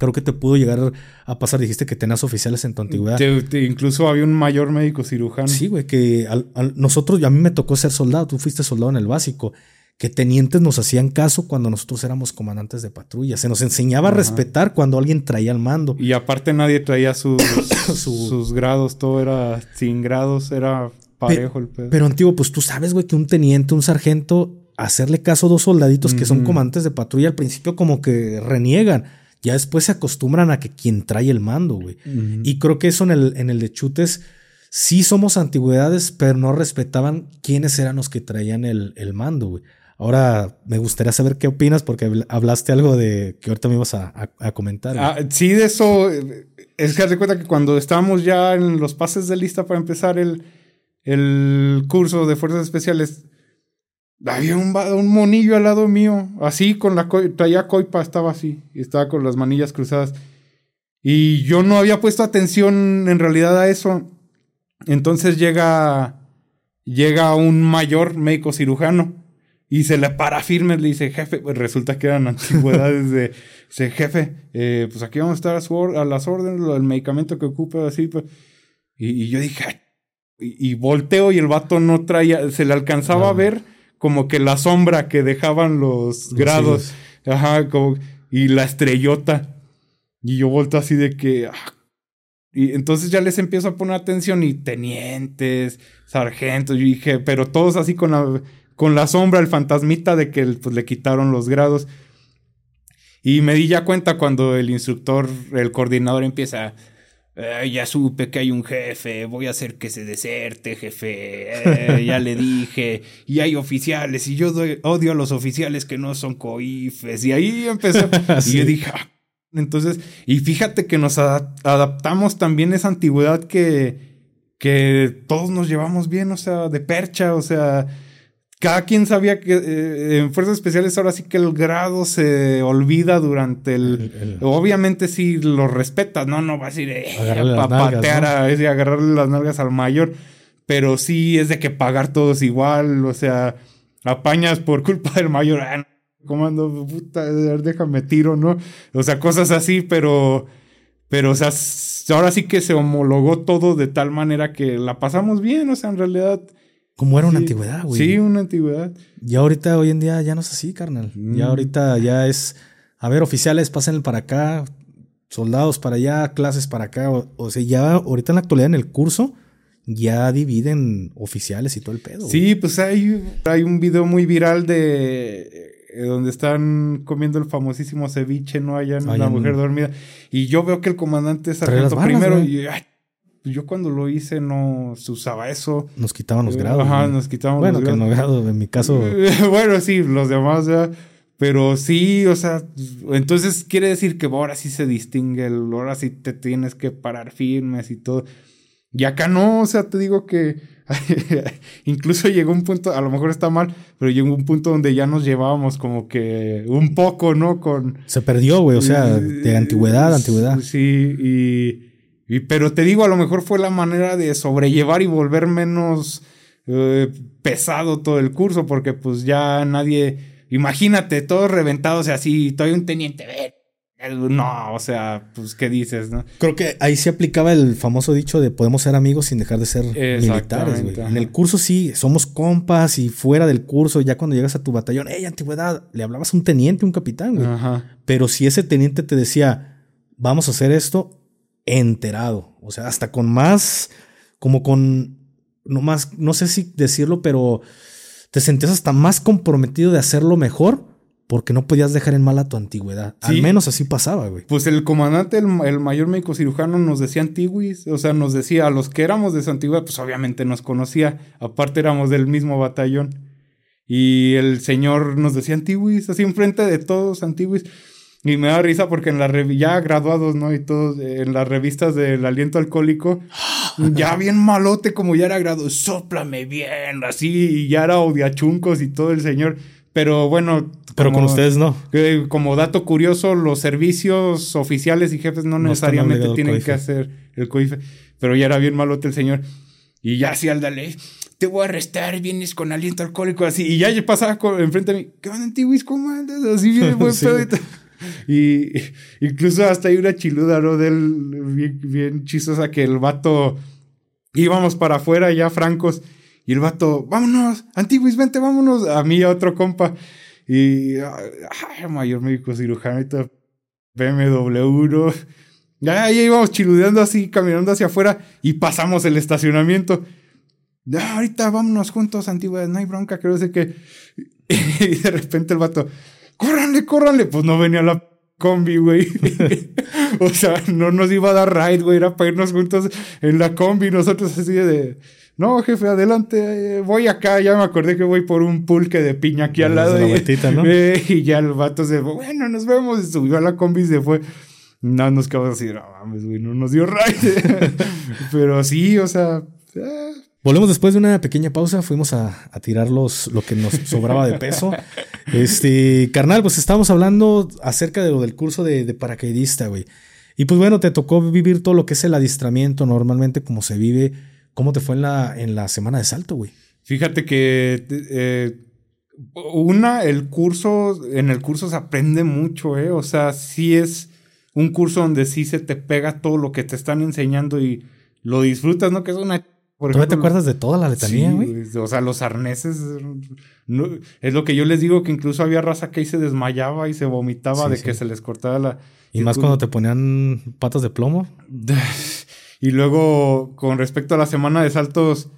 Speaker 2: creo que te pudo llegar a pasar, dijiste que tenías oficiales en tu antigüedad.
Speaker 1: incluso había un mayor médico cirujano.
Speaker 2: Sí, güey, que nosotros, a mí me tocó ser soldado, tú fuiste soldado en el básico que tenientes nos hacían caso cuando nosotros éramos comandantes de patrulla. Se nos enseñaba a respetar cuando alguien traía el mando.
Speaker 1: Y aparte nadie traía sus, sus grados, todo era sin grados, era parejo el pedo.
Speaker 2: Pero antiguo, pues tú sabes, güey, que un teniente, un sargento, hacerle caso a dos soldaditos que son comandantes de patrulla, al principio como que reniegan. Ya después se acostumbran a que quien trae el mando, güey. Y creo que eso en el, en el de chutes sí somos antigüedades, pero no respetaban quiénes eran los que traían el, el mando, güey. Ahora me gustaría saber qué opinas porque hablaste algo de que ahorita me ibas a, comentar.
Speaker 1: Ah, sí, de eso. Eh, es que cuenta que cuando estábamos ya en los pases de lista para empezar el, el curso de fuerzas especiales, había un, un, monillo al lado mío, así con la traía coipa, estaba así, y estaba con las manillas cruzadas. Y yo no había puesto atención en realidad a eso. Entonces llega, llega un mayor médico cirujano y se le para firme, le dice, jefe, pues resulta que eran antigüedades de, dice, jefe, eh, pues aquí vamos a estar a, las órdenes, el medicamento que ocupe, así, pues. Y, yo dije, y, volteo y el vato no traía, se le alcanzaba a ver como que la sombra que dejaban los grados, ajá, como, y la estrellota. Y yo volto así de que, ah, y entonces ya les empiezo a poner atención y tenientes, sargentos, yo dije, pero todos así con la con la sombra, el fantasmita de que pues, le quitaron los grados. Y me di ya cuenta cuando el instructor, el coordinador empieza, ya supe que hay un jefe, voy a hacer que se deserte, jefe, eh, ya le dije, y hay oficiales, y yo odio a los oficiales que no son coifes, y ahí empezó, y yo dije, ah". entonces, y fíjate que nos adaptamos también a esa antigüedad que, que todos nos llevamos bien, o sea, de percha, o sea, cada quien sabía que eh, en fuerzas especiales ahora sí que el grado se olvida durante el, obviamente sí lo respetas no no vas a ir eh, a patear a, agarrarle las nalgas al mayor pero sí es de que pagar todos igual o sea apañas por culpa del mayor ah, comando puta déjame tiro no o sea cosas así pero pero o sea ahora sí que se homologó todo de tal manera que la pasamos bien o sea en realidad
Speaker 2: como era una antigüedad, güey.
Speaker 1: Sí, una antigüedad.
Speaker 2: Y ahorita, hoy en día, ya no es así, carnal. Ya mm. ahorita ya es, a ver, oficiales, pasen para acá, soldados para allá, clases para acá. O, sea, ya ahorita en la actualidad en el curso, ya dividen oficiales y todo el pedo.
Speaker 1: Sí, pues hay, hay un video muy viral de eh, donde están comiendo el famosísimo ceviche, ¿no? En La Mujer Dormida. Y yo veo que el comandante sargento primero y yo cuando lo hice no se usaba eso.
Speaker 2: Nos quitaban los grados.
Speaker 1: Ajá, nos quitaban
Speaker 2: los grados. Bueno, que no grado, en mi caso.
Speaker 1: bueno, sí, los demás ya. Pero sí, o sea, entonces quiere decir que ahora sí se distingue, el, ahora sí te tienes que parar firmes y todo. Y acá no, o sea, te digo que incluso llegó un punto, a lo mejor está mal, pero llegó un punto donde ya nos llevábamos como que un poco, ¿no? Con...
Speaker 2: Se perdió, güey, o sea, de antigüedad, antigüedad.
Speaker 1: Sí, y, y, Pero te digo, a lo mejor fue la manera de sobrellevar y volver menos eh, pesado todo el curso, porque pues ya nadie Imagínate, todos reventados y así, estoy un teniente, no, o sea, pues, ¿qué dices, no?
Speaker 2: Creo que ahí se aplicaba el famoso dicho de podemos ser amigos sin dejar de ser militares, güey. En el curso sí, somos compas y fuera del curso, ya cuando llegas a tu batallón, hey, antigüedad, le hablabas a un teniente, un capitán, güey. Pero si ese teniente te decía, vamos a hacer esto, enterado. O sea, hasta con más, como con, no más, no sé si decirlo, pero te sentías hasta más comprometido de hacerlo mejor porque no podías dejar en mal a tu antigüedad. Al menos así pasaba, güey.
Speaker 1: Pues el comandante, el, mayor médico cirujano, nos decía antiguis, o sea, nos decía a los que éramos de su antigüedad, pues obviamente nos conocía, aparte éramos del mismo batallón. Y el señor nos decía antiguis, así enfrente de todos antiguis. Y me da risa porque en la ya graduados, ¿no? Y todos, en las revistas del aliento alcohólico, ya bien malote como ya era graduado, soplame bien, así, y ya era odiachuncos y todo el señor. Pero bueno.
Speaker 2: Pero con ustedes no.
Speaker 1: como dato curioso, los servicios oficiales y jefes no, necesariamente tienen que hacer el COIFE. Pero ya era bien malote el señor. Y ya así al dale, te voy a arrestar, vienes con aliento alcohólico, así. Y ya pasaba enfrente de mí, ¿qué onda, antiguis? ¿Cómo andas? Así bien buen pedo y incluso hasta hay una chiluda, ¿no? De él, bien, bien chistosa, que el vato íbamos para afuera ya francos. Y el vato, vámonos, Antiguis, vente, vámonos. A mí, a otro compa. Y, ay, mayor médico cirujano, BMW, Ya, ya íbamos chiludeando así, caminando hacia afuera y pasamos el estacionamiento. Ya, ahorita vámonos juntos, Antiguas, no hay bronca, creo que. y de repente el vato, córranle, córranle. Pues no venía la combi, güey. o sea, no nos iba a dar ride, güey. Era para irnos juntos en la combi. Nosotros así de... No, jefe, adelante. Eh, voy acá. Ya me acordé que voy por un pulque de piña aquí al lado. Y, ¿no? y ya el vato se fue. Bueno, nos vemos. Y subió a la combi y se fue. No, nos quedamos así. No mames, güey. No nos dio ride. Pero sí, o sea... Eh,
Speaker 2: Volvemos después de una pequeña pausa, fuimos a, a tirar los, lo que nos sobraba de peso. Este, carnal, pues estábamos hablando acerca de lo del curso de, de paracaidista, güey. Y pues bueno, te tocó vivir todo lo que es el adiestramiento normalmente, como se vive. ¿Cómo te fue en la, en la semana de salto, güey?
Speaker 1: Fíjate que eh, una, el curso, en el curso se aprende mucho, ¿eh? O sea, sí es un curso donde sí se te pega todo lo que te están enseñando y lo disfrutas, ¿no? Que es una
Speaker 2: ¿Tú te acuerdas de toda la letanía, güey?
Speaker 1: o sea, los arneses. es lo que yo les digo, que incluso había raza que ahí se desmayaba y se vomitaba de que se les cortaba la.
Speaker 2: Y, más cuando te ponían patas de plomo.
Speaker 1: y luego, con respecto a la semana de saltos,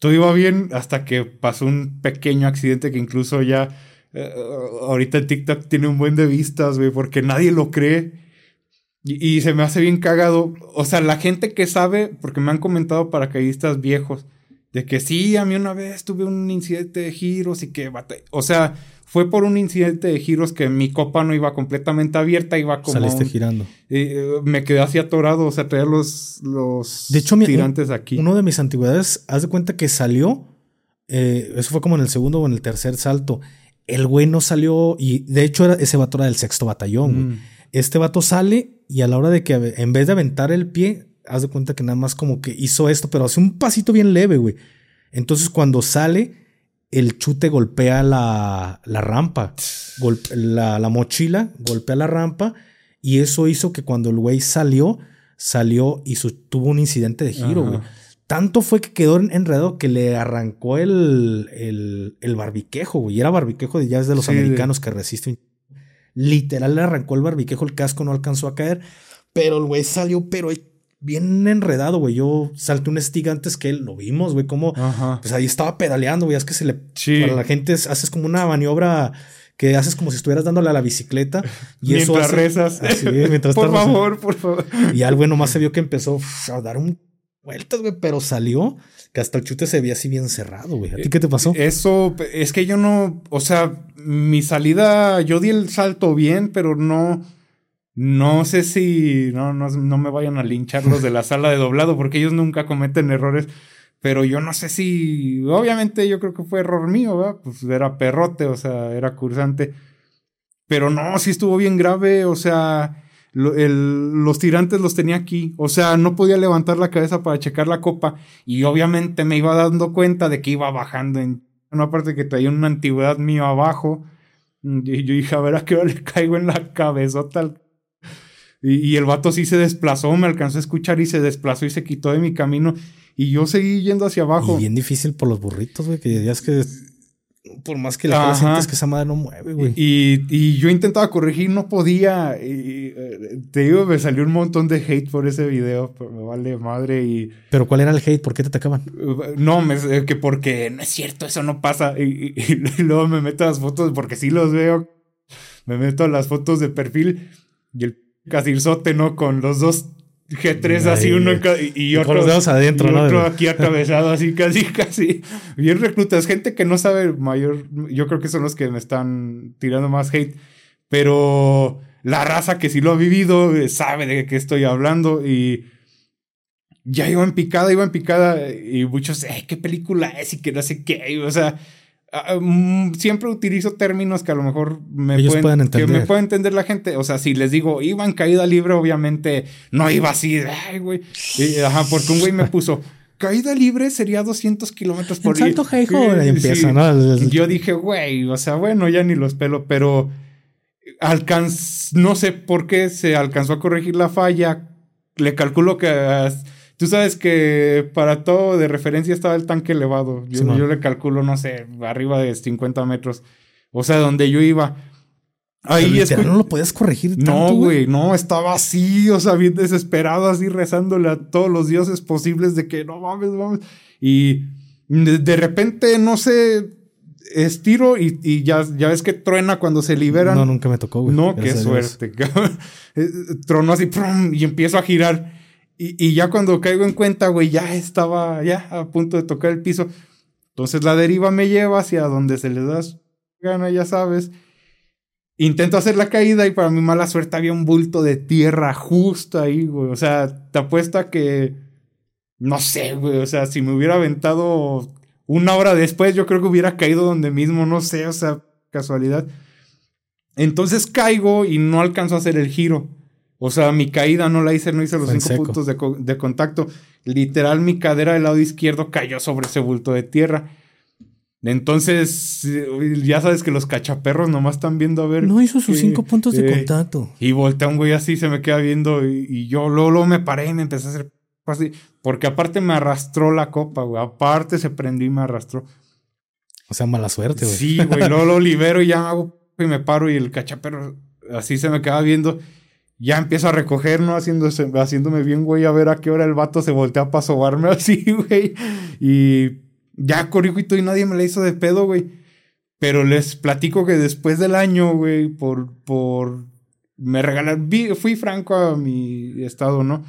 Speaker 1: todo iba bien hasta que pasó un pequeño accidente que incluso ya. Eh, ahorita el TikTok tiene un buen de vistas, güey, porque nadie lo cree. Y, se me hace bien cagado. O sea, la gente que sabe, porque me han comentado paracaidistas viejos, de que sí, a mí una vez tuve un incidente de giros y que... O sea, fue por un incidente de giros que mi copa no iba completamente abierta, iba como...
Speaker 2: Saliste girando.
Speaker 1: Eh, me quedé así atorado, o sea, traía los, los de hecho, tirantes aquí.
Speaker 2: Uno de mis antigüedades, haz de cuenta que salió, eh, eso fue como en el segundo o en el tercer salto. El güey no salió, y de hecho era, ese vato era del sexto batallón, mm. Este vato sale y a la hora de que en vez de aventar el pie, haz de cuenta que nada más como que hizo esto, pero hace un pasito bien leve, güey. Entonces cuando sale, el chute golpea la, la rampa, la, la, mochila golpea la rampa y eso hizo que cuando el güey salió, salió y tuvo un incidente de giro, güey. Tanto fue que quedó enredado que le arrancó el, el, el barbiquejo, güey. Y era barbiquejo de ya es de los americanos que resiste Literal le arrancó el barbiquejo, el casco no alcanzó a caer. Pero el güey salió, pero bien enredado, güey. Yo salté un stick antes que él, lo vimos, güey, como pues ahí estaba pedaleando, güey. Es que se le. Para la gente haces como una maniobra que haces como si estuvieras dándole a la bicicleta. Y
Speaker 1: mientras
Speaker 2: eso
Speaker 1: rezas.
Speaker 2: mientras
Speaker 1: por favor, por favor.
Speaker 2: Y al güey nomás se vio que empezó a dar un vueltas, güey, pero salió que hasta el chute se veía así bien cerrado, güey. ¿A ti qué te pasó?
Speaker 1: Eso, es que yo no, o sea, mi salida, yo di el salto bien, pero no, no sé si, no, no, no me vayan a linchar los de la sala de doblado, porque ellos nunca cometen errores. Pero yo no sé si, obviamente yo creo que fue error mío, ¿verdad? Pues era perrote, o sea, era cursante. Pero no, sí estuvo bien grave, o sea, los tirantes los tenía aquí, o sea, no podía levantar la cabeza para checar la copa y obviamente me iba dando cuenta de que iba bajando en una parte que traía una antigüedad mío abajo. Y yo dije, a ver a qué hora le caigo en la cabezota. Y, y el vato sí se desplazó, me alcanzó a escuchar y se desplazó y se quitó de mi camino. Y yo seguí yendo hacia abajo.
Speaker 2: Y bien difícil por los burritos, güey, que ya es que por más que la sientes que esa madre no mueve, güey.
Speaker 1: Y, y, yo intentaba corregir, no podía. Y, eh, te digo, me salió un montón de hate por ese video, pero me vale madre y...
Speaker 2: ¿Pero cuál era el hate? ¿Por qué te atacaban?
Speaker 1: No, me, que porque no es cierto, eso no pasa. Y, y, luego me meto a las fotos, porque sí los veo. Me meto a las fotos de perfil y el casirzote, ¿no? Con los dos G3 así uno y, y, otro,
Speaker 2: adentro,
Speaker 1: y otro aquí atravesado así casi casi bien reclutas. Gente que no sabe mayor yo creo que son los que me están tirando más hate pero la raza que sí lo ha vivido eh, sabe de qué estoy hablando y ya iba en picada iba en picada y muchos eh, qué película es y que no sé qué o sea Ah, ah, mm, siempre utilizo términos que a lo mejor me pueden, entender. Que me puede entender la gente. O sea, si les digo, iba en caída libre, obviamente no iba así, ay, güey. Ajá, porque un güey me puso, caída libre sería 200 kilómetros por
Speaker 2: hora. Salto y empieza, ¿no?
Speaker 1: Yo dije, güey, o sea, bueno, ya ni los pelo, pero alcanz, no sé por qué se alcanzó a corregir la falla. Le calculo que Tú sabes que para todo de referencia estaba el tanque elevado. Yo, yo le calculo, no sé, arriba de 50 metros. O sea, donde yo iba.
Speaker 2: Ahí es no lo podías corregir
Speaker 1: No, güey, no, estaba así, o sea, bien desesperado, así rezándole a todos los dioses posibles de que no mames, mames. Y de, repente, no sé, estiro y, y, ya, ya ves que truena cuando se liberan.
Speaker 2: No, nunca me tocó, güey.
Speaker 1: No, qué suerte. Eh, tronó así, y empiezo a girar. Y, ya cuando caigo en cuenta, güey, ya estaba ya a punto de tocar el piso. Entonces la deriva me lleva hacia donde se le da gana, ya sabes. Intento hacer la caída y para mi mala suerte había un bulto de tierra justo ahí, güey. O sea, te apuesta que... No sé, güey. O sea, si me hubiera aventado una hora después, yo creo que hubiera caído donde mismo, no sé, o sea, casualidad. Entonces caigo y no alcanzo a hacer el giro. O sea, mi caída no la hice, no hice los cinco puntos de, contacto. Literal, mi cadera del lado izquierdo cayó sobre ese bulto de tierra. Entonces, ya sabes que los cachaperros nomás están viendo a ver.
Speaker 2: No hizo sus cinco puntos de contacto.
Speaker 1: Y voltea un güey así, se me queda viendo. Y, yo luego, me paré y me empecé a hacer así. Porque aparte me arrastró la copa, güey. Aparte se prendió y me arrastró.
Speaker 2: O sea, mala suerte, güey.
Speaker 1: Sí, güey. luego lo libero y ya hago y me paro y el cachaperro así se me queda viendo ya empiezo a recoger, ¿no? Haciéndose, haciéndome bien, güey, a ver a qué hora el vato se voltea para sobarme así, güey. Y ya corrí y nadie me la hizo de pedo, güey. Pero les platico que después del año, güey, por, por, me regalan, fui franco a mi estado, ¿no?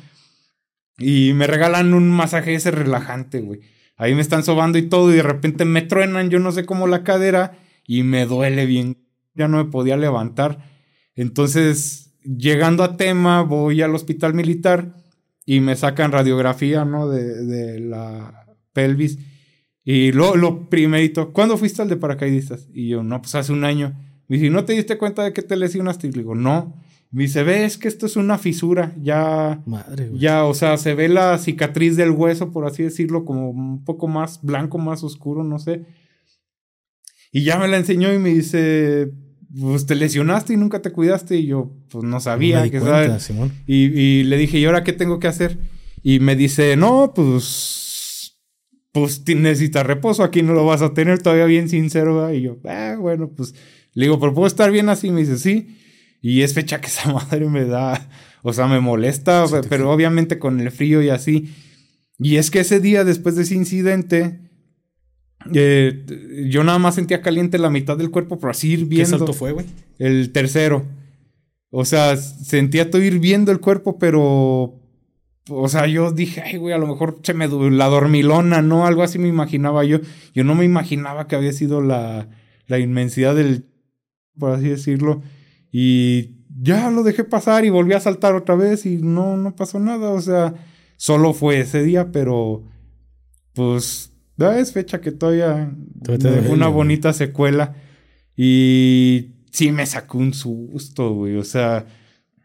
Speaker 1: Y me regalan un masaje ese relajante, güey. Ahí me están sobando y todo y de repente me truenan, yo no sé cómo la cadera y me duele bien. Ya no me podía levantar. Entonces llegando a tema, voy al hospital militar y me sacan radiografía, ¿no? De, de la pelvis. Y lo, lo primerito, ¿cuándo fuiste al de paracaidistas? Y yo, no, pues hace un año. Me dice, ¿no te diste cuenta de que te lesionaste? Y le digo, no. Me dice, ves que esto es una fisura, ya,
Speaker 2: Madre,
Speaker 1: ya, o sea, se ve la cicatriz del hueso, por así decirlo, como un poco más blanco, más oscuro, no sé. Y ya me la enseñó y me dice, pues te lesionaste y nunca te cuidaste. Y yo, pues no sabía. que Y, le dije, ¿y ahora qué tengo que hacer? Y me dice, no, pues, pues necesitas reposo, aquí no lo vas a tener todavía bien sincero. Y yo, ah, bueno, pues le digo, pero puedo estar bien así. Me dice, sí. Y es fecha que esa madre me da, o sea, me molesta, pero obviamente con el frío y así. Y es que ese día, después de ese incidente, Eh, yo nada más sentía caliente la mitad del cuerpo, pero así hirviendo.
Speaker 2: ¿Qué salto fue, güey?
Speaker 1: El tercero. O sea, sentía todo hirviendo el cuerpo, pero. O sea, yo dije, ay, güey, a lo mejor se me. La dormilona, ¿no? Algo así me imaginaba yo. Yo no me imaginaba que había sido la, la inmensidad del. Por así decirlo. Y ya lo dejé pasar y volví a saltar otra vez y no, no pasó nada. O sea, solo fue ese día, pero. Pues es fecha que todavía una bonita secuela. Y sí me sacó un susto, güey. O sea,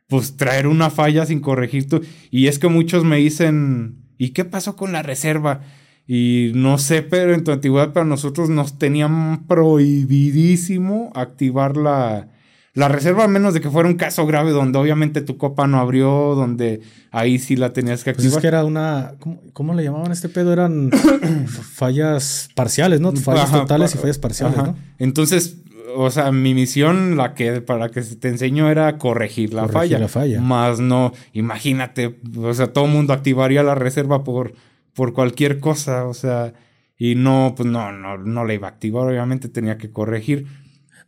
Speaker 1: pues traer una falla sin corregir tú. Y es que muchos me dicen, ¿y qué pasó con la reserva? Y no sé, pero en tu antigüedad para nosotros nos tenían prohibidísimo activar la, la reserva, a menos de que fuera un caso grave donde obviamente tu copa no abrió, donde ahí sí la tenías que activar.
Speaker 2: Pues es que era una. ¿Cómo, le llamaban a este pedo? Eran fallas parciales, ¿no? Fallas totales y fallas parciales, ¿no?
Speaker 1: Entonces, o sea, mi misión, la que para que te enseño, era corregir la
Speaker 2: corregir
Speaker 1: falla.
Speaker 2: la falla.
Speaker 1: Más no, imagínate, o sea, todo el mundo activaría la reserva por, por cualquier cosa, o sea, y no, pues no, no, no la iba a activar, obviamente tenía que corregir.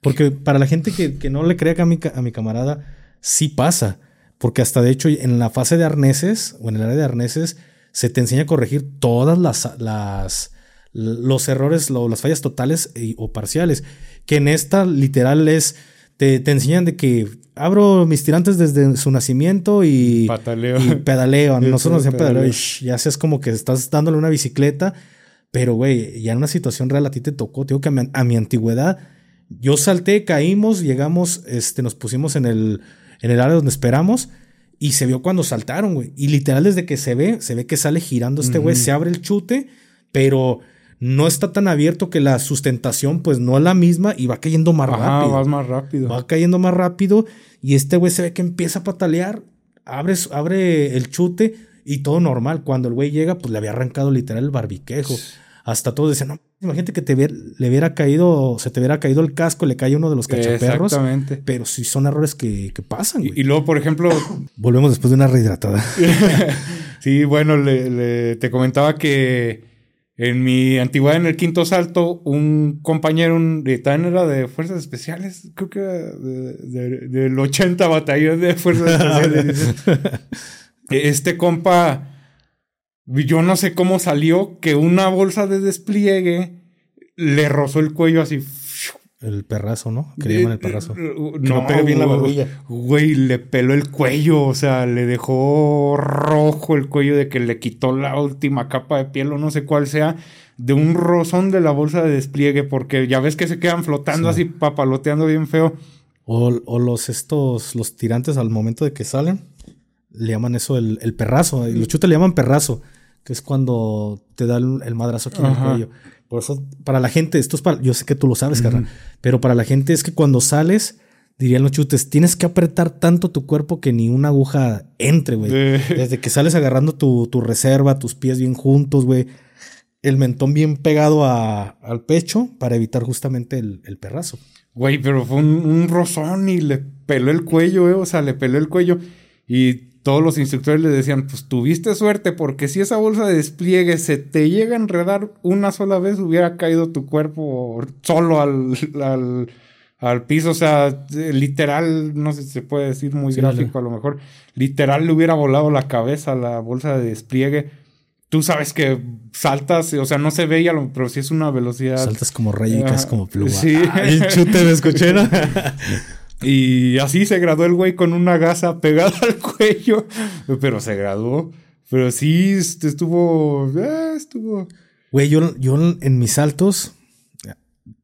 Speaker 2: Porque para la gente que, no le crea que a mi, a mi camarada, sí pasa. Porque hasta de hecho en la fase de arneses o en el área de arneses se te enseña a corregir todas las, las los errores o las fallas totales o parciales. Que en esta literal es, te, te, enseñan de que abro mis tirantes desde su nacimiento y,
Speaker 1: y
Speaker 2: pedaleo. Nosotros nos pedaleo y ya seas como que estás dándole una bicicleta. Pero, güey, ya en una situación real a ti te tocó. Digo que a mi antigüedad yo salté, caímos, llegamos, este, nos pusimos en el, en el área donde esperamos y se vio cuando saltaron, güey. Y literal desde que se ve, se ve que sale girando este güey, se abre el chute, pero no está tan abierto que la sustentación pues no es la misma y va cayendo más rápido.
Speaker 1: Va más rápido.
Speaker 2: Va cayendo más rápido y este güey se ve que empieza a patalear, abre, abre el chute y todo normal. Cuando el güey llega pues le había arrancado literal el barbiquejo. Hasta todos decían, no, Imagínate que te le hubiera caído, se te hubiera caído el casco, le cae uno de los cachaperros. Exactamente. Pero sí son errores que, pasan.
Speaker 1: Y, luego, por ejemplo.
Speaker 2: Volvemos después de una rehidratada.
Speaker 1: sí, bueno, te comentaba que en mi antigüedad, en el quinto salto, un compañero, un, era de fuerzas especiales, creo que era del 80 batallón de fuerzas especiales. este compa yo no sé cómo salió que una bolsa de despliegue le rozó el cuello así.
Speaker 2: El perrazo, ¿no? Que llaman el perrazo.
Speaker 1: Eh, no, no bien la barbilla. Güey, le peló el cuello, o sea, le dejó rojo el cuello de que le quitó la última capa de piel o no sé cuál sea, de un rozón de la bolsa de despliegue, porque ya ves que se quedan flotando así, papaloteando bien feo.
Speaker 2: O, o, los estos, los tirantes al momento de que salen, le llaman eso el, el perrazo. Los chutes le llaman perrazo que es cuando te da el, madrazo aquí en el cuello. Por eso, para la gente, esto es para, yo sé que tú lo sabes, uh pero para la gente es que cuando sales, dirían los chutes, tienes que apretar tanto tu cuerpo que ni una aguja entre, güey. Desde que sales agarrando tu, tu, reserva, tus pies bien juntos, güey. El mentón bien pegado a, al pecho para evitar justamente el, el perrazo.
Speaker 1: Güey, pero fue un, un, rozón y le peló el cuello, eh. O sea, le peló el cuello. Y todos los instructores le decían, pues tuviste suerte porque si esa bolsa de despliegue se te llega a enredar una sola vez, hubiera caído tu cuerpo solo al, al, piso. O sea, literal, no sé si se puede decir muy gráfico a lo mejor, literal le hubiera volado la cabeza a la bolsa de despliegue. Tú sabes que saltas, o sea, no se veía, pero si es una velocidad.
Speaker 2: Saltas como rey y como pluma.
Speaker 1: Sí.
Speaker 2: el chute me escuché,
Speaker 1: Y así se graduó el güey con una gasa pegada al cuello. Pero se graduó. Pero sí, este, estuvo. Eh, estuvo.
Speaker 2: Güey, yo, yo en mis saltos.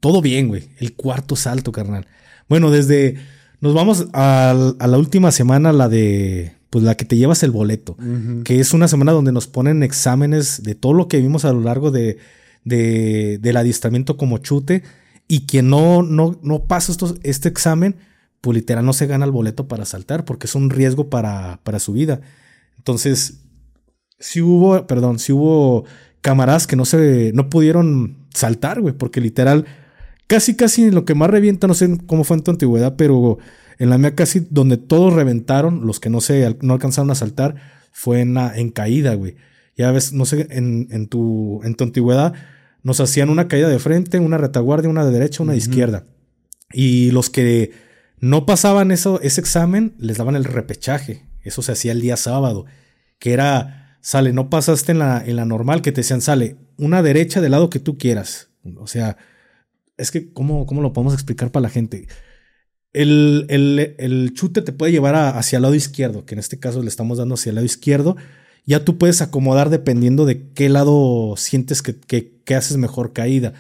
Speaker 2: Todo bien, güey. El cuarto salto, carnal. Bueno, desde. Nos vamos a, a la última semana, la de. Pues la que te llevas el boleto. Que es una semana donde nos ponen exámenes de todo lo que vimos a lo largo de, de, del adiestramiento como chute. Y quien no, no, no pasa este examen pues literal no se gana el boleto para saltar porque es un riesgo para, para su vida. Entonces, si hubo, perdón, si hubo camaradas que no se, no pudieron saltar, güey, porque literal, casi, casi lo que más revienta, no sé cómo fue en tu antigüedad, pero en la mía casi donde todos reventaron, los que no se, no alcanzaron a saltar, fue en, en caída, güey. Ya ves, no sé, en, en, tu, en tu antigüedad, nos hacían una caída de frente, una retaguardia, una de derecha, una de izquierda. Y los que no pasaban eso, ese examen, les daban el repechaje. Eso se hacía el día sábado, que era, sale, no pasaste en la, en la normal, que te decían, sale, una derecha del lado que tú quieras. O sea, es que, ¿cómo, cómo lo podemos explicar para la gente? El, el, chute te puede llevar hacia el lado izquierdo, que en este caso le estamos dando hacia el lado izquierdo. Ya tú puedes acomodar dependiendo de qué lado sientes que, que haces mejor caída.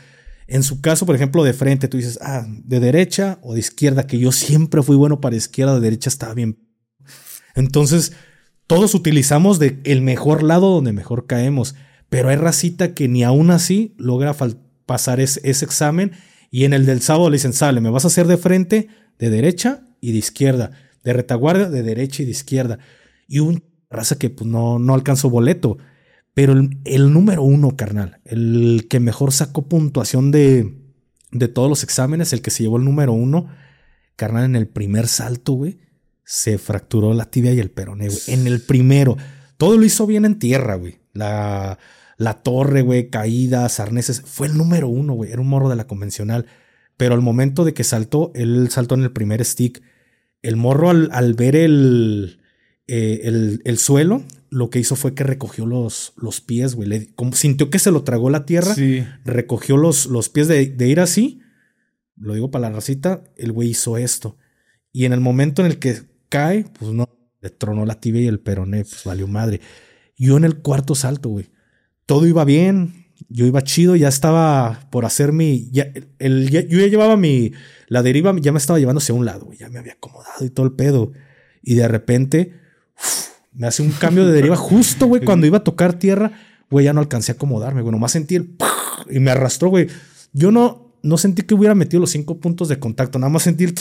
Speaker 2: En su caso, por ejemplo, de frente, tú dices, ah, de derecha o de izquierda, que yo siempre fui bueno para izquierda, de derecha estaba bien. Entonces, todos utilizamos el mejor lado donde mejor caemos, pero hay racita que ni aún así logra pasar ese, examen y en el del sábado le dicen, sale, me vas a hacer de frente, de derecha y de izquierda, de retaguardia, de derecha y de izquierda. Y un raza que pues, no, no alcanzó boleto. Pero el, número uno, carnal, el que mejor sacó puntuación de, de todos los exámenes, el que se llevó el número uno, carnal, en el primer salto, güey, se fracturó la tibia y el peroné, güey. En el primero. Todo lo hizo bien en tierra, güey. La, la torre, güey, caídas, arneses. Fue el número uno, güey. Era un morro de la convencional. Pero al momento de que saltó, él saltó en el primer stick. El morro al, ver el, eh, el, el, suelo, lo que hizo fue que recogió los, los pies, güey. Como sintió que se lo tragó la tierra, recogió los, los pies de, ir así. Lo digo para la racita, el güey hizo esto. Y en el momento en el que cae, pues no, le tronó la tibia y el peroné, pues valió madre. Yo en el cuarto salto, güey. Todo iba bien, yo iba chido, ya estaba por hacer mi. Ya, el, yo ya llevaba mi. La deriva ya me estaba llevando hacia un lado, güey. Ya me había acomodado y todo el pedo. Y de repente me hace un cambio de deriva justo, güey, cuando iba a tocar tierra, güey, ya no alcancé a acomodarme, güey, nomás sentí el y me arrastró, güey. Yo no, no sentí que hubiera metido los cinco puntos de contacto, nada más sentí el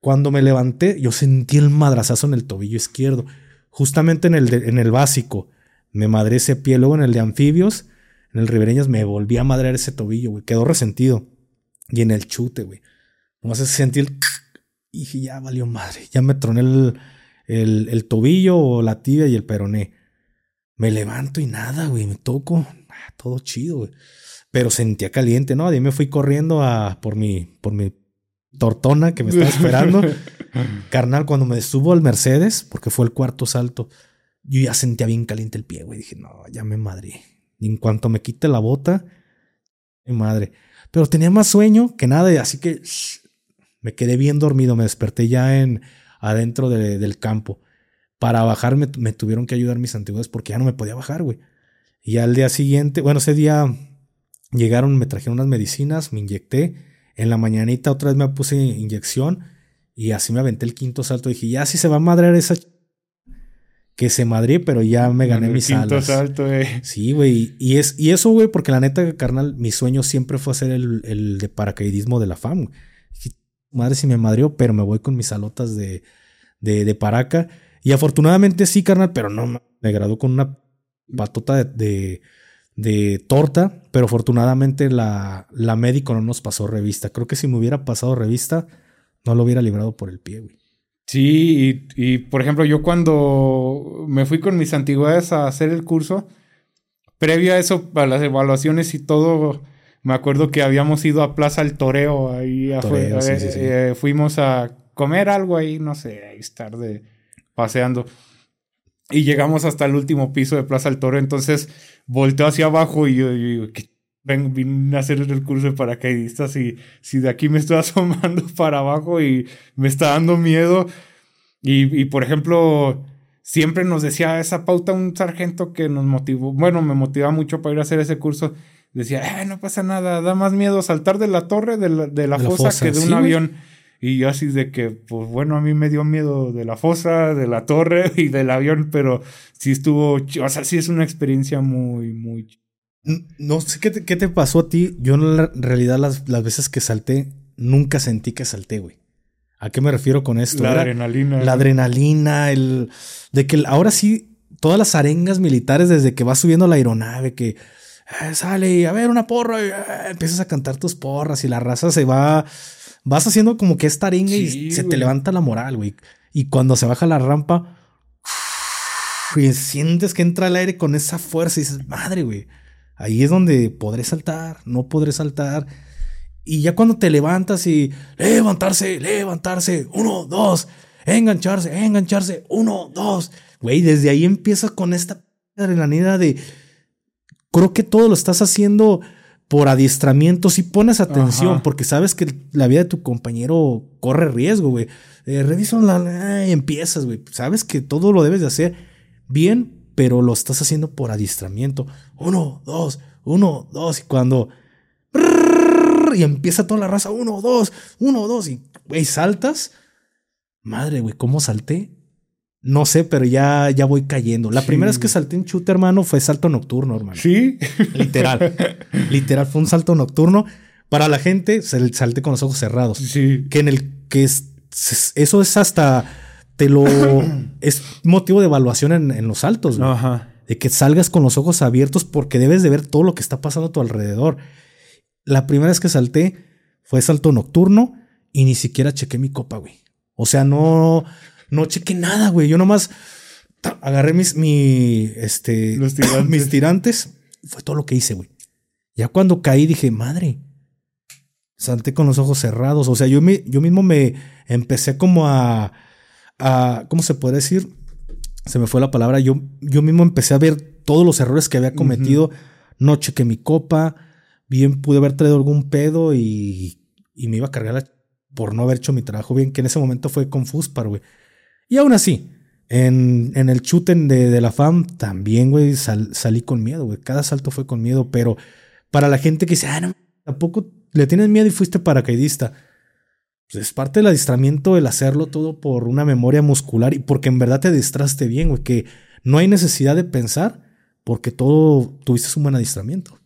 Speaker 2: cuando me levanté, yo sentí el madrazazo en el tobillo izquierdo, justamente en el, en el básico. Me madré ese pie, luego en el de anfibios, en el ribereñas me volví a madrear ese tobillo, güey, quedó resentido. Y en el chute, güey. Nomás sentí el y dije, ya valió madre, ya me troné el, el, tobillo o la tibia y el peroné. Me levanto y nada, güey, me toco. Ah, todo chido, güey. Pero sentía caliente, ¿no? De ahí me fui corriendo a, por, mi, por mi tortona que me estaba esperando. Carnal, cuando me subo al Mercedes, porque fue el cuarto salto, yo ya sentía bien caliente el pie, güey. Dije, no, ya me madre. Y en cuanto me quite la bota, mi madre. Pero tenía más sueño que nada, así que me quedé bien dormido. Me desperté ya en adentro del campo. Para bajarme me, tuvieron que ayudar mis antiguos porque ya no me podía bajar, güey. Y al día siguiente, bueno, ese día llegaron, me trajeron unas medicinas, me inyecté. En la mañanita otra vez me puse inyección y así me aventé el quinto salto. Dije, ya si se va a madrear esa que se madre, pero ya me gané mis quinto salto, eh. Sí, güey. Y, es, y eso, güey, porque la neta, carnal, mi sueño siempre fue hacer el, el de paracaidismo de la FAM madre si me madrió, pero me voy con mis alotas de, de, paraca. Y afortunadamente sí, carnal, pero no me graduó con una patota de, de, torta, pero afortunadamente la, la médico no nos pasó revista. Creo que si me hubiera pasado revista, no lo hubiera librado por el pie, güey.
Speaker 1: Sí, y, y, por ejemplo, yo cuando me fui con mis antigüedades a hacer el curso, previo a eso, a las evaluaciones y todo, me acuerdo que habíamos ido a Plaza El Toreo, ahí afuera, eh, eh, fuimos a comer algo ahí, no sé, ahí estar de paseando. Y llegamos hasta el último piso de Plaza El Toreo, entonces volteo hacia abajo y yo, digo, ven, vine a hacer el curso de paracaidistas y si de aquí me estoy asomando para abajo y me está dando miedo. Y, y, por ejemplo, siempre nos decía esa pauta un sargento que nos motivó, bueno, me motivaba mucho para ir a hacer ese curso decía, eh, no pasa nada, da más miedo saltar de la torre de la, fosa, que de un avión. Y yo así de que, pues bueno, a mí me dio miedo de la fosa, de la torre y del avión, pero sí estuvo, o sea, sí es una experiencia muy, muy...
Speaker 2: No sé qué te, qué te pasó a ti. Yo en realidad las, las veces que salté, nunca sentí que salté, güey. ¿A qué me refiero con esto?
Speaker 1: La adrenalina.
Speaker 2: La adrenalina, el... De que ahora sí, todas las arengas militares desde que va subiendo la aeronave, que eh, sale y a ver una porra y eh, empiezas a cantar tus porras y la raza se va, vas haciendo como que esta arenga y se te levanta la moral, güey. Y cuando se baja la rampa, y sientes que entra el aire con esa fuerza y dices, madre, güey. Ahí es donde podré saltar, no podré saltar. Y ya cuando te levantas y levantarse, levantarse, uno, dos, engancharse, engancharse, uno, dos. Güey, desde ahí empiezas con esta adrenalina de. Creo que todo lo estás haciendo por adiestramiento. Si pones atención, porque sabes que la vida de tu compañero corre riesgo, güey. Eh, revisa la. y empiezas, güey. Sabes que todo lo debes de hacer bien, pero lo estás haciendo por adiestramiento. Uno, dos, uno, dos. Y cuando. Y empieza toda la raza. Uno, dos, uno, dos. Y, güey, saltas. Madre, güey, ¿cómo salté? No sé, pero ya, ya voy cayendo. La primera vez que salté en chute, hermano, fue salto nocturno, hermano.
Speaker 1: Sí.
Speaker 2: Literal. Literal, fue un salto nocturno. Para la gente, salté con los ojos cerrados.
Speaker 1: Sí.
Speaker 2: Que en el que es, eso es hasta te lo es motivo de evaluación en, los saltos,
Speaker 1: Ajá.
Speaker 2: De que salgas con los ojos abiertos porque debes de ver todo lo que está pasando a tu alrededor. La primera vez que salté fue salto nocturno y ni siquiera chequé mi copa, güey. O sea, no, no chequé nada, güey. Yo nomás agarré mis, mi, este, mis tirantes. Fue todo lo que hice, güey. Ya cuando caí dije, madre, salté con los ojos cerrados. O sea, yo, me, yo mismo me empecé como a, a, ¿cómo se puede decir? Se me fue la palabra. Yo, yo mismo empecé a ver todos los errores que había cometido. No chequé mi copa. Bien pude haber traído algún pedo y, y me iba a cargar por no haber hecho mi trabajo bien, que en ese momento fue con Fuspar, güey. Y aún así, en, en el shooting de, de, la FAM también, güey, salí con miedo, güey. Cada salto fue con miedo, pero para la gente que dice, ah, no, tampoco le tienes miedo y fuiste paracaidista. Pues es parte del adiestramiento el hacerlo todo por una memoria muscular y porque en verdad te distraste bien, güey, que no hay necesidad de pensar porque todo tuviste un buen adiestramiento.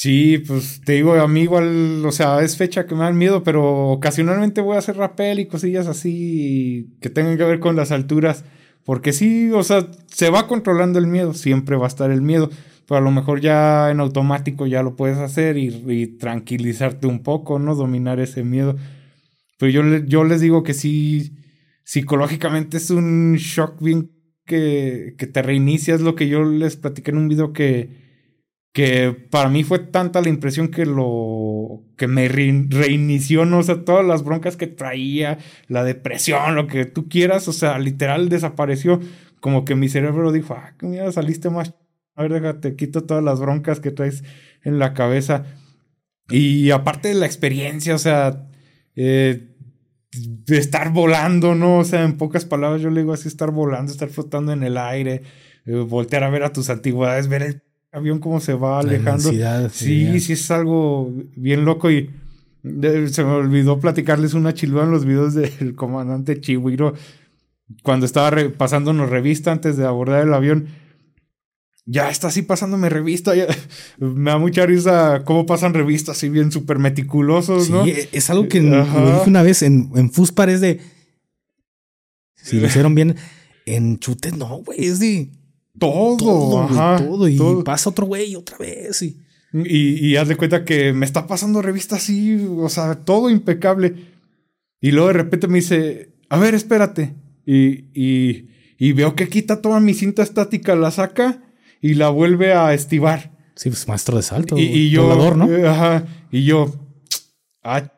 Speaker 1: Sí, pues te digo, a mí igual, o sea, es fecha que me dan miedo, pero ocasionalmente voy a hacer rapel y cosillas así que tengan que ver con las alturas. Porque sí, o sea, se va controlando el miedo, siempre va a estar el miedo, pero a lo mejor ya en automático ya lo puedes hacer y, tranquilizarte un poco, ¿no? Dominar ese miedo. Pero yo, yo les digo que sí, psicológicamente es un shock bien que, que te reinicia, es lo que yo les platiqué en un video que que para mí fue tanta la impresión que lo que me reinició, no o sea, todas las broncas que traía, la depresión, lo que tú quieras, o sea, literal desapareció, como que mi cerebro dijo, ah, mira, saliste más, a ver, déjate, quito todas las broncas que traes en la cabeza. Y aparte de la experiencia, o sea, eh, de estar volando, ¿no? O sea, en pocas palabras yo le digo así, estar volando, estar flotando en el aire, eh, voltear a ver a tus antigüedades, ver el avión como se va alejando. Sí, sí, es algo bien loco y se me olvidó platicarles una chiluda en los videos del comandante Chihuiro cuando estaba pasándonos revista antes de abordar el avión. Ya está así pasándome revista. me da mucha risa cómo pasan revistas así bien súper meticulosos, ¿no?
Speaker 2: es algo que lo dije una vez en, en Fuspar es de. Si lo hicieron bien. En Chute, no, güey, es de
Speaker 1: todo,
Speaker 2: todo, Y pasa otro güey otra vez. Y...
Speaker 1: Y, haz de cuenta que me está pasando revista así, o sea, todo impecable. Y luego de repente me dice, a ver, espérate. Y, y, y veo que quita toda mi cinta estática, la saca y la vuelve a estivar.
Speaker 2: Sí, pues maestro de salto.
Speaker 1: Y, y yo, ¿no? Ajá. Y yo, ah,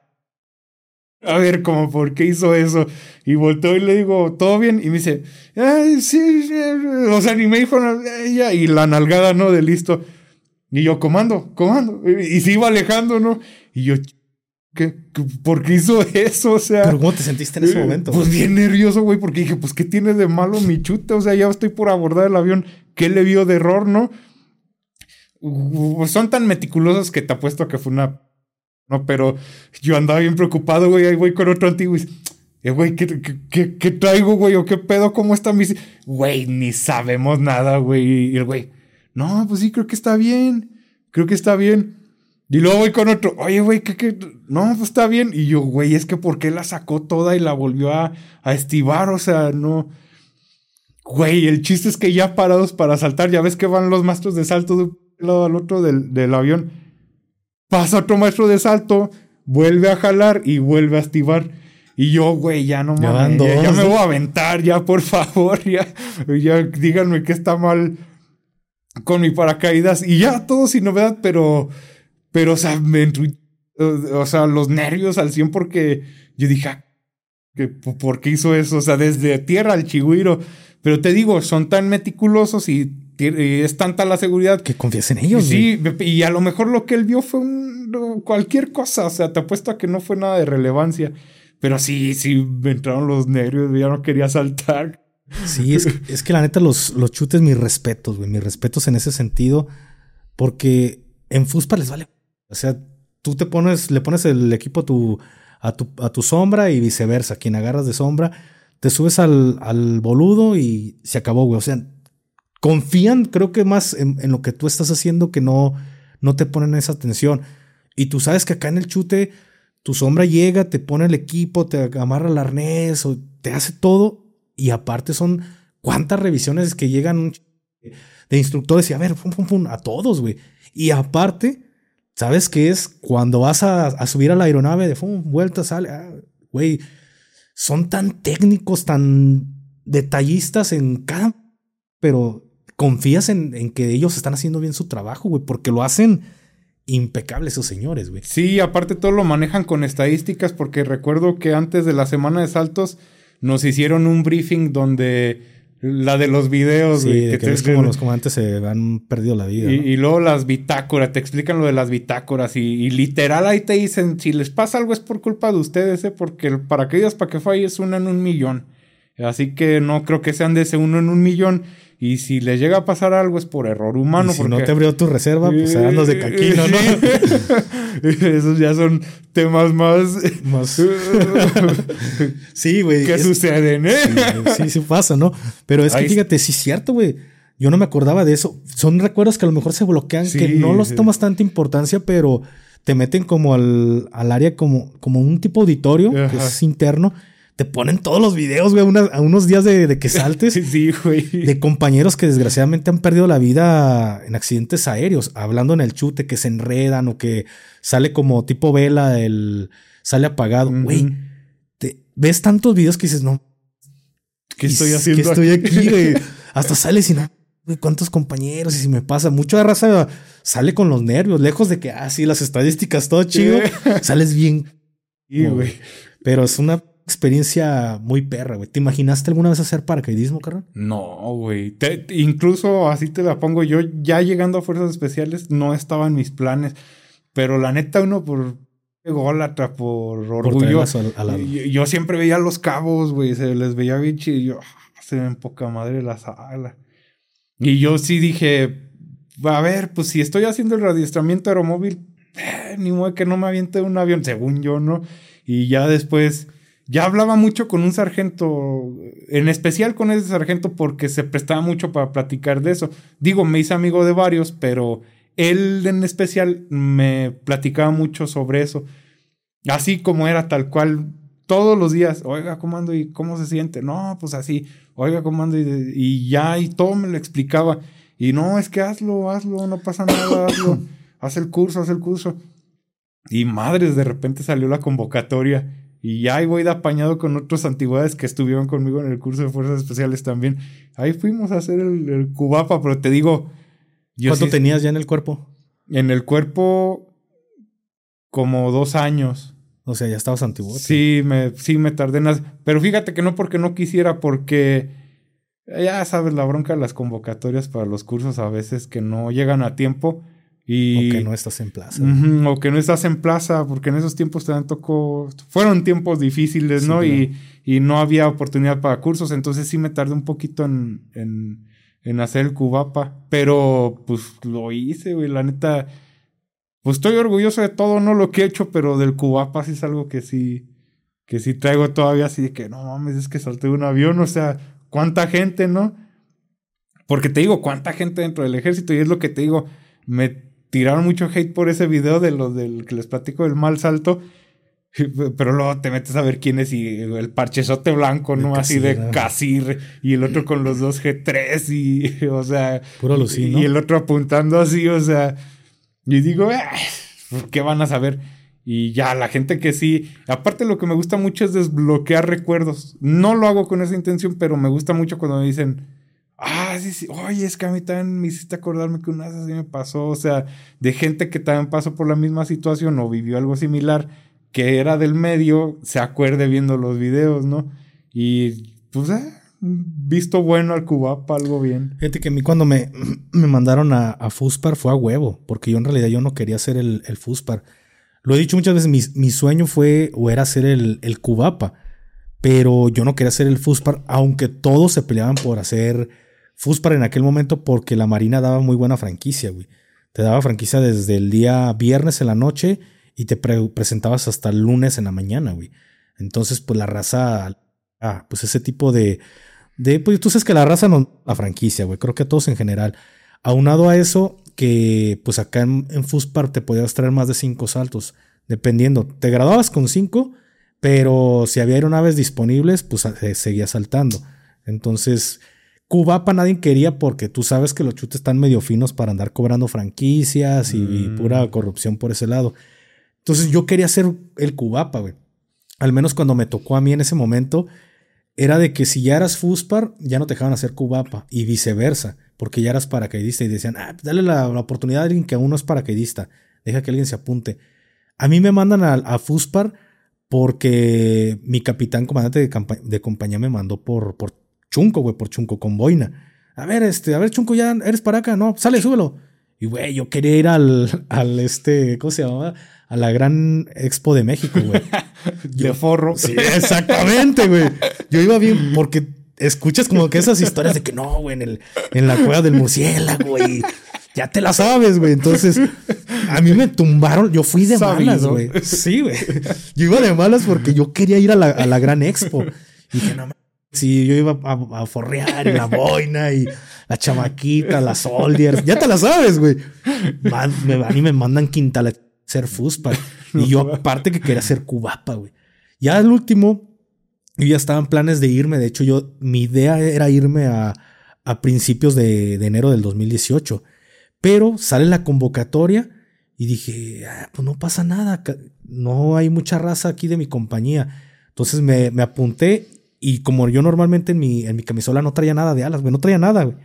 Speaker 1: a ver, como, ¿por qué hizo eso? Y volteó y le digo, ¿todo bien? Y me dice, Ay, sí, sí, o sea, ni me dijo ella, y la nalgada, ¿no? De listo. Y yo, comando, comando. Y, se iba alejando, ¿no? Y yo, ¿qué, por qué hizo eso? O sea.
Speaker 2: ¿Pero cómo te sentiste en ese eh, momento?
Speaker 1: Pues bien nervioso, güey, porque dije, pues, ¿qué tiene de malo mi chute? O sea, ya estoy por abordar el avión. ¿Qué le vio de error, no? son tan meticulosos que te apuesto que fue una no, pero yo andaba bien preocupado, güey. Ahí voy con otro antiguo y eh, güey, ¿qué, traigo, güey? ¿O qué pedo? ¿Cómo está mi...? Güey, ni sabemos nada, güey. Y el güey, no, pues sí, creo que está bien. Creo que está bien. Y luego voy con otro, oye, güey, ¿qué, qué? No, pues está bien. Y yo, güey, es que ¿por qué la sacó toda y la volvió a, a estivar? O sea, no... Güey, el chiste es que ya parados para saltar, ya ves que van los maestros de salto de un lado al otro del avión pasa otro maestro de salto, vuelve a jalar y vuelve a estivar. Y yo, güey, ya no mames, ya, me voy a aventar, ya, por favor, ya, ya díganme que está mal. con mi paracaídas y ya todo sin novedad, pero, pero, o sea, me o sea, los nervios al 100 porque yo dije, ah, ¿por qué hizo eso? O sea, desde tierra al chigüiro. Pero te digo, son tan meticulosos y, es tanta la seguridad.
Speaker 2: Que confías en ellos.
Speaker 1: Sí, y a lo mejor lo que él vio fue cualquier cosa. O sea, te apuesto a que no fue nada de relevancia. Pero sí, sí, me entraron los nervios, ya no quería saltar.
Speaker 2: Sí, es, es que la neta, los, los chutes, mis respetos, güey, mis respetos en ese sentido, porque en Fuspa les vale. O sea, tú te pones, le pones el equipo a tu, a tu, a tu sombra y viceversa. Quien agarras de sombra, te subes al, al boludo y se acabó, güey. O sea, confían, creo que más en, lo que tú estás haciendo que no, no te ponen esa atención. Y tú sabes que acá en el chute tu sombra llega, te pone el equipo, te amarra el arnés, o te hace todo. Y aparte son cuántas revisiones que llegan de instructores y a ver, pum, pum, pum, a todos, güey. Y aparte, ¿sabes qué es? Cuando vas a, subir a la aeronave de pum, vuelta, sale, ah, güey. son tan técnicos, tan detallistas en cada. Pero confías en, en que ellos están haciendo bien su trabajo, güey, porque lo hacen impecables esos señores, güey.
Speaker 1: Sí, aparte todo lo manejan con estadísticas porque recuerdo que antes de la semana de saltos nos hicieron un briefing donde la de los videos,
Speaker 2: sí, que, te, como los comandantes se han perdido la vida.
Speaker 1: Y, luego las bitácoras, te explican lo de las bitácoras y, literal ahí te dicen, si les pasa algo es por culpa de ustedes, ¿eh? porque el paracaídas para que falle es uno en un millón. Así que no creo que sean de ese uno en un millón. Y si le llega a pasar algo es por error humano.
Speaker 2: Y si no te abrió tu reserva, pues andas de caquino, ¿no?
Speaker 1: Esos ya son temas más. Más.
Speaker 2: sí, güey.
Speaker 1: ¿Qué suceden, eh?
Speaker 2: Sí, sí, pasa, ¿no? Pero es que fíjate, sí es cierto, güey. Yo no me acordaba de eso. Son recuerdos que a lo mejor se bloquean, que no los tomas tanta importancia, pero te meten como al, al área como, como un tipo auditorio, que es interno te ponen todos los videos, güey, a unos días de, que saltes.
Speaker 1: sí, güey.
Speaker 2: De compañeros que desgraciadamente han perdido la vida en accidentes aéreos, hablando en el chute, que se enredan o que sale como tipo vela, el sale apagado. Güey, ves tantos videos que dices, no.
Speaker 1: ¿Qué estoy haciendo?
Speaker 2: Que estoy aquí, güey. Hasta sales y no. ¿Cuántos compañeros? Y si me pasa, mucha raza sale con los nervios, lejos de que, ah, sí, las estadísticas, todo chido. Sales bien.
Speaker 1: Sí, güey.
Speaker 2: Pero es una experiencia muy perra, güey. ¿Te imaginaste alguna vez hacer paracaidismo, carnal?
Speaker 1: No, güey. Incluso así te la pongo yo, ya llegando a Fuerzas Especiales, no estaba en mis planes. Pero la neta, uno por ególatra, por orgullo. yo, siempre veía los cabos, güey. Se les veía bien chido. Y yo, ah, se ven poca madre la sala. Y yo sí dije, a ver, pues si estoy haciendo el radioestramiento aeromóvil, eh, ni modo que no me aviente un avión, según yo, ¿no? Y ya después ya hablaba mucho con un sargento, en especial con ese sargento porque se prestaba mucho para platicar de eso. Digo, me hice amigo de varios, pero él en especial me platicaba mucho sobre eso. Así como era tal cual todos los días, oiga, ¿cómo ando y cómo se siente? No, pues así, oiga, ¿cómo ando? Y, y ya, y todo me lo explicaba. Y no, es que hazlo, hazlo, no pasa nada, hazlo, haz el curso, haz el curso. Y madres, de repente salió la convocatoria y ya ahí voy de apañado con otros antigüedades que estuvieron conmigo en el curso de fuerzas especiales también. Ahí fuimos a hacer el, cubapa, pero te digo.
Speaker 2: ¿Cuánto tenías ya en el cuerpo?
Speaker 1: En el cuerpo, como dos años.
Speaker 2: O sea, ya estabas antiguo.
Speaker 1: Sí, me, sí, me tardé en Pero fíjate que no porque no quisiera, porque ya sabes la bronca de las convocatorias para los cursos a veces que no llegan a tiempo. Y,
Speaker 2: o que no estás en plaza.
Speaker 1: o que no estás en plaza, porque en esos tiempos también tocó. Fueron tiempos difíciles, ¿no? Y, y, no había oportunidad para cursos, entonces sí me tardé un poquito en, en, en hacer el cubapa. Pero pues lo hice, güey, la neta. Pues estoy orgulloso de todo, no lo que he hecho, pero del cubapa sí es algo que sí. Que sí traigo todavía así de que no mames, es que salté un avión, o sea, cuánta gente, ¿no? Porque te digo, cuánta gente dentro del ejército, y es lo que te digo, me tiraron mucho hate por ese video de lo del que les platico del mal salto. Pero luego te metes a ver quién es y el parchezote blanco, ¿no? Así de Casir y el otro con los dos G3 y, o sea.
Speaker 2: Puro
Speaker 1: y, y el otro apuntando así, o sea. Y digo, ¿qué van a saber? Y ya, la gente que sí. Aparte, lo que me gusta mucho es desbloquear recuerdos. No lo hago con esa intención, pero me gusta mucho cuando me dicen, Ah, sí, sí. Oye, es que a mí también me hiciste acordarme que una vez así me pasó. O sea, de gente que también pasó por la misma situación o vivió algo similar, que era del medio, se acuerde viendo los videos, ¿no? Y pues, eh, visto bueno al Cubapa, algo bien.
Speaker 2: Fíjate que a mí cuando me, me mandaron a, a, Fuspar fue a huevo, porque yo en realidad yo no quería hacer el, el Fuspar. Lo he dicho muchas veces, mi, mi sueño fue o era hacer el, el Cubapa, pero yo no quería hacer el Fuspar, aunque todos se peleaban por hacer Fuspar en aquel momento porque la Marina daba muy buena franquicia, güey. Te daba franquicia desde el día viernes en la noche y te presentabas hasta el lunes en la mañana, güey. Entonces, pues la raza, ah, pues ese tipo de, de, pues tú sabes que la raza no, la franquicia, güey. Creo que a todos en general. Aunado a eso, que pues acá en, en Fuspar te podías traer más de cinco saltos, dependiendo. Te graduabas con cinco, pero si había aeronaves disponibles, pues seguía saltando. Entonces, Cubapa nadie quería porque tú sabes que los chutes están medio finos para andar cobrando franquicias y, mm. pura corrupción por ese lado. Entonces yo quería hacer el Cubapa, güey. Al menos cuando me tocó a mí en ese momento, era de que si ya eras Fuspar, ya no te dejaban hacer Cubapa y viceversa, porque ya eras paracaidista y decían, ah, pues dale la, oportunidad a alguien que aún no es paracaidista, deja que alguien se apunte. A mí me mandan a, a Fuspar porque mi capitán comandante de, de compañía me mandó por, por Chunco, güey, por Chunco con boina. A ver, este, a ver, Chunco, ya eres para acá, no, sale, súbelo. Y, güey, yo quería ir al, al este, ¿cómo se llama? A la gran expo de México, güey.
Speaker 1: de forro.
Speaker 2: Sí, exactamente, güey. Yo iba bien porque escuchas como que esas historias de que no, güey, en, el, en la cueva del murciélago, güey. Ya te la sabes, güey. Entonces, a mí me tumbaron. Yo fui de malas, güey. Sí, güey. Yo iba de malas porque yo quería ir a la, a la gran expo. Y dije, no Sí, yo iba a, forrear la boina y la chamaquita, las soldiers. Ya te la sabes, güey. me van y me mandan quintal a ser fuspa. Y yo, aparte que quería ser cubapa, güey. Ya el último, yo ya estaban planes de irme. De hecho, yo, mi idea era irme a, a principios de, de, enero del 2018. Pero sale la convocatoria y dije, ah, pues no pasa nada. No hay mucha raza aquí de mi compañía. Entonces me, me apunté y como yo normalmente en mi, en mi camisola no traía nada de alas, güey, no traía nada, güey.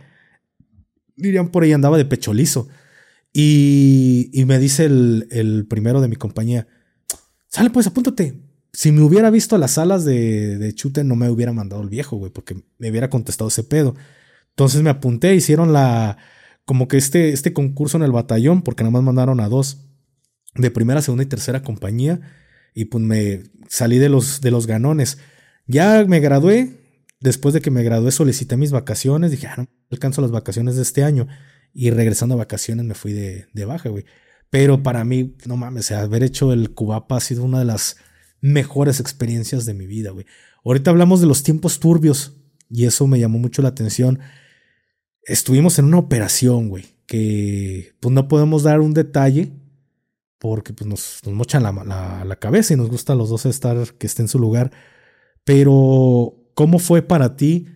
Speaker 2: Dirían por ahí andaba de pecho liso. Y, y me dice el, el, primero de mi compañía, sale pues, apúntate. Si me hubiera visto las alas de, de chute, no me hubiera mandado el viejo, güey, porque me hubiera contestado ese pedo. Entonces me apunté, hicieron la, como que este, este concurso en el batallón, porque nada más mandaron a dos, de primera, segunda y tercera compañía, y pues me salí de los, de los ganones. Ya me gradué. Después de que me gradué, solicité mis vacaciones. Dije, ah, no alcanzo las vacaciones de este año. Y regresando a vacaciones me fui de, de baja, güey. Pero para mí, no mames, haber hecho el Cubapa ha sido una de las mejores experiencias de mi vida, güey. Ahorita hablamos de los tiempos turbios y eso me llamó mucho la atención. Estuvimos en una operación, güey, que pues no podemos dar un detalle porque pues nos, mochan la, la, la, cabeza y nos gusta a los dos estar que esté en su lugar. Pero, ¿cómo fue para ti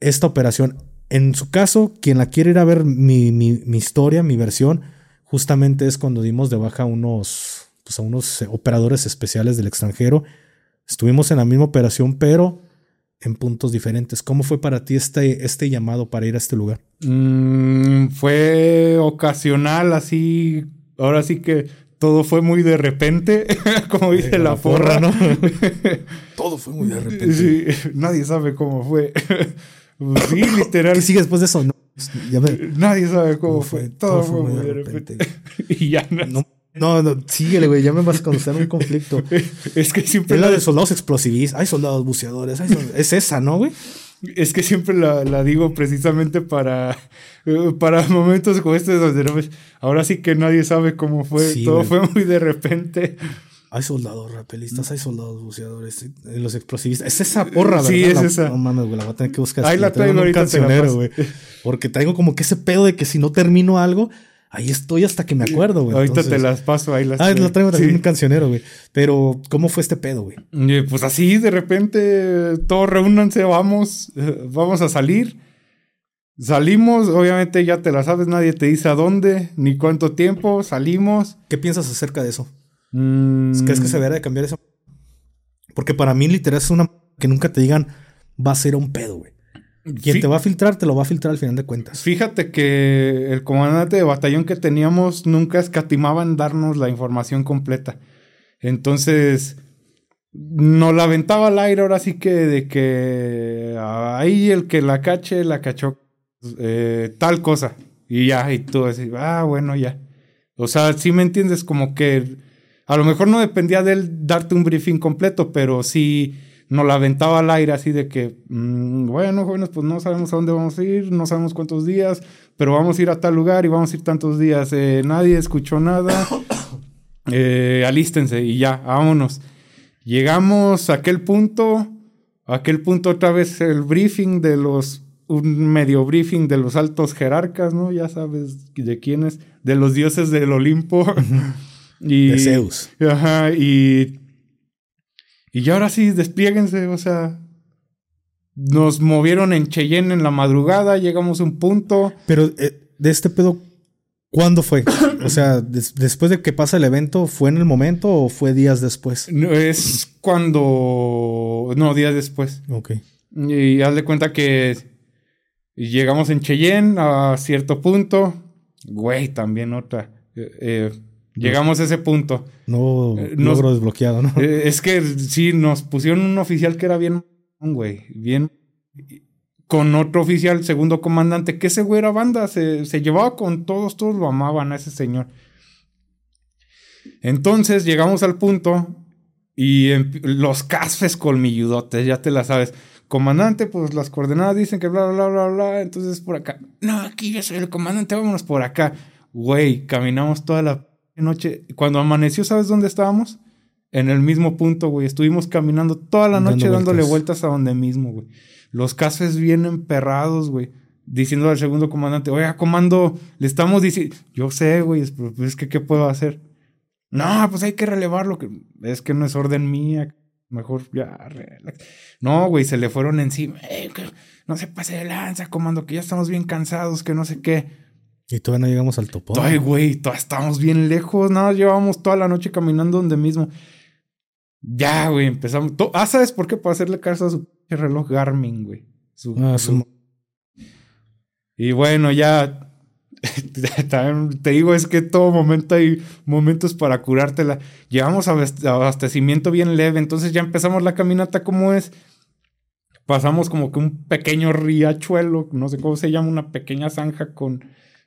Speaker 2: esta operación? En su caso, quien la quiere ir a ver mi, mi, historia, mi versión, justamente es cuando dimos de baja a unos, pues a unos operadores especiales del extranjero. Estuvimos en la misma operación, pero en puntos diferentes. ¿Cómo fue para ti este, este llamado para ir a este lugar?
Speaker 1: Mm, fue ocasional, así. Ahora sí que todo fue muy de repente, como dice la, porra, ¿no?
Speaker 2: todo fue muy de repente.
Speaker 1: nadie sabe cómo fue. sí, literal.
Speaker 2: ¿Qué sigue después de eso?
Speaker 1: Nadie sabe cómo, fue. Todo, fue, muy de repente. y ya
Speaker 2: no. No, no, síguele, güey. Ya me vas a conocer un conflicto.
Speaker 1: es que siempre.
Speaker 2: Es la de soldados explosivistas. Hay soldados buceadores. Es esa, ¿no, güey?
Speaker 1: Es que siempre la, digo precisamente para, eh, para momentos como este donde no ahora sí que nadie sabe cómo fue, todo fue muy de repente.
Speaker 2: Hay soldados rapelistas, hay soldados buceadores, eh, los explosivistas. Es esa porra, ¿verdad?
Speaker 1: Sí, es esa.
Speaker 2: No mames, güey, la voy a tener que buscar.
Speaker 1: Ahí la traigo ahorita.
Speaker 2: cancionero, güey. Porque traigo como que ese pedo de que si no termino algo, Ahí estoy hasta que me acuerdo, güey.
Speaker 1: Ahorita te las paso, ahí las
Speaker 2: Ah, lo traigo también un cancionero, güey. Pero, ¿cómo fue este pedo, güey?
Speaker 1: Pues así, de repente, todos reúnanse, vamos, vamos a salir. Salimos, obviamente ya te la sabes, nadie te dice a dónde, ni cuánto tiempo, salimos.
Speaker 2: ¿Qué piensas acerca de eso? Mm. ¿Crees que se debería de cambiar eso? Porque para mí, literal, es una que nunca te digan va a ser un pedo, güey. Quien te va a filtrar, te lo va a filtrar al final de cuentas.
Speaker 1: Fíjate que el comandante de batallón que teníamos nunca escatimaba en darnos la información completa. Entonces, nos la aventaba al aire ahora sí que de que ahí el que la cache, la cachó eh, tal cosa. Y ya, y tú así, ah, bueno, ya. O sea, sí me entiendes, como que a lo mejor no dependía de él darte un briefing completo, pero sí nos la aventaba al aire así de que, mm, bueno, jóvenes, pues no sabemos a dónde vamos a ir, no sabemos cuántos días, pero vamos a ir a tal lugar y vamos a ir tantos días. Eh, nadie escuchó nada. Eh, alístense y ya, vámonos. Llegamos a aquel punto, a aquel punto otra vez el briefing de los, un medio briefing de los altos jerarcas, ¿no? Ya sabes de quiénes, de los dioses del Olimpo. y,
Speaker 2: de Zeus.
Speaker 1: Ajá, y y ahora sí, desplieguense, o sea, nos movieron en Cheyenne en la madrugada, llegamos a un punto.
Speaker 2: Pero eh, de este pedo, ¿cuándo fue? o sea, después de que pasa el evento, ¿fue en el momento o fue días después?
Speaker 1: No, es cuando... No, días después.
Speaker 2: Ok.
Speaker 1: Y haz de cuenta que llegamos en Cheyenne a cierto punto. Güey, también otra. Eh, eh Llegamos a ese punto.
Speaker 2: No eh, logro desbloqueado, ¿no?
Speaker 1: Eh, es que sí, nos pusieron un oficial que era bien, güey, bien. Con otro oficial, segundo comandante, que ese güey era banda, se, llevaba con todos, todos lo amaban a ese señor. Entonces llegamos al punto y los casfes colmilludotes, ya te la sabes. Comandante, pues las coordenadas dicen que bla, bla, bla, bla, entonces por acá. No, aquí yo soy el comandante, vámonos por acá. Güey, caminamos toda la noche. Cuando amaneció, ¿sabes dónde estábamos? En el mismo punto, güey. Estuvimos caminando toda la noche dándole vueltas a donde mismo, güey. Los casos vienen perrados, güey. Diciendo al segundo comandante, oiga, comando, le estamos diciendo, yo sé, güey, es, es que, ¿qué puedo hacer? No, pues hay que relevarlo, que es que no es orden mía, mejor ya, relax. No, güey, se le fueron encima, eh, no se pase de lanza, comando, que ya estamos bien cansados, que no sé qué.
Speaker 2: Y todavía no llegamos al topo.
Speaker 1: Ay, güey, todavía estamos bien lejos. Nada, llevamos toda la noche caminando donde mismo. Ya, güey, empezamos. Ah, ¿sabes por qué? Para hacerle caso a su reloj Garmin, güey.
Speaker 2: ah, su...
Speaker 1: Y bueno, ya. te digo, es que todo momento hay momentos para curártela. Llevamos abastecimiento bien leve, entonces ya empezamos la caminata como es. Pasamos como que un pequeño riachuelo, no sé cómo se llama, una pequeña zanja con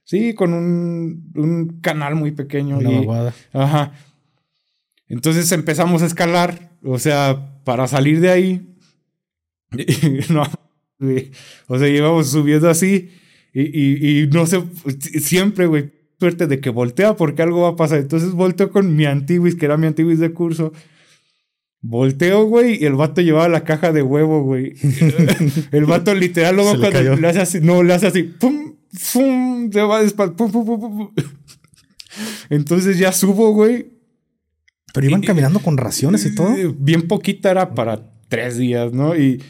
Speaker 1: Sí, con un, un canal muy pequeño.
Speaker 2: Una
Speaker 1: Ajá. Entonces empezamos a escalar, o sea, para salir de ahí. no, o sea, íbamos subiendo así y, y, y no sé, siempre, güey, suerte de que voltea porque algo va a pasar. Entonces volteo con mi antiguis, que era mi antiguis de curso. Volteo, güey, y el vato llevaba la caja de huevo, güey. el vato literal luego cuando le hace así, no, le hace así, ¡pum! ¡Fum! Se va Entonces ya subo, güey.
Speaker 2: Pero iban caminando con raciones y todo.
Speaker 1: Bien poquita era para tres días, ¿no? Y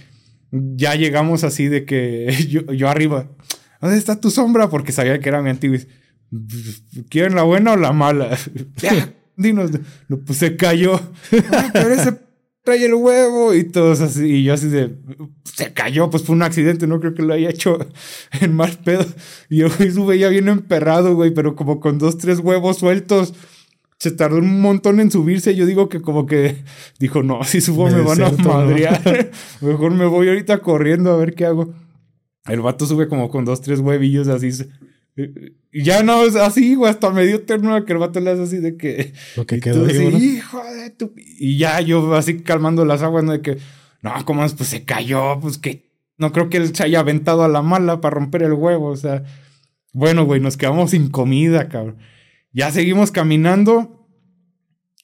Speaker 1: ya llegamos así de que yo, arriba. ¿Dónde está tu sombra? Porque sabía que era mi antiguo. ¿Quieren la buena o la mala? dinos. Pues se cayó. pero ese trae el huevo y todos así. Y yo así de, se cayó, pues fue un accidente, no creo que lo haya hecho en mal pedo. Y yo sube ya bien emperrado, güey, pero como con dos, tres huevos sueltos. Se tardó un montón en subirse. Yo digo que como que dijo, no, si subo me, van a madrear. Mejor me voy ahorita corriendo a ver qué hago. El vato sube como con dos, tres huevillos así. Y ya no, es así, güey, hasta me dio ternura que el vato le hace así de que.
Speaker 2: Lo que quedó hijo
Speaker 1: de tu. Y ya yo así calmando las aguas, ¿no? De que, no, ¿cómo es? Pues se cayó, pues que. No creo que él se haya aventado a la mala para romper el huevo, o sea. Bueno, güey, nos quedamos sin comida, cabrón. Ya seguimos caminando.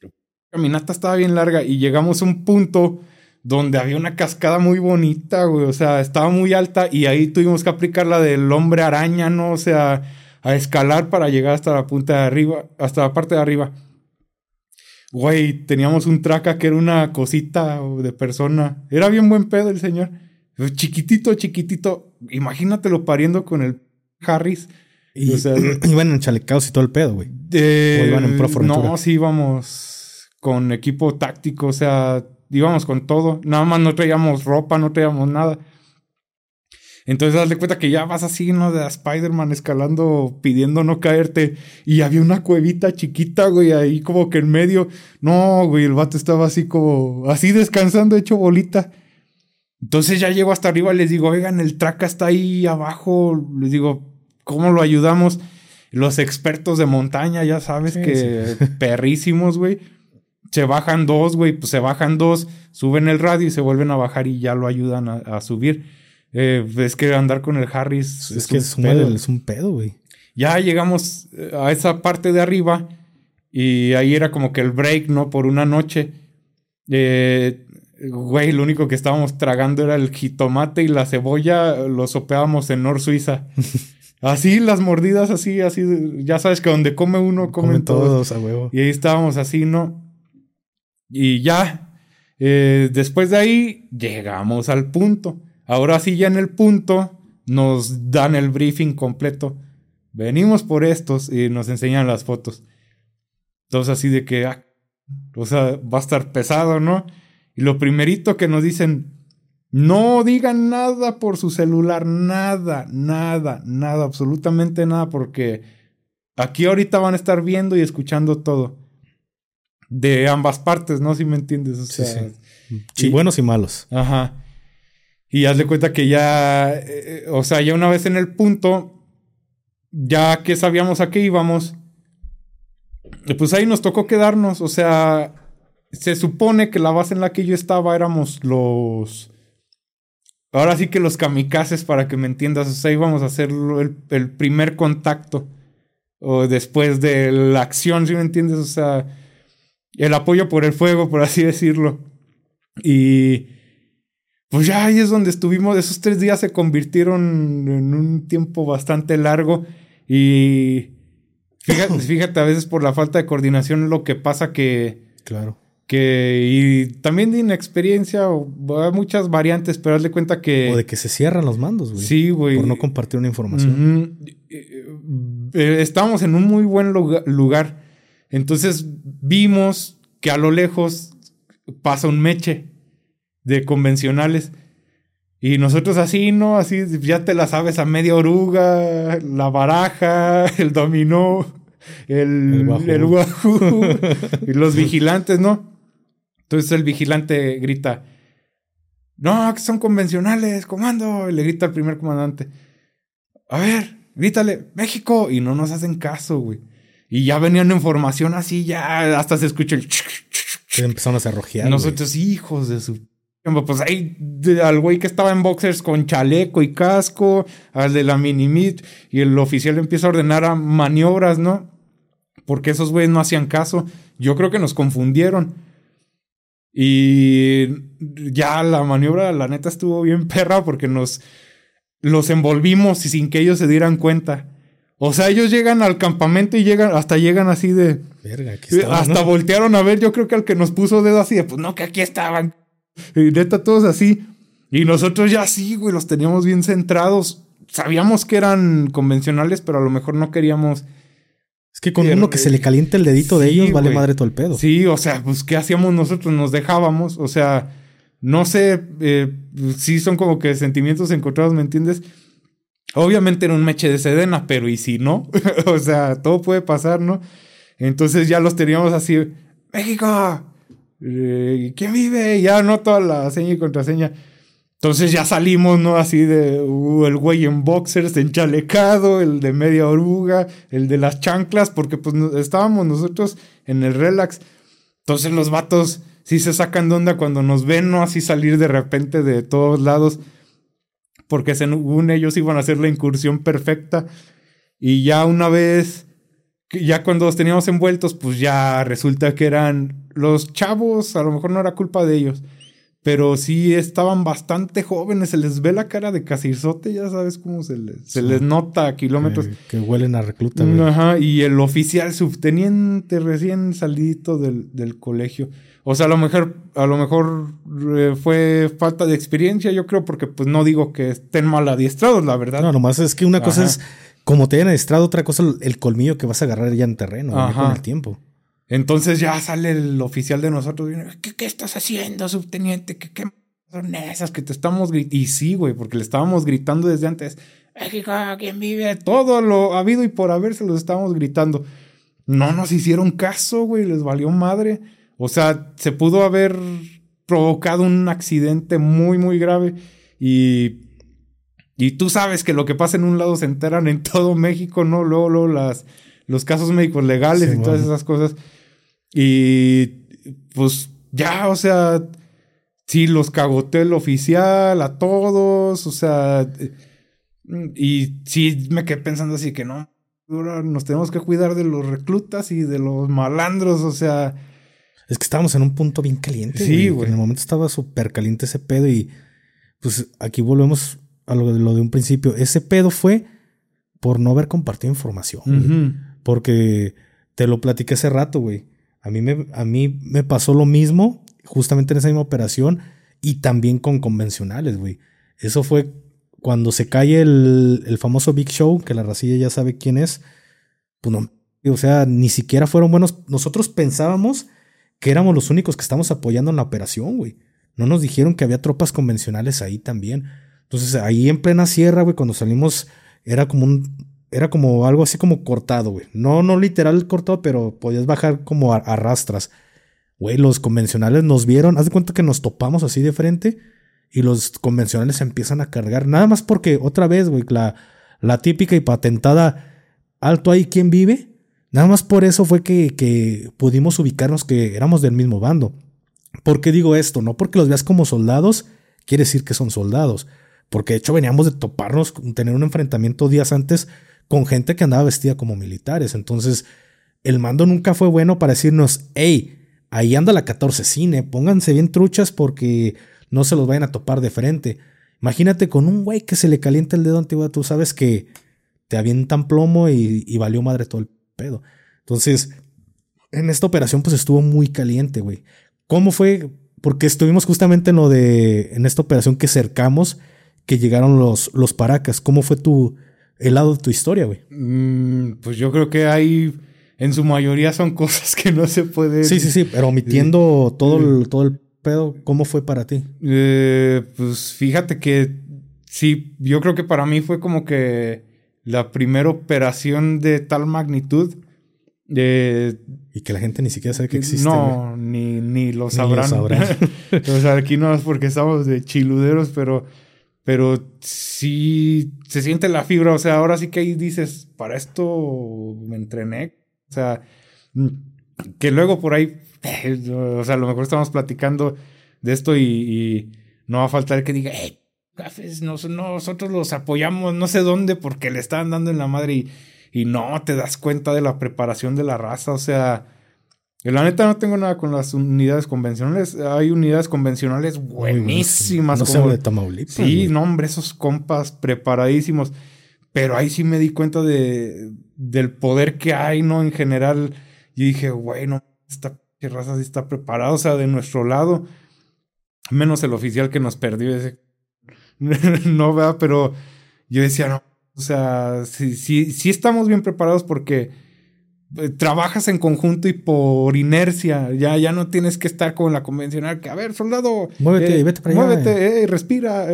Speaker 1: La caminata estaba bien larga y llegamos a un punto donde había una cascada muy bonita, güey. O sea, estaba muy alta y ahí tuvimos que aplicar la del hombre araña, ¿no? O sea, a escalar para llegar hasta la punta de arriba, hasta la parte de arriba. Güey, teníamos un traca que era una cosita de persona. Era bien buen pedo el señor. Chiquitito, chiquitito. Imagínatelo pariendo con el Harris.
Speaker 2: Y, o sea, iban en chalecados y todo el pedo, güey.
Speaker 1: o iban en pro No, sí íbamos con equipo táctico, o sea, íbamos con todo. Nada más no traíamos ropa, no traíamos nada. Entonces, haz de cuenta que ya vas así, ¿no? De Spider-Man escalando, pidiendo no caerte. Y había una cuevita chiquita, güey, ahí como que en medio. No, güey, el vato estaba así como, así descansando, hecho bolita. Entonces ya llego hasta arriba, les digo, oigan, el traca está ahí abajo. Les digo, ¿cómo lo ayudamos? Los expertos de montaña, ya sabes que perrísimos, güey. Se bajan dos, güey, pues se bajan dos, suben el radio y se vuelven a bajar y ya lo ayudan a subir. Eh, es que andar con el Harris.
Speaker 2: Es, que es un, pedo. es un pedo, güey.
Speaker 1: Ya llegamos eh, a esa parte de arriba y ahí era como que el break, ¿no? Por una noche. Eh, güey, lo único que estábamos tragando era el jitomate y la cebolla, lo sopeábamos en Nor Suiza. así, las mordidas, así, así. Ya sabes que donde come uno, comen, todos. a huevo. Y ahí estábamos así, ¿no? Y ya. después de ahí, llegamos al punto. Ahora sí, ya en el punto, nos dan el briefing completo. Venimos por estos y nos enseñan las fotos. Entonces, así de que, ah, o sea, va a estar pesado, ¿no? Y lo primerito que nos dicen, no digan nada por su celular, nada, nada, nada, absolutamente nada, porque aquí ahorita van a estar viendo y escuchando todo. De ambas partes, ¿no? Si me entiendes. O sea,
Speaker 2: sí, buenos y malos.
Speaker 1: Ajá. Y haz de cuenta que ya, eh, o sea, ya una vez en el punto, ya que sabíamos a qué íbamos, pues ahí nos tocó quedarnos. O sea, se supone que la base en la que yo estaba éramos los... Ahora sí que los kamikazes, para que me entiendas. O sea, íbamos a hacer el, el primer contacto. O después de la acción, ¿sí me entiendes? O sea, el apoyo por el fuego, por así decirlo. Y pues ya ahí es donde estuvimos. Esos tres días se convirtieron en un tiempo bastante largo. Y fíjate, fíjate a veces por la falta de coordinación lo que pasa que.
Speaker 2: Claro.
Speaker 1: Que, y también de inexperiencia, hay muchas variantes, pero hazle cuenta que.
Speaker 2: O de que se cierran los mandos, güey.
Speaker 1: Sí, güey.
Speaker 2: Por no compartir una información.
Speaker 1: Eh, estábamos en un muy buen lugar. Entonces vimos que a lo lejos pasa un meche de convencionales. Y nosotros así, ¿no? Así ya te la sabes a media oruga, la baraja, el dominó, el, el y los vigilantes, ¿no? Entonces el vigilante grita, no, que son convencionales, comando. Y le grita al primer comandante, a ver, grítale, México. Y no nos hacen caso, güey. Y ya venían en formación así, ya hasta se escucha el...
Speaker 2: Empezaron a cerrojear.
Speaker 1: Nosotros, hijos de su pues ahí al güey que estaba en boxers con chaleco y casco, al de la mini y el oficial empieza a ordenar a maniobras, ¿no? Porque esos güeyes no hacían caso. Yo creo que nos confundieron. Y ya la maniobra, la neta, estuvo bien perra porque nos los envolvimos y sin que ellos se dieran cuenta. O sea, ellos llegan al campamento y llegan, hasta llegan así de.
Speaker 2: Verga,
Speaker 1: hasta voltearon a ver, yo creo que al que nos puso dedo así de, pues no, que aquí estaban. Y neta, todos así. Y nosotros ya sí, güey, los teníamos bien centrados. Sabíamos que eran convencionales, pero a lo mejor no queríamos.
Speaker 2: Es que con uno que se le caliente el dedito de ellos, vale madre todo el pedo.
Speaker 1: Sí, o sea, pues, ¿qué hacíamos nosotros? Nos dejábamos. O sea, no sé, eh, sí son como que sentimientos encontrados, ¿me entiendes? Obviamente era un meche de sedena, pero ¿y si no? o sea, todo puede pasar, ¿no? Entonces ya los teníamos así, México, eh, ¿quién vive? Ya no toda la seña y contraseña. Entonces ya salimos, ¿no? Así de uh, el güey en boxers, enchalecado, el de media oruga, el de las chanclas, porque pues estábamos nosotros en el relax. Entonces los vatos sí se sacan de onda cuando nos ven, ¿no? Así salir de repente de todos lados, porque según ellos iban a hacer la incursión perfecta. Y ya una vez, ya cuando los teníamos envueltos, pues ya resulta que eran los chavos, a lo mejor no era culpa de ellos, pero sí estaban bastante jóvenes, se les ve la cara de casirzote, ya sabes cómo se les, se les nota a kilómetros.
Speaker 2: Que, huelen a recluta.
Speaker 1: Ajá, y el oficial subteniente recién salido del, del, colegio. O sea, a lo mejor, a lo mejor eh, fue falta de experiencia, yo creo, porque pues no digo que estén mal adiestrados, la verdad.
Speaker 2: No, nomás es que una cosa es como te hayan adiestrado, otra cosa el colmillo que vas a agarrar ya en terreno, con el tiempo.
Speaker 1: Entonces ya sale el oficial de nosotros. ¿Qué, qué estás haciendo, subteniente? ¿Qué, qué son esas que te estamos gritando. Y sí, güey, porque le estábamos gritando desde antes. México, ¿quién vive? Todo lo habido y por haber se los estábamos gritando. No nos hicieron caso, güey, les valió madre. O sea, se pudo haber provocado un accidente muy, muy grave. Y, y tú sabes que lo que pasa en un lado se enteran en todo México, ¿no? Luego, luego las, los casos médicos legales y todas esas cosas. Y pues ya, o sea, sí, los cagoteó el oficial a todos, o sea, y sí me quedé pensando así que no, ahora nos tenemos que cuidar de los reclutas y de los malandros, o sea.
Speaker 2: Es que estábamos en un punto bien caliente. Sí, güey. En el momento estaba súper caliente ese pedo y pues aquí volvemos a lo, lo, de un principio. Ese pedo fue por no haber compartido información. Porque te lo platiqué hace rato, güey. A mí, me, a mí me pasó lo mismo justamente en esa misma operación y también con convencionales, güey. Eso fue cuando se cae el, el, famoso Big Show, que la racilla ya sabe quién es. Pues no, o sea, ni siquiera fueron buenos. Nosotros pensábamos que éramos los únicos que estamos apoyando en la operación, güey. No nos dijeron que había tropas convencionales ahí también. Entonces, ahí en plena sierra, güey, cuando salimos, era como un, era como algo así como cortado, güey. No, no literal cortado, pero podías bajar como a, rastras. Güey, los convencionales nos vieron. Haz de cuenta que nos topamos así de frente y los convencionales se empiezan a cargar. Nada más porque, otra vez, güey, la, la típica y patentada alto ahí, ¿quién vive? Nada más por eso fue que, que pudimos ubicarnos que éramos del mismo bando. ¿Por qué digo esto? No porque los veas como soldados, quiere decir que son soldados. Porque de hecho veníamos de toparnos, tener un enfrentamiento días antes con gente que andaba vestida como militares. Entonces, el mando nunca fue bueno para decirnos, hey, ahí anda la 14 cine, pónganse bien truchas porque no se los vayan a topar de frente. Imagínate con un güey que se le calienta el dedo antiguo, tú sabes que te avientan plomo y, y valió madre todo el pedo. Entonces, en esta operación pues estuvo muy caliente, güey. ¿Cómo fue? Porque estuvimos justamente en lo de, en esta operación que cercamos, que llegaron los, los paracas. ¿Cómo fue tu, el lado de tu historia, güey?
Speaker 1: Mm, pues yo creo que hay, en su mayoría son cosas que no se pueden...
Speaker 2: Sí, sí, sí, pero omitiendo todo, el, todo el pedo, ¿cómo fue para ti?
Speaker 1: Eh, pues fíjate que sí, yo creo que para mí fue como que la primera operación de tal magnitud.
Speaker 2: Eh, y que la gente ni siquiera sabe que existe.
Speaker 1: No, ni, ni lo sabrán. Ni lo sabrán. o sea, aquí no es porque estamos de chiluderos, pero pero sí se siente la fibra, o sea, ahora sí que ahí dices, para esto me entrené, o sea, mm, que luego por ahí, o sea, a lo mejor estamos platicando de esto y, no va a faltar que diga, hey, cafés, nosotros los apoyamos no sé dónde porque le estaban dando en la madre y no te das cuenta de la preparación de la raza, o sea, la neta no tengo nada con las unidades convencionales. Hay unidades convencionales buenísimas.
Speaker 2: No, como, de Tamaulipas.
Speaker 1: Sí, no, hombre, esos compas preparadísimos. Pero ahí sí me di cuenta de, del poder que hay, ¿no? En general. Y dije, bueno, esta raza sí está preparada. O sea, de nuestro lado. Menos el oficial que nos perdió. Ese. no, vea, pero yo decía, no. O sea, sí, sí, sí estamos bien preparados porque trabajas en conjunto y por inercia, ya, ya no tienes que estar con la convencional que, a ver, soldado,
Speaker 2: muévete, eh, vete para
Speaker 1: allá. Muévete, eh, respira,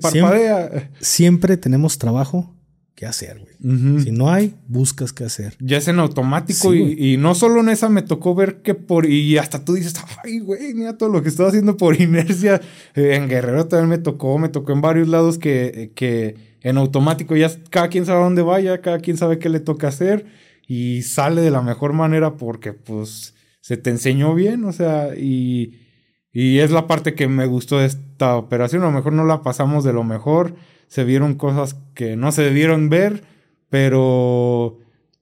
Speaker 1: parpadea.
Speaker 2: Siempre, siempre, tenemos trabajo que hacer, güey. Si no hay, buscas qué hacer.
Speaker 1: Ya es en automático y, no solo en esa me tocó ver que por, y hasta tú dices, ay, güey, mira todo lo que estaba haciendo por inercia. en Guerrero también me tocó, me tocó en varios lados que, que en automático ya cada quien sabe a dónde vaya, cada quien sabe qué le toca hacer y sale de la mejor manera porque pues se te enseñó bien, o sea, y, y es la parte que me gustó de esta operación, a lo mejor no la pasamos de lo mejor, se vieron cosas que no se debieron ver, pero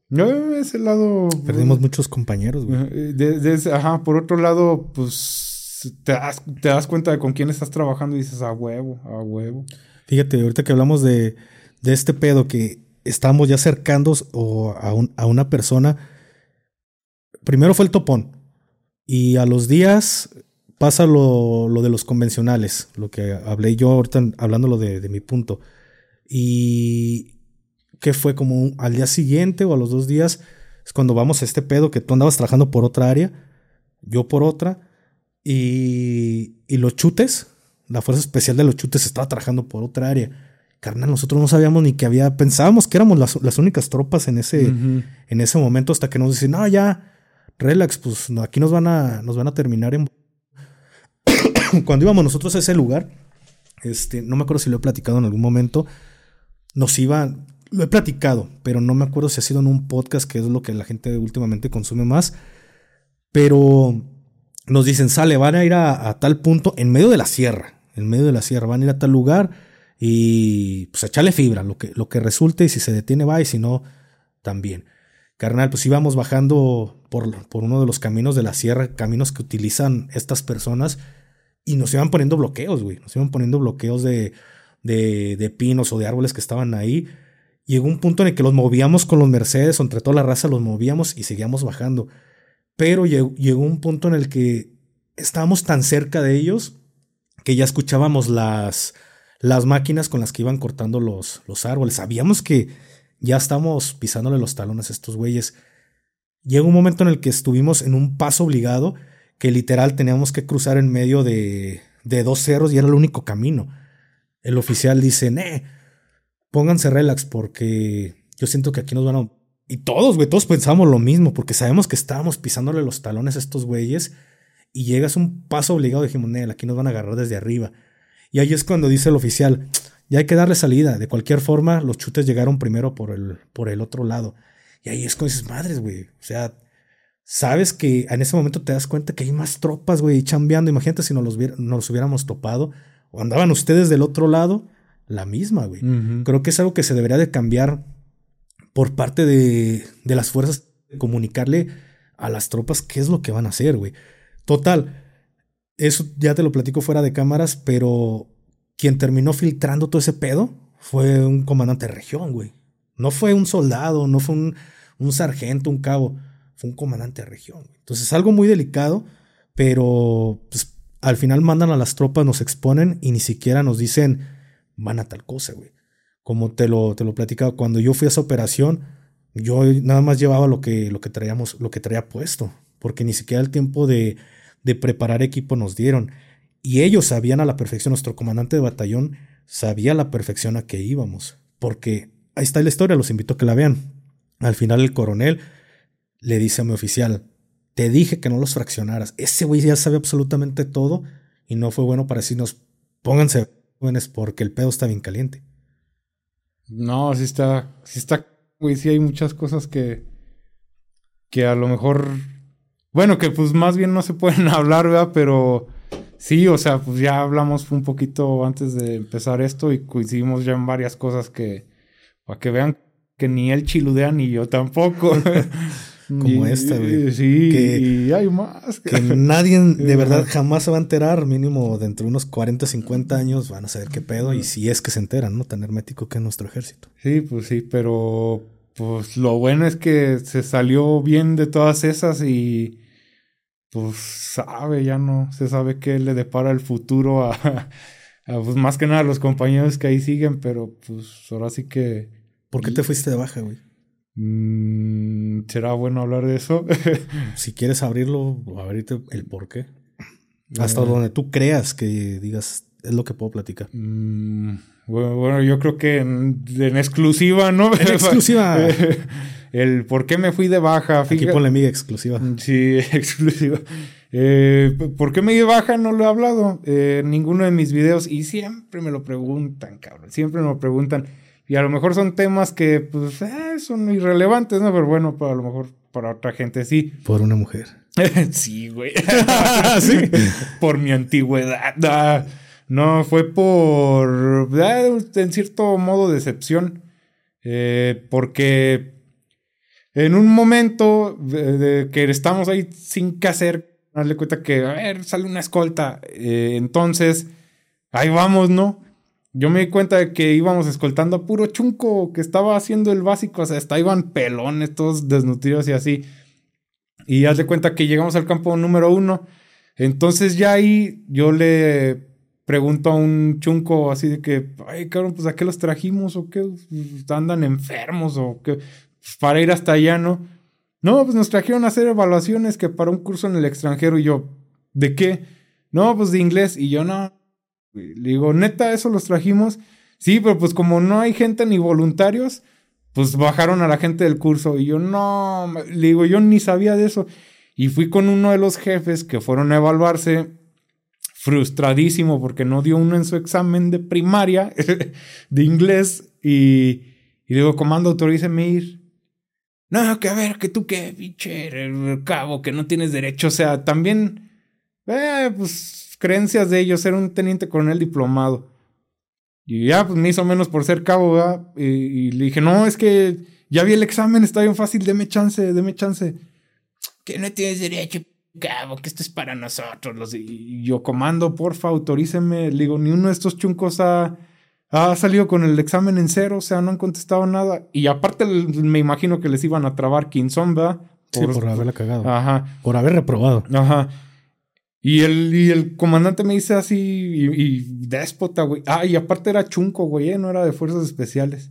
Speaker 1: no, ese lado...
Speaker 2: Perdimos muchos compañeros, güey.
Speaker 1: Eh, ajá, por otro lado, pues te das, te das cuenta de con quién estás trabajando y dices, a huevo, a huevo.
Speaker 2: Fíjate, ahorita que hablamos de, de este pedo que estamos ya acercando a, a una persona. Primero fue el topón. Y a los días pasa lo, lo, de los convencionales, lo que hablé yo ahorita hablando lo de, de mi punto. Y que fue como al día siguiente o a los dos días, es cuando vamos a este pedo que tú andabas trabajando por otra área, yo por otra, y, y los chutes, la fuerza especial de los chutes estaba trabajando por otra área. Carnal, nosotros no sabíamos ni que había, pensábamos que éramos las, únicas tropas en ese, en ese momento hasta que nos dicen, no, ya, relax, pues aquí nos van a, nos van a terminar en... Cuando íbamos nosotros a ese lugar, este, no me acuerdo si lo he platicado en algún momento, nos iban, lo he platicado, pero no me acuerdo si ha sido en un podcast, que es lo que la gente últimamente consume más, pero nos dicen, sale, van a ir a tal punto en medio de la sierra, en medio de la sierra, van a ir a tal lugar y pues echarle fibra, lo que, lo que resulte, y si se detiene va, y si no, también. Carnal, pues íbamos bajando por, por uno de los caminos de la sierra, caminos que utilizan estas personas, y nos iban poniendo bloqueos, güey, nos iban poniendo bloqueos de, de, de pinos o de árboles que estaban ahí. Llegó un punto en el que los movíamos con los Mercedes, entre toda la raza los movíamos y seguíamos bajando. Pero llegó, llegó un punto en el que estábamos tan cerca de ellos que ya escuchábamos las, las máquinas con las que iban cortando los, los árboles. Sabíamos que ya estamos pisándole los talones a estos güeyes. Llegó un momento en el que estuvimos en un paso obligado que literal teníamos que cruzar en medio de, de dos cerros y era el único camino. El oficial dice, eh, pónganse relax porque yo siento que aquí nos van a... Y todos, güey, todos pensamos lo mismo porque sabemos que estábamos pisándole los talones a estos güeyes y llegas un paso obligado, dijimos, Nel, aquí nos van a agarrar desde arriba. Y ahí es cuando dice el oficial, ya hay que darle salida. De cualquier forma, los chutes llegaron primero por el, por el otro lado. Y ahí es cuando dices, madres, güey. O sea, sabes que en ese momento te das cuenta que hay más tropas, güey, chambeando. Imagínate si nos los, nos hubiéramos topado. O andaban ustedes del otro lado, la misma, güey. Creo que es algo que se debería de cambiar por parte de, de las fuerzas, de comunicarle a las tropas qué es lo que van a hacer, güey. Total, eso ya te lo platico fuera de cámaras, pero quien terminó filtrando todo ese pedo fue un comandante de región, güey. No fue un soldado, no fue un, sargento, un cabo, fue un comandante de región. Entonces, algo muy delicado, pero pues, al final mandan a las tropas, nos exponen y ni siquiera nos dicen van a tal cosa, güey. Como te lo, te lo platicaba, cuando yo fui a esa operación, yo nada más llevaba lo que, lo que traíamos, lo que traía puesto, porque ni siquiera el tiempo de de preparar equipo nos dieron. Y ellos sabían a la perfección, nuestro comandante de batallón sabía a la perfección a que íbamos. Porque ahí está la historia, los invito a que la vean. Al final el coronel le dice a mi oficial, te dije que no los fraccionaras. Ese güey ya sabe absolutamente todo y no fue bueno para decirnos, pónganse jóvenes porque el pedo está bien caliente.
Speaker 1: No, sí está, sí está, güey, sí hay muchas cosas que, que a lo mejor bueno, que pues más bien no se pueden hablar, ¿verdad? Pero sí, o sea, pues ya hablamos un poquito antes de empezar esto y coincidimos ya en varias cosas que, para que vean que ni él chiludea ni yo tampoco.
Speaker 2: Como esta, güey.
Speaker 1: Sí, y hay más.
Speaker 2: Que nadie de verdad jamás se va a enterar, mínimo dentro de unos 40, 50 años van a saber qué pedo y si es que se enteran, ¿no? Tan hermético que es nuestro ejército.
Speaker 1: Sí, pues sí, pero pues lo bueno es que se salió bien de todas esas y pues sabe, ya no se sabe qué le depara el futuro a, pues más que nada a los compañeros que ahí siguen, pero pues ahora sí que...
Speaker 2: ¿Por qué te fuiste de baja, güey?
Speaker 1: Mm, ¿Será bueno hablar de eso?
Speaker 2: si quieres abrirlo, abrirte el por qué. Hasta donde tú creas que digas, es lo que puedo platicar.
Speaker 1: Mm, bueno, yo creo que en, exclusiva, ¿no?
Speaker 2: En exclusiva.
Speaker 1: el por qué me fui de baja.
Speaker 2: Aquí ponle amiga exclusiva.
Speaker 1: Mm, sí, exclusiva. Eh, ¿Por qué me di baja? No lo he hablado en ninguno de mis videos y siempre me lo preguntan, cabrón. Siempre me lo preguntan. Y a lo mejor son temas que, pues, eh, son irrelevantes, ¿no? Pero bueno, para, a lo mejor para otra gente sí.
Speaker 2: Por una mujer.
Speaker 1: sí, güey. sí. Por mi antigüedad. No, fue por, ah, en cierto modo, decepción. Eh, porque en un momento de, que estamos ahí sin qué hacer, darle cuenta que, a ver, sale una escolta. Eh, entonces, ahí vamos, ¿no? Yo me di cuenta de que íbamos escoltando a puro chunco que estaba haciendo el básico, o sea, hasta iban pelones, todos desnutridos y así. Y haz de cuenta que llegamos al campo número uno. Entonces ya ahí yo le pregunto a un chunco así de que, ay, cabrón, pues a qué los trajimos o qué, andan enfermos o qué para ir hasta allá, ¿no? No, pues nos trajeron a hacer evaluaciones que para un curso en el extranjero y yo, ¿de qué? No, pues de inglés y yo no. Le digo, neta, eso los trajimos. Sí, pero pues como no hay gente ni voluntarios, pues bajaron a la gente del curso. Y yo, no, le digo, yo ni sabía de eso. Y fui con uno de los jefes que fueron a evaluarse, frustradísimo porque no dio uno en su examen de primaria de inglés. Y, digo, comando, autoríceme ir. No, que a ver, que tú qué, pinche cabo, que no tienes derecho. O sea, también, eh, pues, creencias de ellos, ser un teniente coronel diplomado. Y ya, pues me hizo menos por ser cabo. Y, y, le dije, no, es que ya vi el examen, está bien fácil, deme chance, deme chance que no tienes derecho, cabo, que esto es para nosotros. Los, y yo comando, porfa, autoríceme. Le digo, ni uno de estos chuncos ha, ha salido con el examen en cero, o sea, no han contestado nada. Y aparte me imagino que les iban a trabar Kinson, ¿verdad?
Speaker 2: Por, sí, por haberla cagado.
Speaker 1: Ajá.
Speaker 2: Por haber reprobado.
Speaker 1: Ajá. Y el, y el comandante me dice así, y, y déspota, güey. Ah, y aparte era chunco, güey, ¿eh? no era de fuerzas especiales.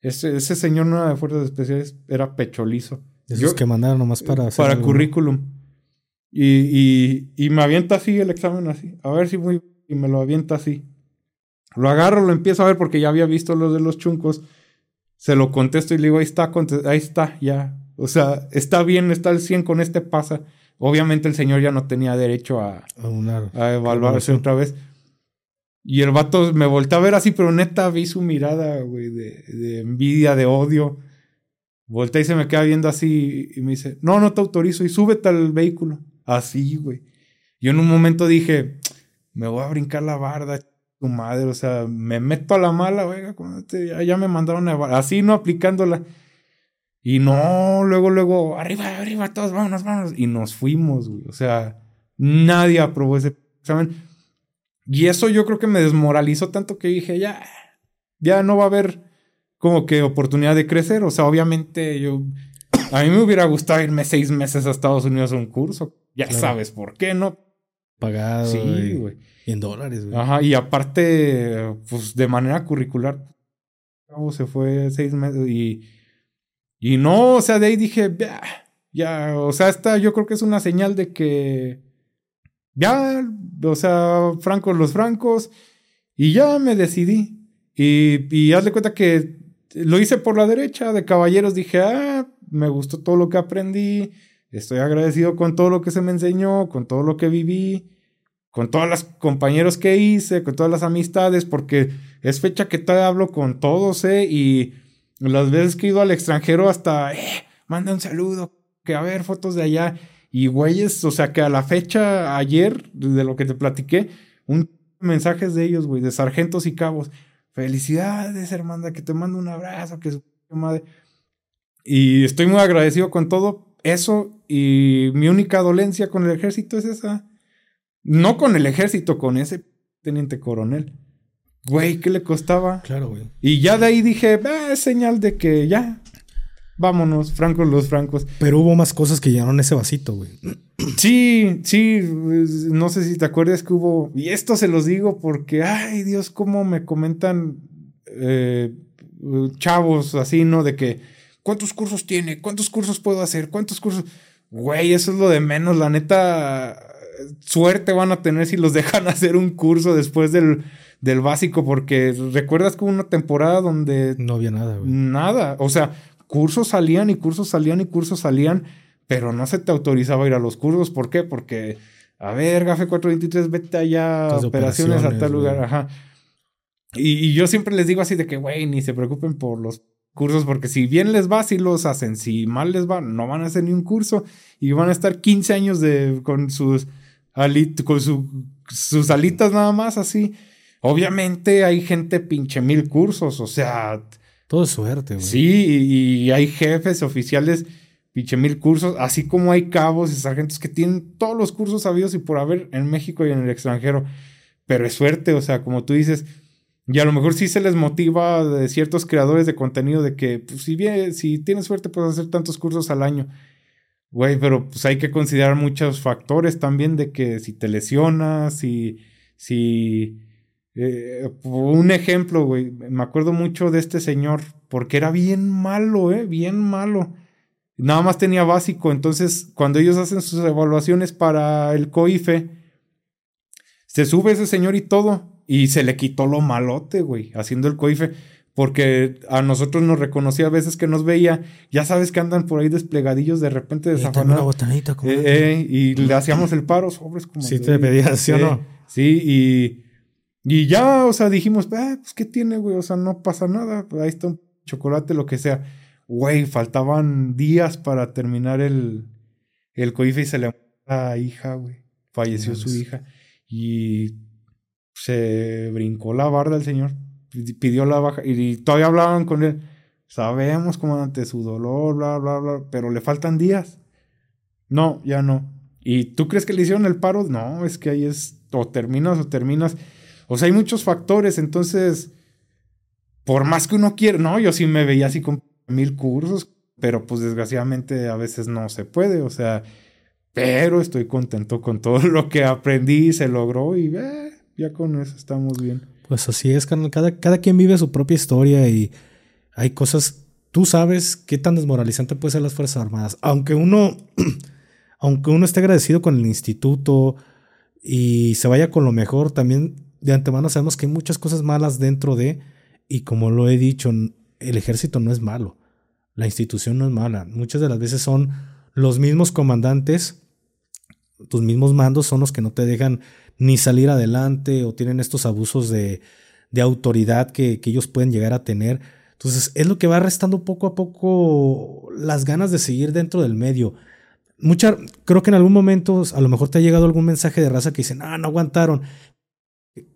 Speaker 1: Ese, ese señor no era de fuerzas especiales, era pecholizo.
Speaker 2: Esos que mandaron nomás para
Speaker 1: Para currículum. Y, y, y, me avienta así el examen así. A ver si muy... Y me lo avienta así. Lo agarro, lo empiezo a ver porque ya había visto los de los chuncos. Se lo contesto y le digo, ahí está, ahí está, ya. O sea, está bien, está el 100 con este pasa. Obviamente el señor ya no tenía derecho a,
Speaker 2: a, una,
Speaker 1: a evaluarse otra vez. Y el vato me volteó a ver así, pero neta vi su mirada, güey, de, de envidia, de odio. Voltea y se me queda viendo así y me dice, no, no te autorizo y súbete al vehículo. Así, güey. Yo en un momento dije, me voy a brincar la barda, tu madre, o sea, me meto a la mala, güey, ya me mandaron a... Así, no aplicándola. Y no, luego, luego, arriba, arriba, todos, vámonos, vámonos. Y nos fuimos, güey. O sea, nadie aprobó ese examen. Y eso yo creo que me desmoralizó tanto que dije, ya, ya no va a haber como que oportunidad de crecer. O sea, obviamente yo... A mí me hubiera gustado irme seis meses a Estados Unidos a un curso. Ya claro. sabes por qué, ¿no?
Speaker 2: Pagado.
Speaker 1: Sí, güey.
Speaker 2: Y en dólares, güey.
Speaker 1: Ajá, y aparte, pues de manera curricular, se fue seis meses y... Y no, o sea, de ahí dije, ya, ya, o sea, esta yo creo que es una señal de que... Ya, o sea, francos los francos. Y ya me decidí. Y, y haz de cuenta que lo hice por la derecha de caballeros. Dije, ah, me gustó todo lo que aprendí. Estoy agradecido con todo lo que se me enseñó, con todo lo que viví, con todos los compañeros que hice, con todas las amistades, porque es fecha que todavía hablo con todos, ¿eh? Y las veces que he ido al extranjero hasta, eh, manda un saludo, que a ver fotos de allá. Y güeyes, o sea que a la fecha, ayer, de lo que te platiqué, un mensajes de ellos, güey, de sargentos y cabos. Felicidades, hermana, que te mando un abrazo, que su madre. Y estoy muy agradecido con todo eso. Y mi única dolencia con el ejército es esa. No con el ejército, con ese teniente coronel. Güey, ¿qué le costaba?
Speaker 2: Claro, güey.
Speaker 1: Y ya de ahí dije, ah, es señal de que ya, vámonos, francos los francos.
Speaker 2: Pero hubo más cosas que llenaron ese vasito, güey.
Speaker 1: Sí, sí, no sé si te acuerdas que hubo, y esto se los digo porque, ay Dios, cómo me comentan eh, chavos así, ¿no? De que, ¿cuántos cursos tiene? ¿Cuántos cursos puedo hacer? ¿Cuántos cursos? Güey, eso es lo de menos, la neta, suerte van a tener si los dejan hacer un curso después del, del básico, porque recuerdas que hubo una temporada donde...
Speaker 2: No había nada, güey.
Speaker 1: Nada, o sea, cursos salían y cursos salían y cursos salían, pero no se te autorizaba a ir a los cursos. ¿Por qué? Porque, a ver, Gafe 423, vete allá, operaciones, operaciones, a tal lugar, ajá. Y, y, yo siempre les digo así de que, güey, ni se preocupen por los cursos, porque si bien les va, sí los hacen. Si mal les va, no van a hacer ni un curso y van a estar 15 años de, con sus, alit, con su, sus alitas nada más así. Obviamente hay gente pinche mil cursos, o sea,
Speaker 2: todo es suerte, güey.
Speaker 1: Sí, y, y, hay jefes oficiales, pinche mil cursos, así como hay cabos y sargentos que tienen todos los cursos sabidos y por haber en México y en el extranjero. Pero es suerte, o sea, como tú dices, y a lo mejor sí se les motiva de ciertos creadores de contenido de que, pues, si bien, si tienes suerte, puedes hacer tantos cursos al año. Güey, pero pues hay que considerar muchos factores también de que si te lesionas, si, si eh, un ejemplo, güey, me acuerdo mucho de este señor, porque era bien malo, eh, bien malo. Nada más tenía básico, entonces cuando ellos hacen sus evaluaciones para el COIFE, se sube ese señor y todo, y se le quitó lo malote, güey, haciendo el coife. Porque a nosotros nos reconocía a veces que nos veía. Ya sabes que andan por ahí desplegadillos de repente desafanados. Eh, eh, y le hacíamos el paro, sobres como.
Speaker 2: Sí, te pedías, ¿sí o no?
Speaker 1: Sí, y. Y ya, o sea, dijimos, ah, pues, ¿qué tiene, güey? O sea, no pasa nada. Ahí está un chocolate, lo que sea. Güey, faltaban días para terminar el, el COIFE y se le la hija, güey. Falleció su hija. Y se brincó la barda el señor pidió la baja y todavía hablaban con él. Sabemos, como ante su dolor, bla, bla, bla, pero le faltan días. No, ya no. ¿Y tú crees que le hicieron el paro? No, es que ahí es o terminas o terminas. O sea, hay muchos factores, entonces, por más que uno quiera, no, yo sí me veía así con mil cursos, pero pues desgraciadamente a veces no se puede, o sea, pero estoy contento con todo lo que aprendí, se logró y eh, ya con eso estamos bien.
Speaker 2: Pues así es, Cada, cada quien vive su propia historia y hay cosas. Tú sabes qué tan desmoralizante puede ser las Fuerzas Armadas. Aunque uno, aunque uno esté agradecido con el instituto y se vaya con lo mejor, también de antemano sabemos que hay muchas cosas malas dentro de, y como lo he dicho, el ejército no es malo. La institución no es mala. Muchas de las veces son los mismos comandantes, tus mismos mandos son los que no te dejan ni salir adelante o tienen estos abusos de, de autoridad que, que, ellos pueden llegar a tener. Entonces es lo que va restando poco a poco las ganas de seguir dentro del medio. Mucha, creo que en algún momento a lo mejor te ha llegado algún mensaje de raza que dicen, ah, no aguantaron.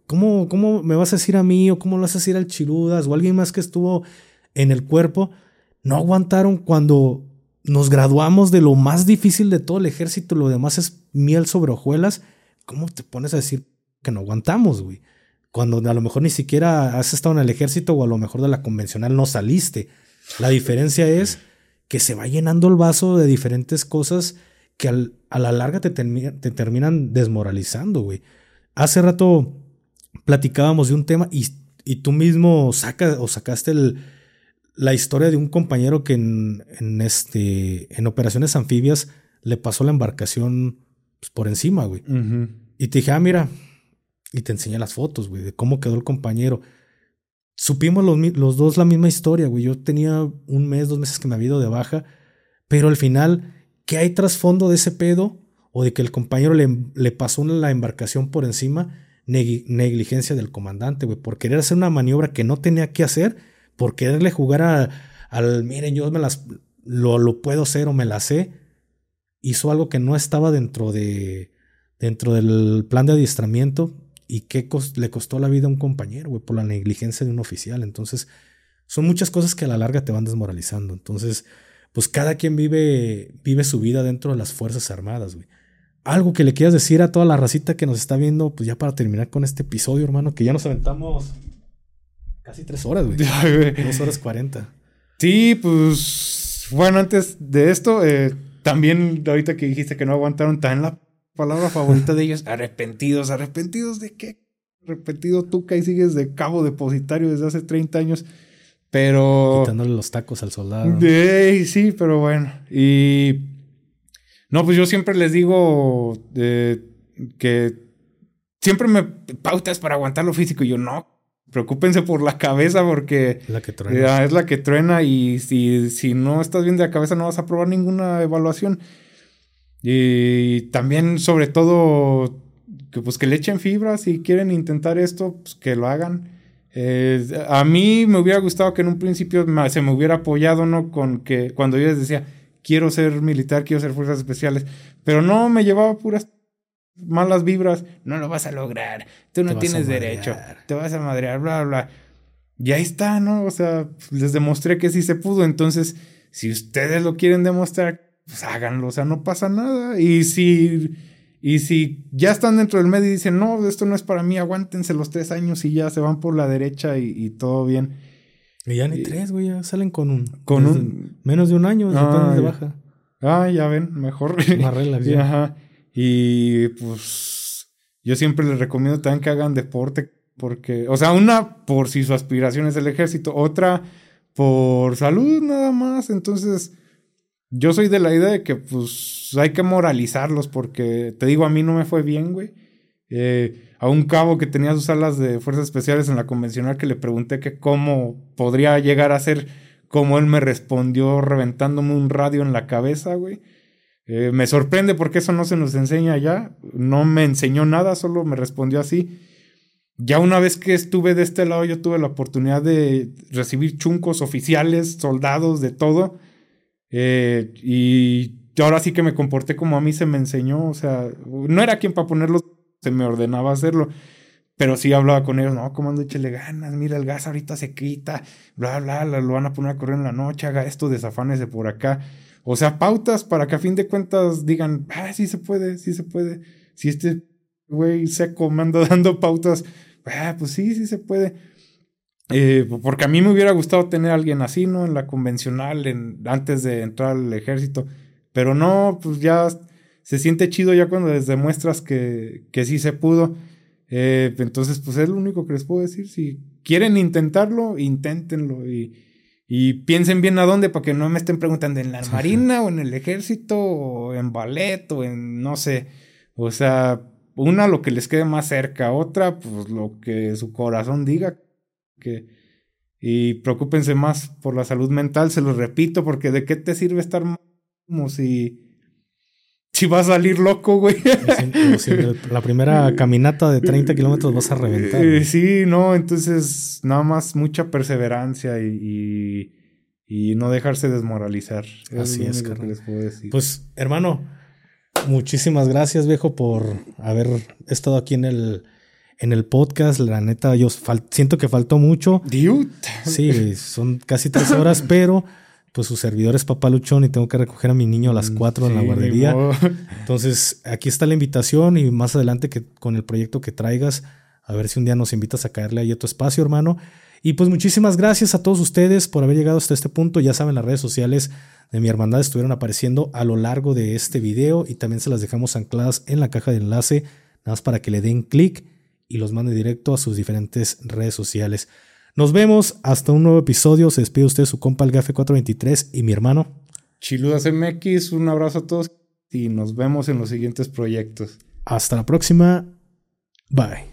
Speaker 2: ¿Cómo, ¿Cómo me vas a decir a mí o cómo lo vas a decir al Chirudas o alguien más que estuvo en el cuerpo? No aguantaron cuando nos graduamos de lo más difícil de todo el ejército, lo demás es miel sobre hojuelas ¿cómo te pones a decir que no aguantamos, güey? Cuando a lo mejor ni siquiera has estado en el ejército o a lo mejor de la convencional no saliste. La diferencia es que se va llenando el vaso de diferentes cosas que a la larga te, te terminan desmoralizando, güey. Hace rato platicábamos de un tema y, tú mismo saca, o sacaste la historia de un compañero que en, este, en operaciones anfibias le pasó la embarcación pues, por encima, güey. Y te dije, ah, mira, y te enseñé las fotos, güey, de cómo quedó el compañero. Supimos los, los, dos la misma historia, güey. Yo tenía un mes, dos meses que me había ido de baja, pero al final, ¿qué hay trasfondo de ese pedo? O de que el compañero le, le pasó la embarcación por encima, negligencia del comandante, güey, por querer hacer una maniobra que no tenía que hacer, por quererle jugar a, al, miren, yo me las, lo, lo puedo hacer o me la sé, hizo algo que no estaba dentro de dentro del plan de adiestramiento y qué le costó la vida a un compañero, güey, por la negligencia de un oficial. Entonces, son muchas cosas que a la larga te van desmoralizando. Entonces, pues cada quien vive, vive su vida dentro de las Fuerzas Armadas, güey. Algo que le quieras decir a toda la racita que nos está viendo, pues ya para terminar con este episodio, hermano, que ya nos aventamos casi tres horas, güey. Dos horas cuarenta.
Speaker 1: Sí, pues, bueno, antes de esto, eh, también ahorita que dijiste que no aguantaron, también la palabra favorita de ellos, arrepentidos, arrepentidos de qué? Arrepentido tú que ahí sigues de cabo depositario desde hace 30 años. Pero.
Speaker 2: Quitándole los tacos al soldado.
Speaker 1: sí, pero bueno. Y. No, pues yo siempre les digo eh, que siempre me pautas para aguantar lo físico. Y yo, no, preocúpense por la cabeza porque
Speaker 2: la que truena.
Speaker 1: es la que truena y si, si no estás bien de la cabeza no vas a probar ninguna evaluación. Y también sobre todo que pues que le echen fibra si quieren intentar esto, pues que lo hagan. Eh, a mí me hubiera gustado que en un principio se me hubiera apoyado, ¿no? Con que cuando yo les decía, quiero ser militar, quiero ser fuerzas especiales, pero no me llevaba puras malas vibras, no lo vas a lograr, tú no tienes derecho, te vas a madrear, bla, bla. Y ahí está, ¿no? O sea, les demostré que sí se pudo, entonces, si ustedes lo quieren demostrar, pues háganlo, o sea, no pasa nada. Y si, y si ya están dentro del medio y dicen, no, esto no es para mí, aguántense los tres años y ya se van por la derecha y, todo bien.
Speaker 2: Y ya ni tres, güey, ya salen con un...
Speaker 1: Con un...
Speaker 2: Menos de un año
Speaker 1: ah,
Speaker 2: de baja.
Speaker 1: Ah, ya ven, mejor.
Speaker 2: Más relax.
Speaker 1: Ajá. Y pues yo siempre les recomiendo también que hagan deporte porque, o sea, una por si su aspiración es el ejército, otra por salud nada más. Entonces, yo soy de la idea de que pues hay que moralizarlos porque, te digo, a mí no me fue bien, güey. Eh, a un cabo que tenía sus alas de fuerzas especiales en la convencional que le pregunté que cómo podría llegar a ser como él me respondió reventándome un radio en la cabeza, güey. Eh, me sorprende porque eso no se nos enseña ya. No me enseñó nada, solo me respondió así. Ya una vez que estuve de este lado, yo tuve la oportunidad de recibir chuncos oficiales, soldados, de todo. Eh, y ahora sí que me comporté como a mí se me enseñó. O sea, no era quien para ponerlo se me ordenaba hacerlo. Pero sí hablaba con ellos, no, comando, échele ganas, mira, el gas ahorita se quita, bla, bla, lo van a poner a correr en la noche, haga esto, desafánese por acá. O sea, pautas para que a fin de cuentas digan, ah, sí se puede, sí se puede. Si este güey seco me dando pautas, ah, pues sí, sí se puede. Eh, porque a mí me hubiera gustado tener alguien así, ¿no? En la convencional, en, antes de entrar al ejército. Pero no, pues ya se siente chido ya cuando les demuestras que, que sí se pudo. Eh, entonces, pues es lo único que les puedo decir. Si quieren intentarlo, inténtenlo y, y piensen bien a dónde para que no me estén preguntando en la marina o en el ejército o en ballet o en no sé. O sea, una lo que les quede más cerca, otra pues lo que su corazón diga. Que, y preocúpense más por la salud mental, se los repito, porque de qué te sirve estar como si si vas a salir loco, güey.
Speaker 2: la primera caminata de 30 kilómetros vas a reventar.
Speaker 1: Eh, sí, no, entonces nada más mucha perseverancia y, y, no dejarse desmoralizar.
Speaker 2: Así es, que les puedo decir. Pues, hermano, muchísimas gracias, viejo, por haber estado aquí en el, en el podcast. La neta, yo siento que faltó mucho.
Speaker 1: Dude.
Speaker 2: Sí, son casi tres horas, pero pues su servidor es papá luchón y tengo que recoger a mi niño a las 4 mm, en la guardería. Entonces, aquí está la invitación y más adelante que con el proyecto que traigas, a ver si un día nos invitas a caerle ahí a tu espacio, hermano. Y pues muchísimas gracias a todos ustedes por haber llegado hasta este punto. Ya saben, las redes sociales de mi hermandad estuvieron apareciendo a lo largo de este video y también se las dejamos ancladas en la caja de enlace, nada más para que le den clic y los mande directo a sus diferentes redes sociales. Nos vemos hasta un nuevo episodio. Se despide usted su compa el Gafe 423 y mi hermano.
Speaker 1: Chiludas MX, un abrazo a todos y nos vemos en los siguientes proyectos.
Speaker 2: Hasta la próxima. Bye.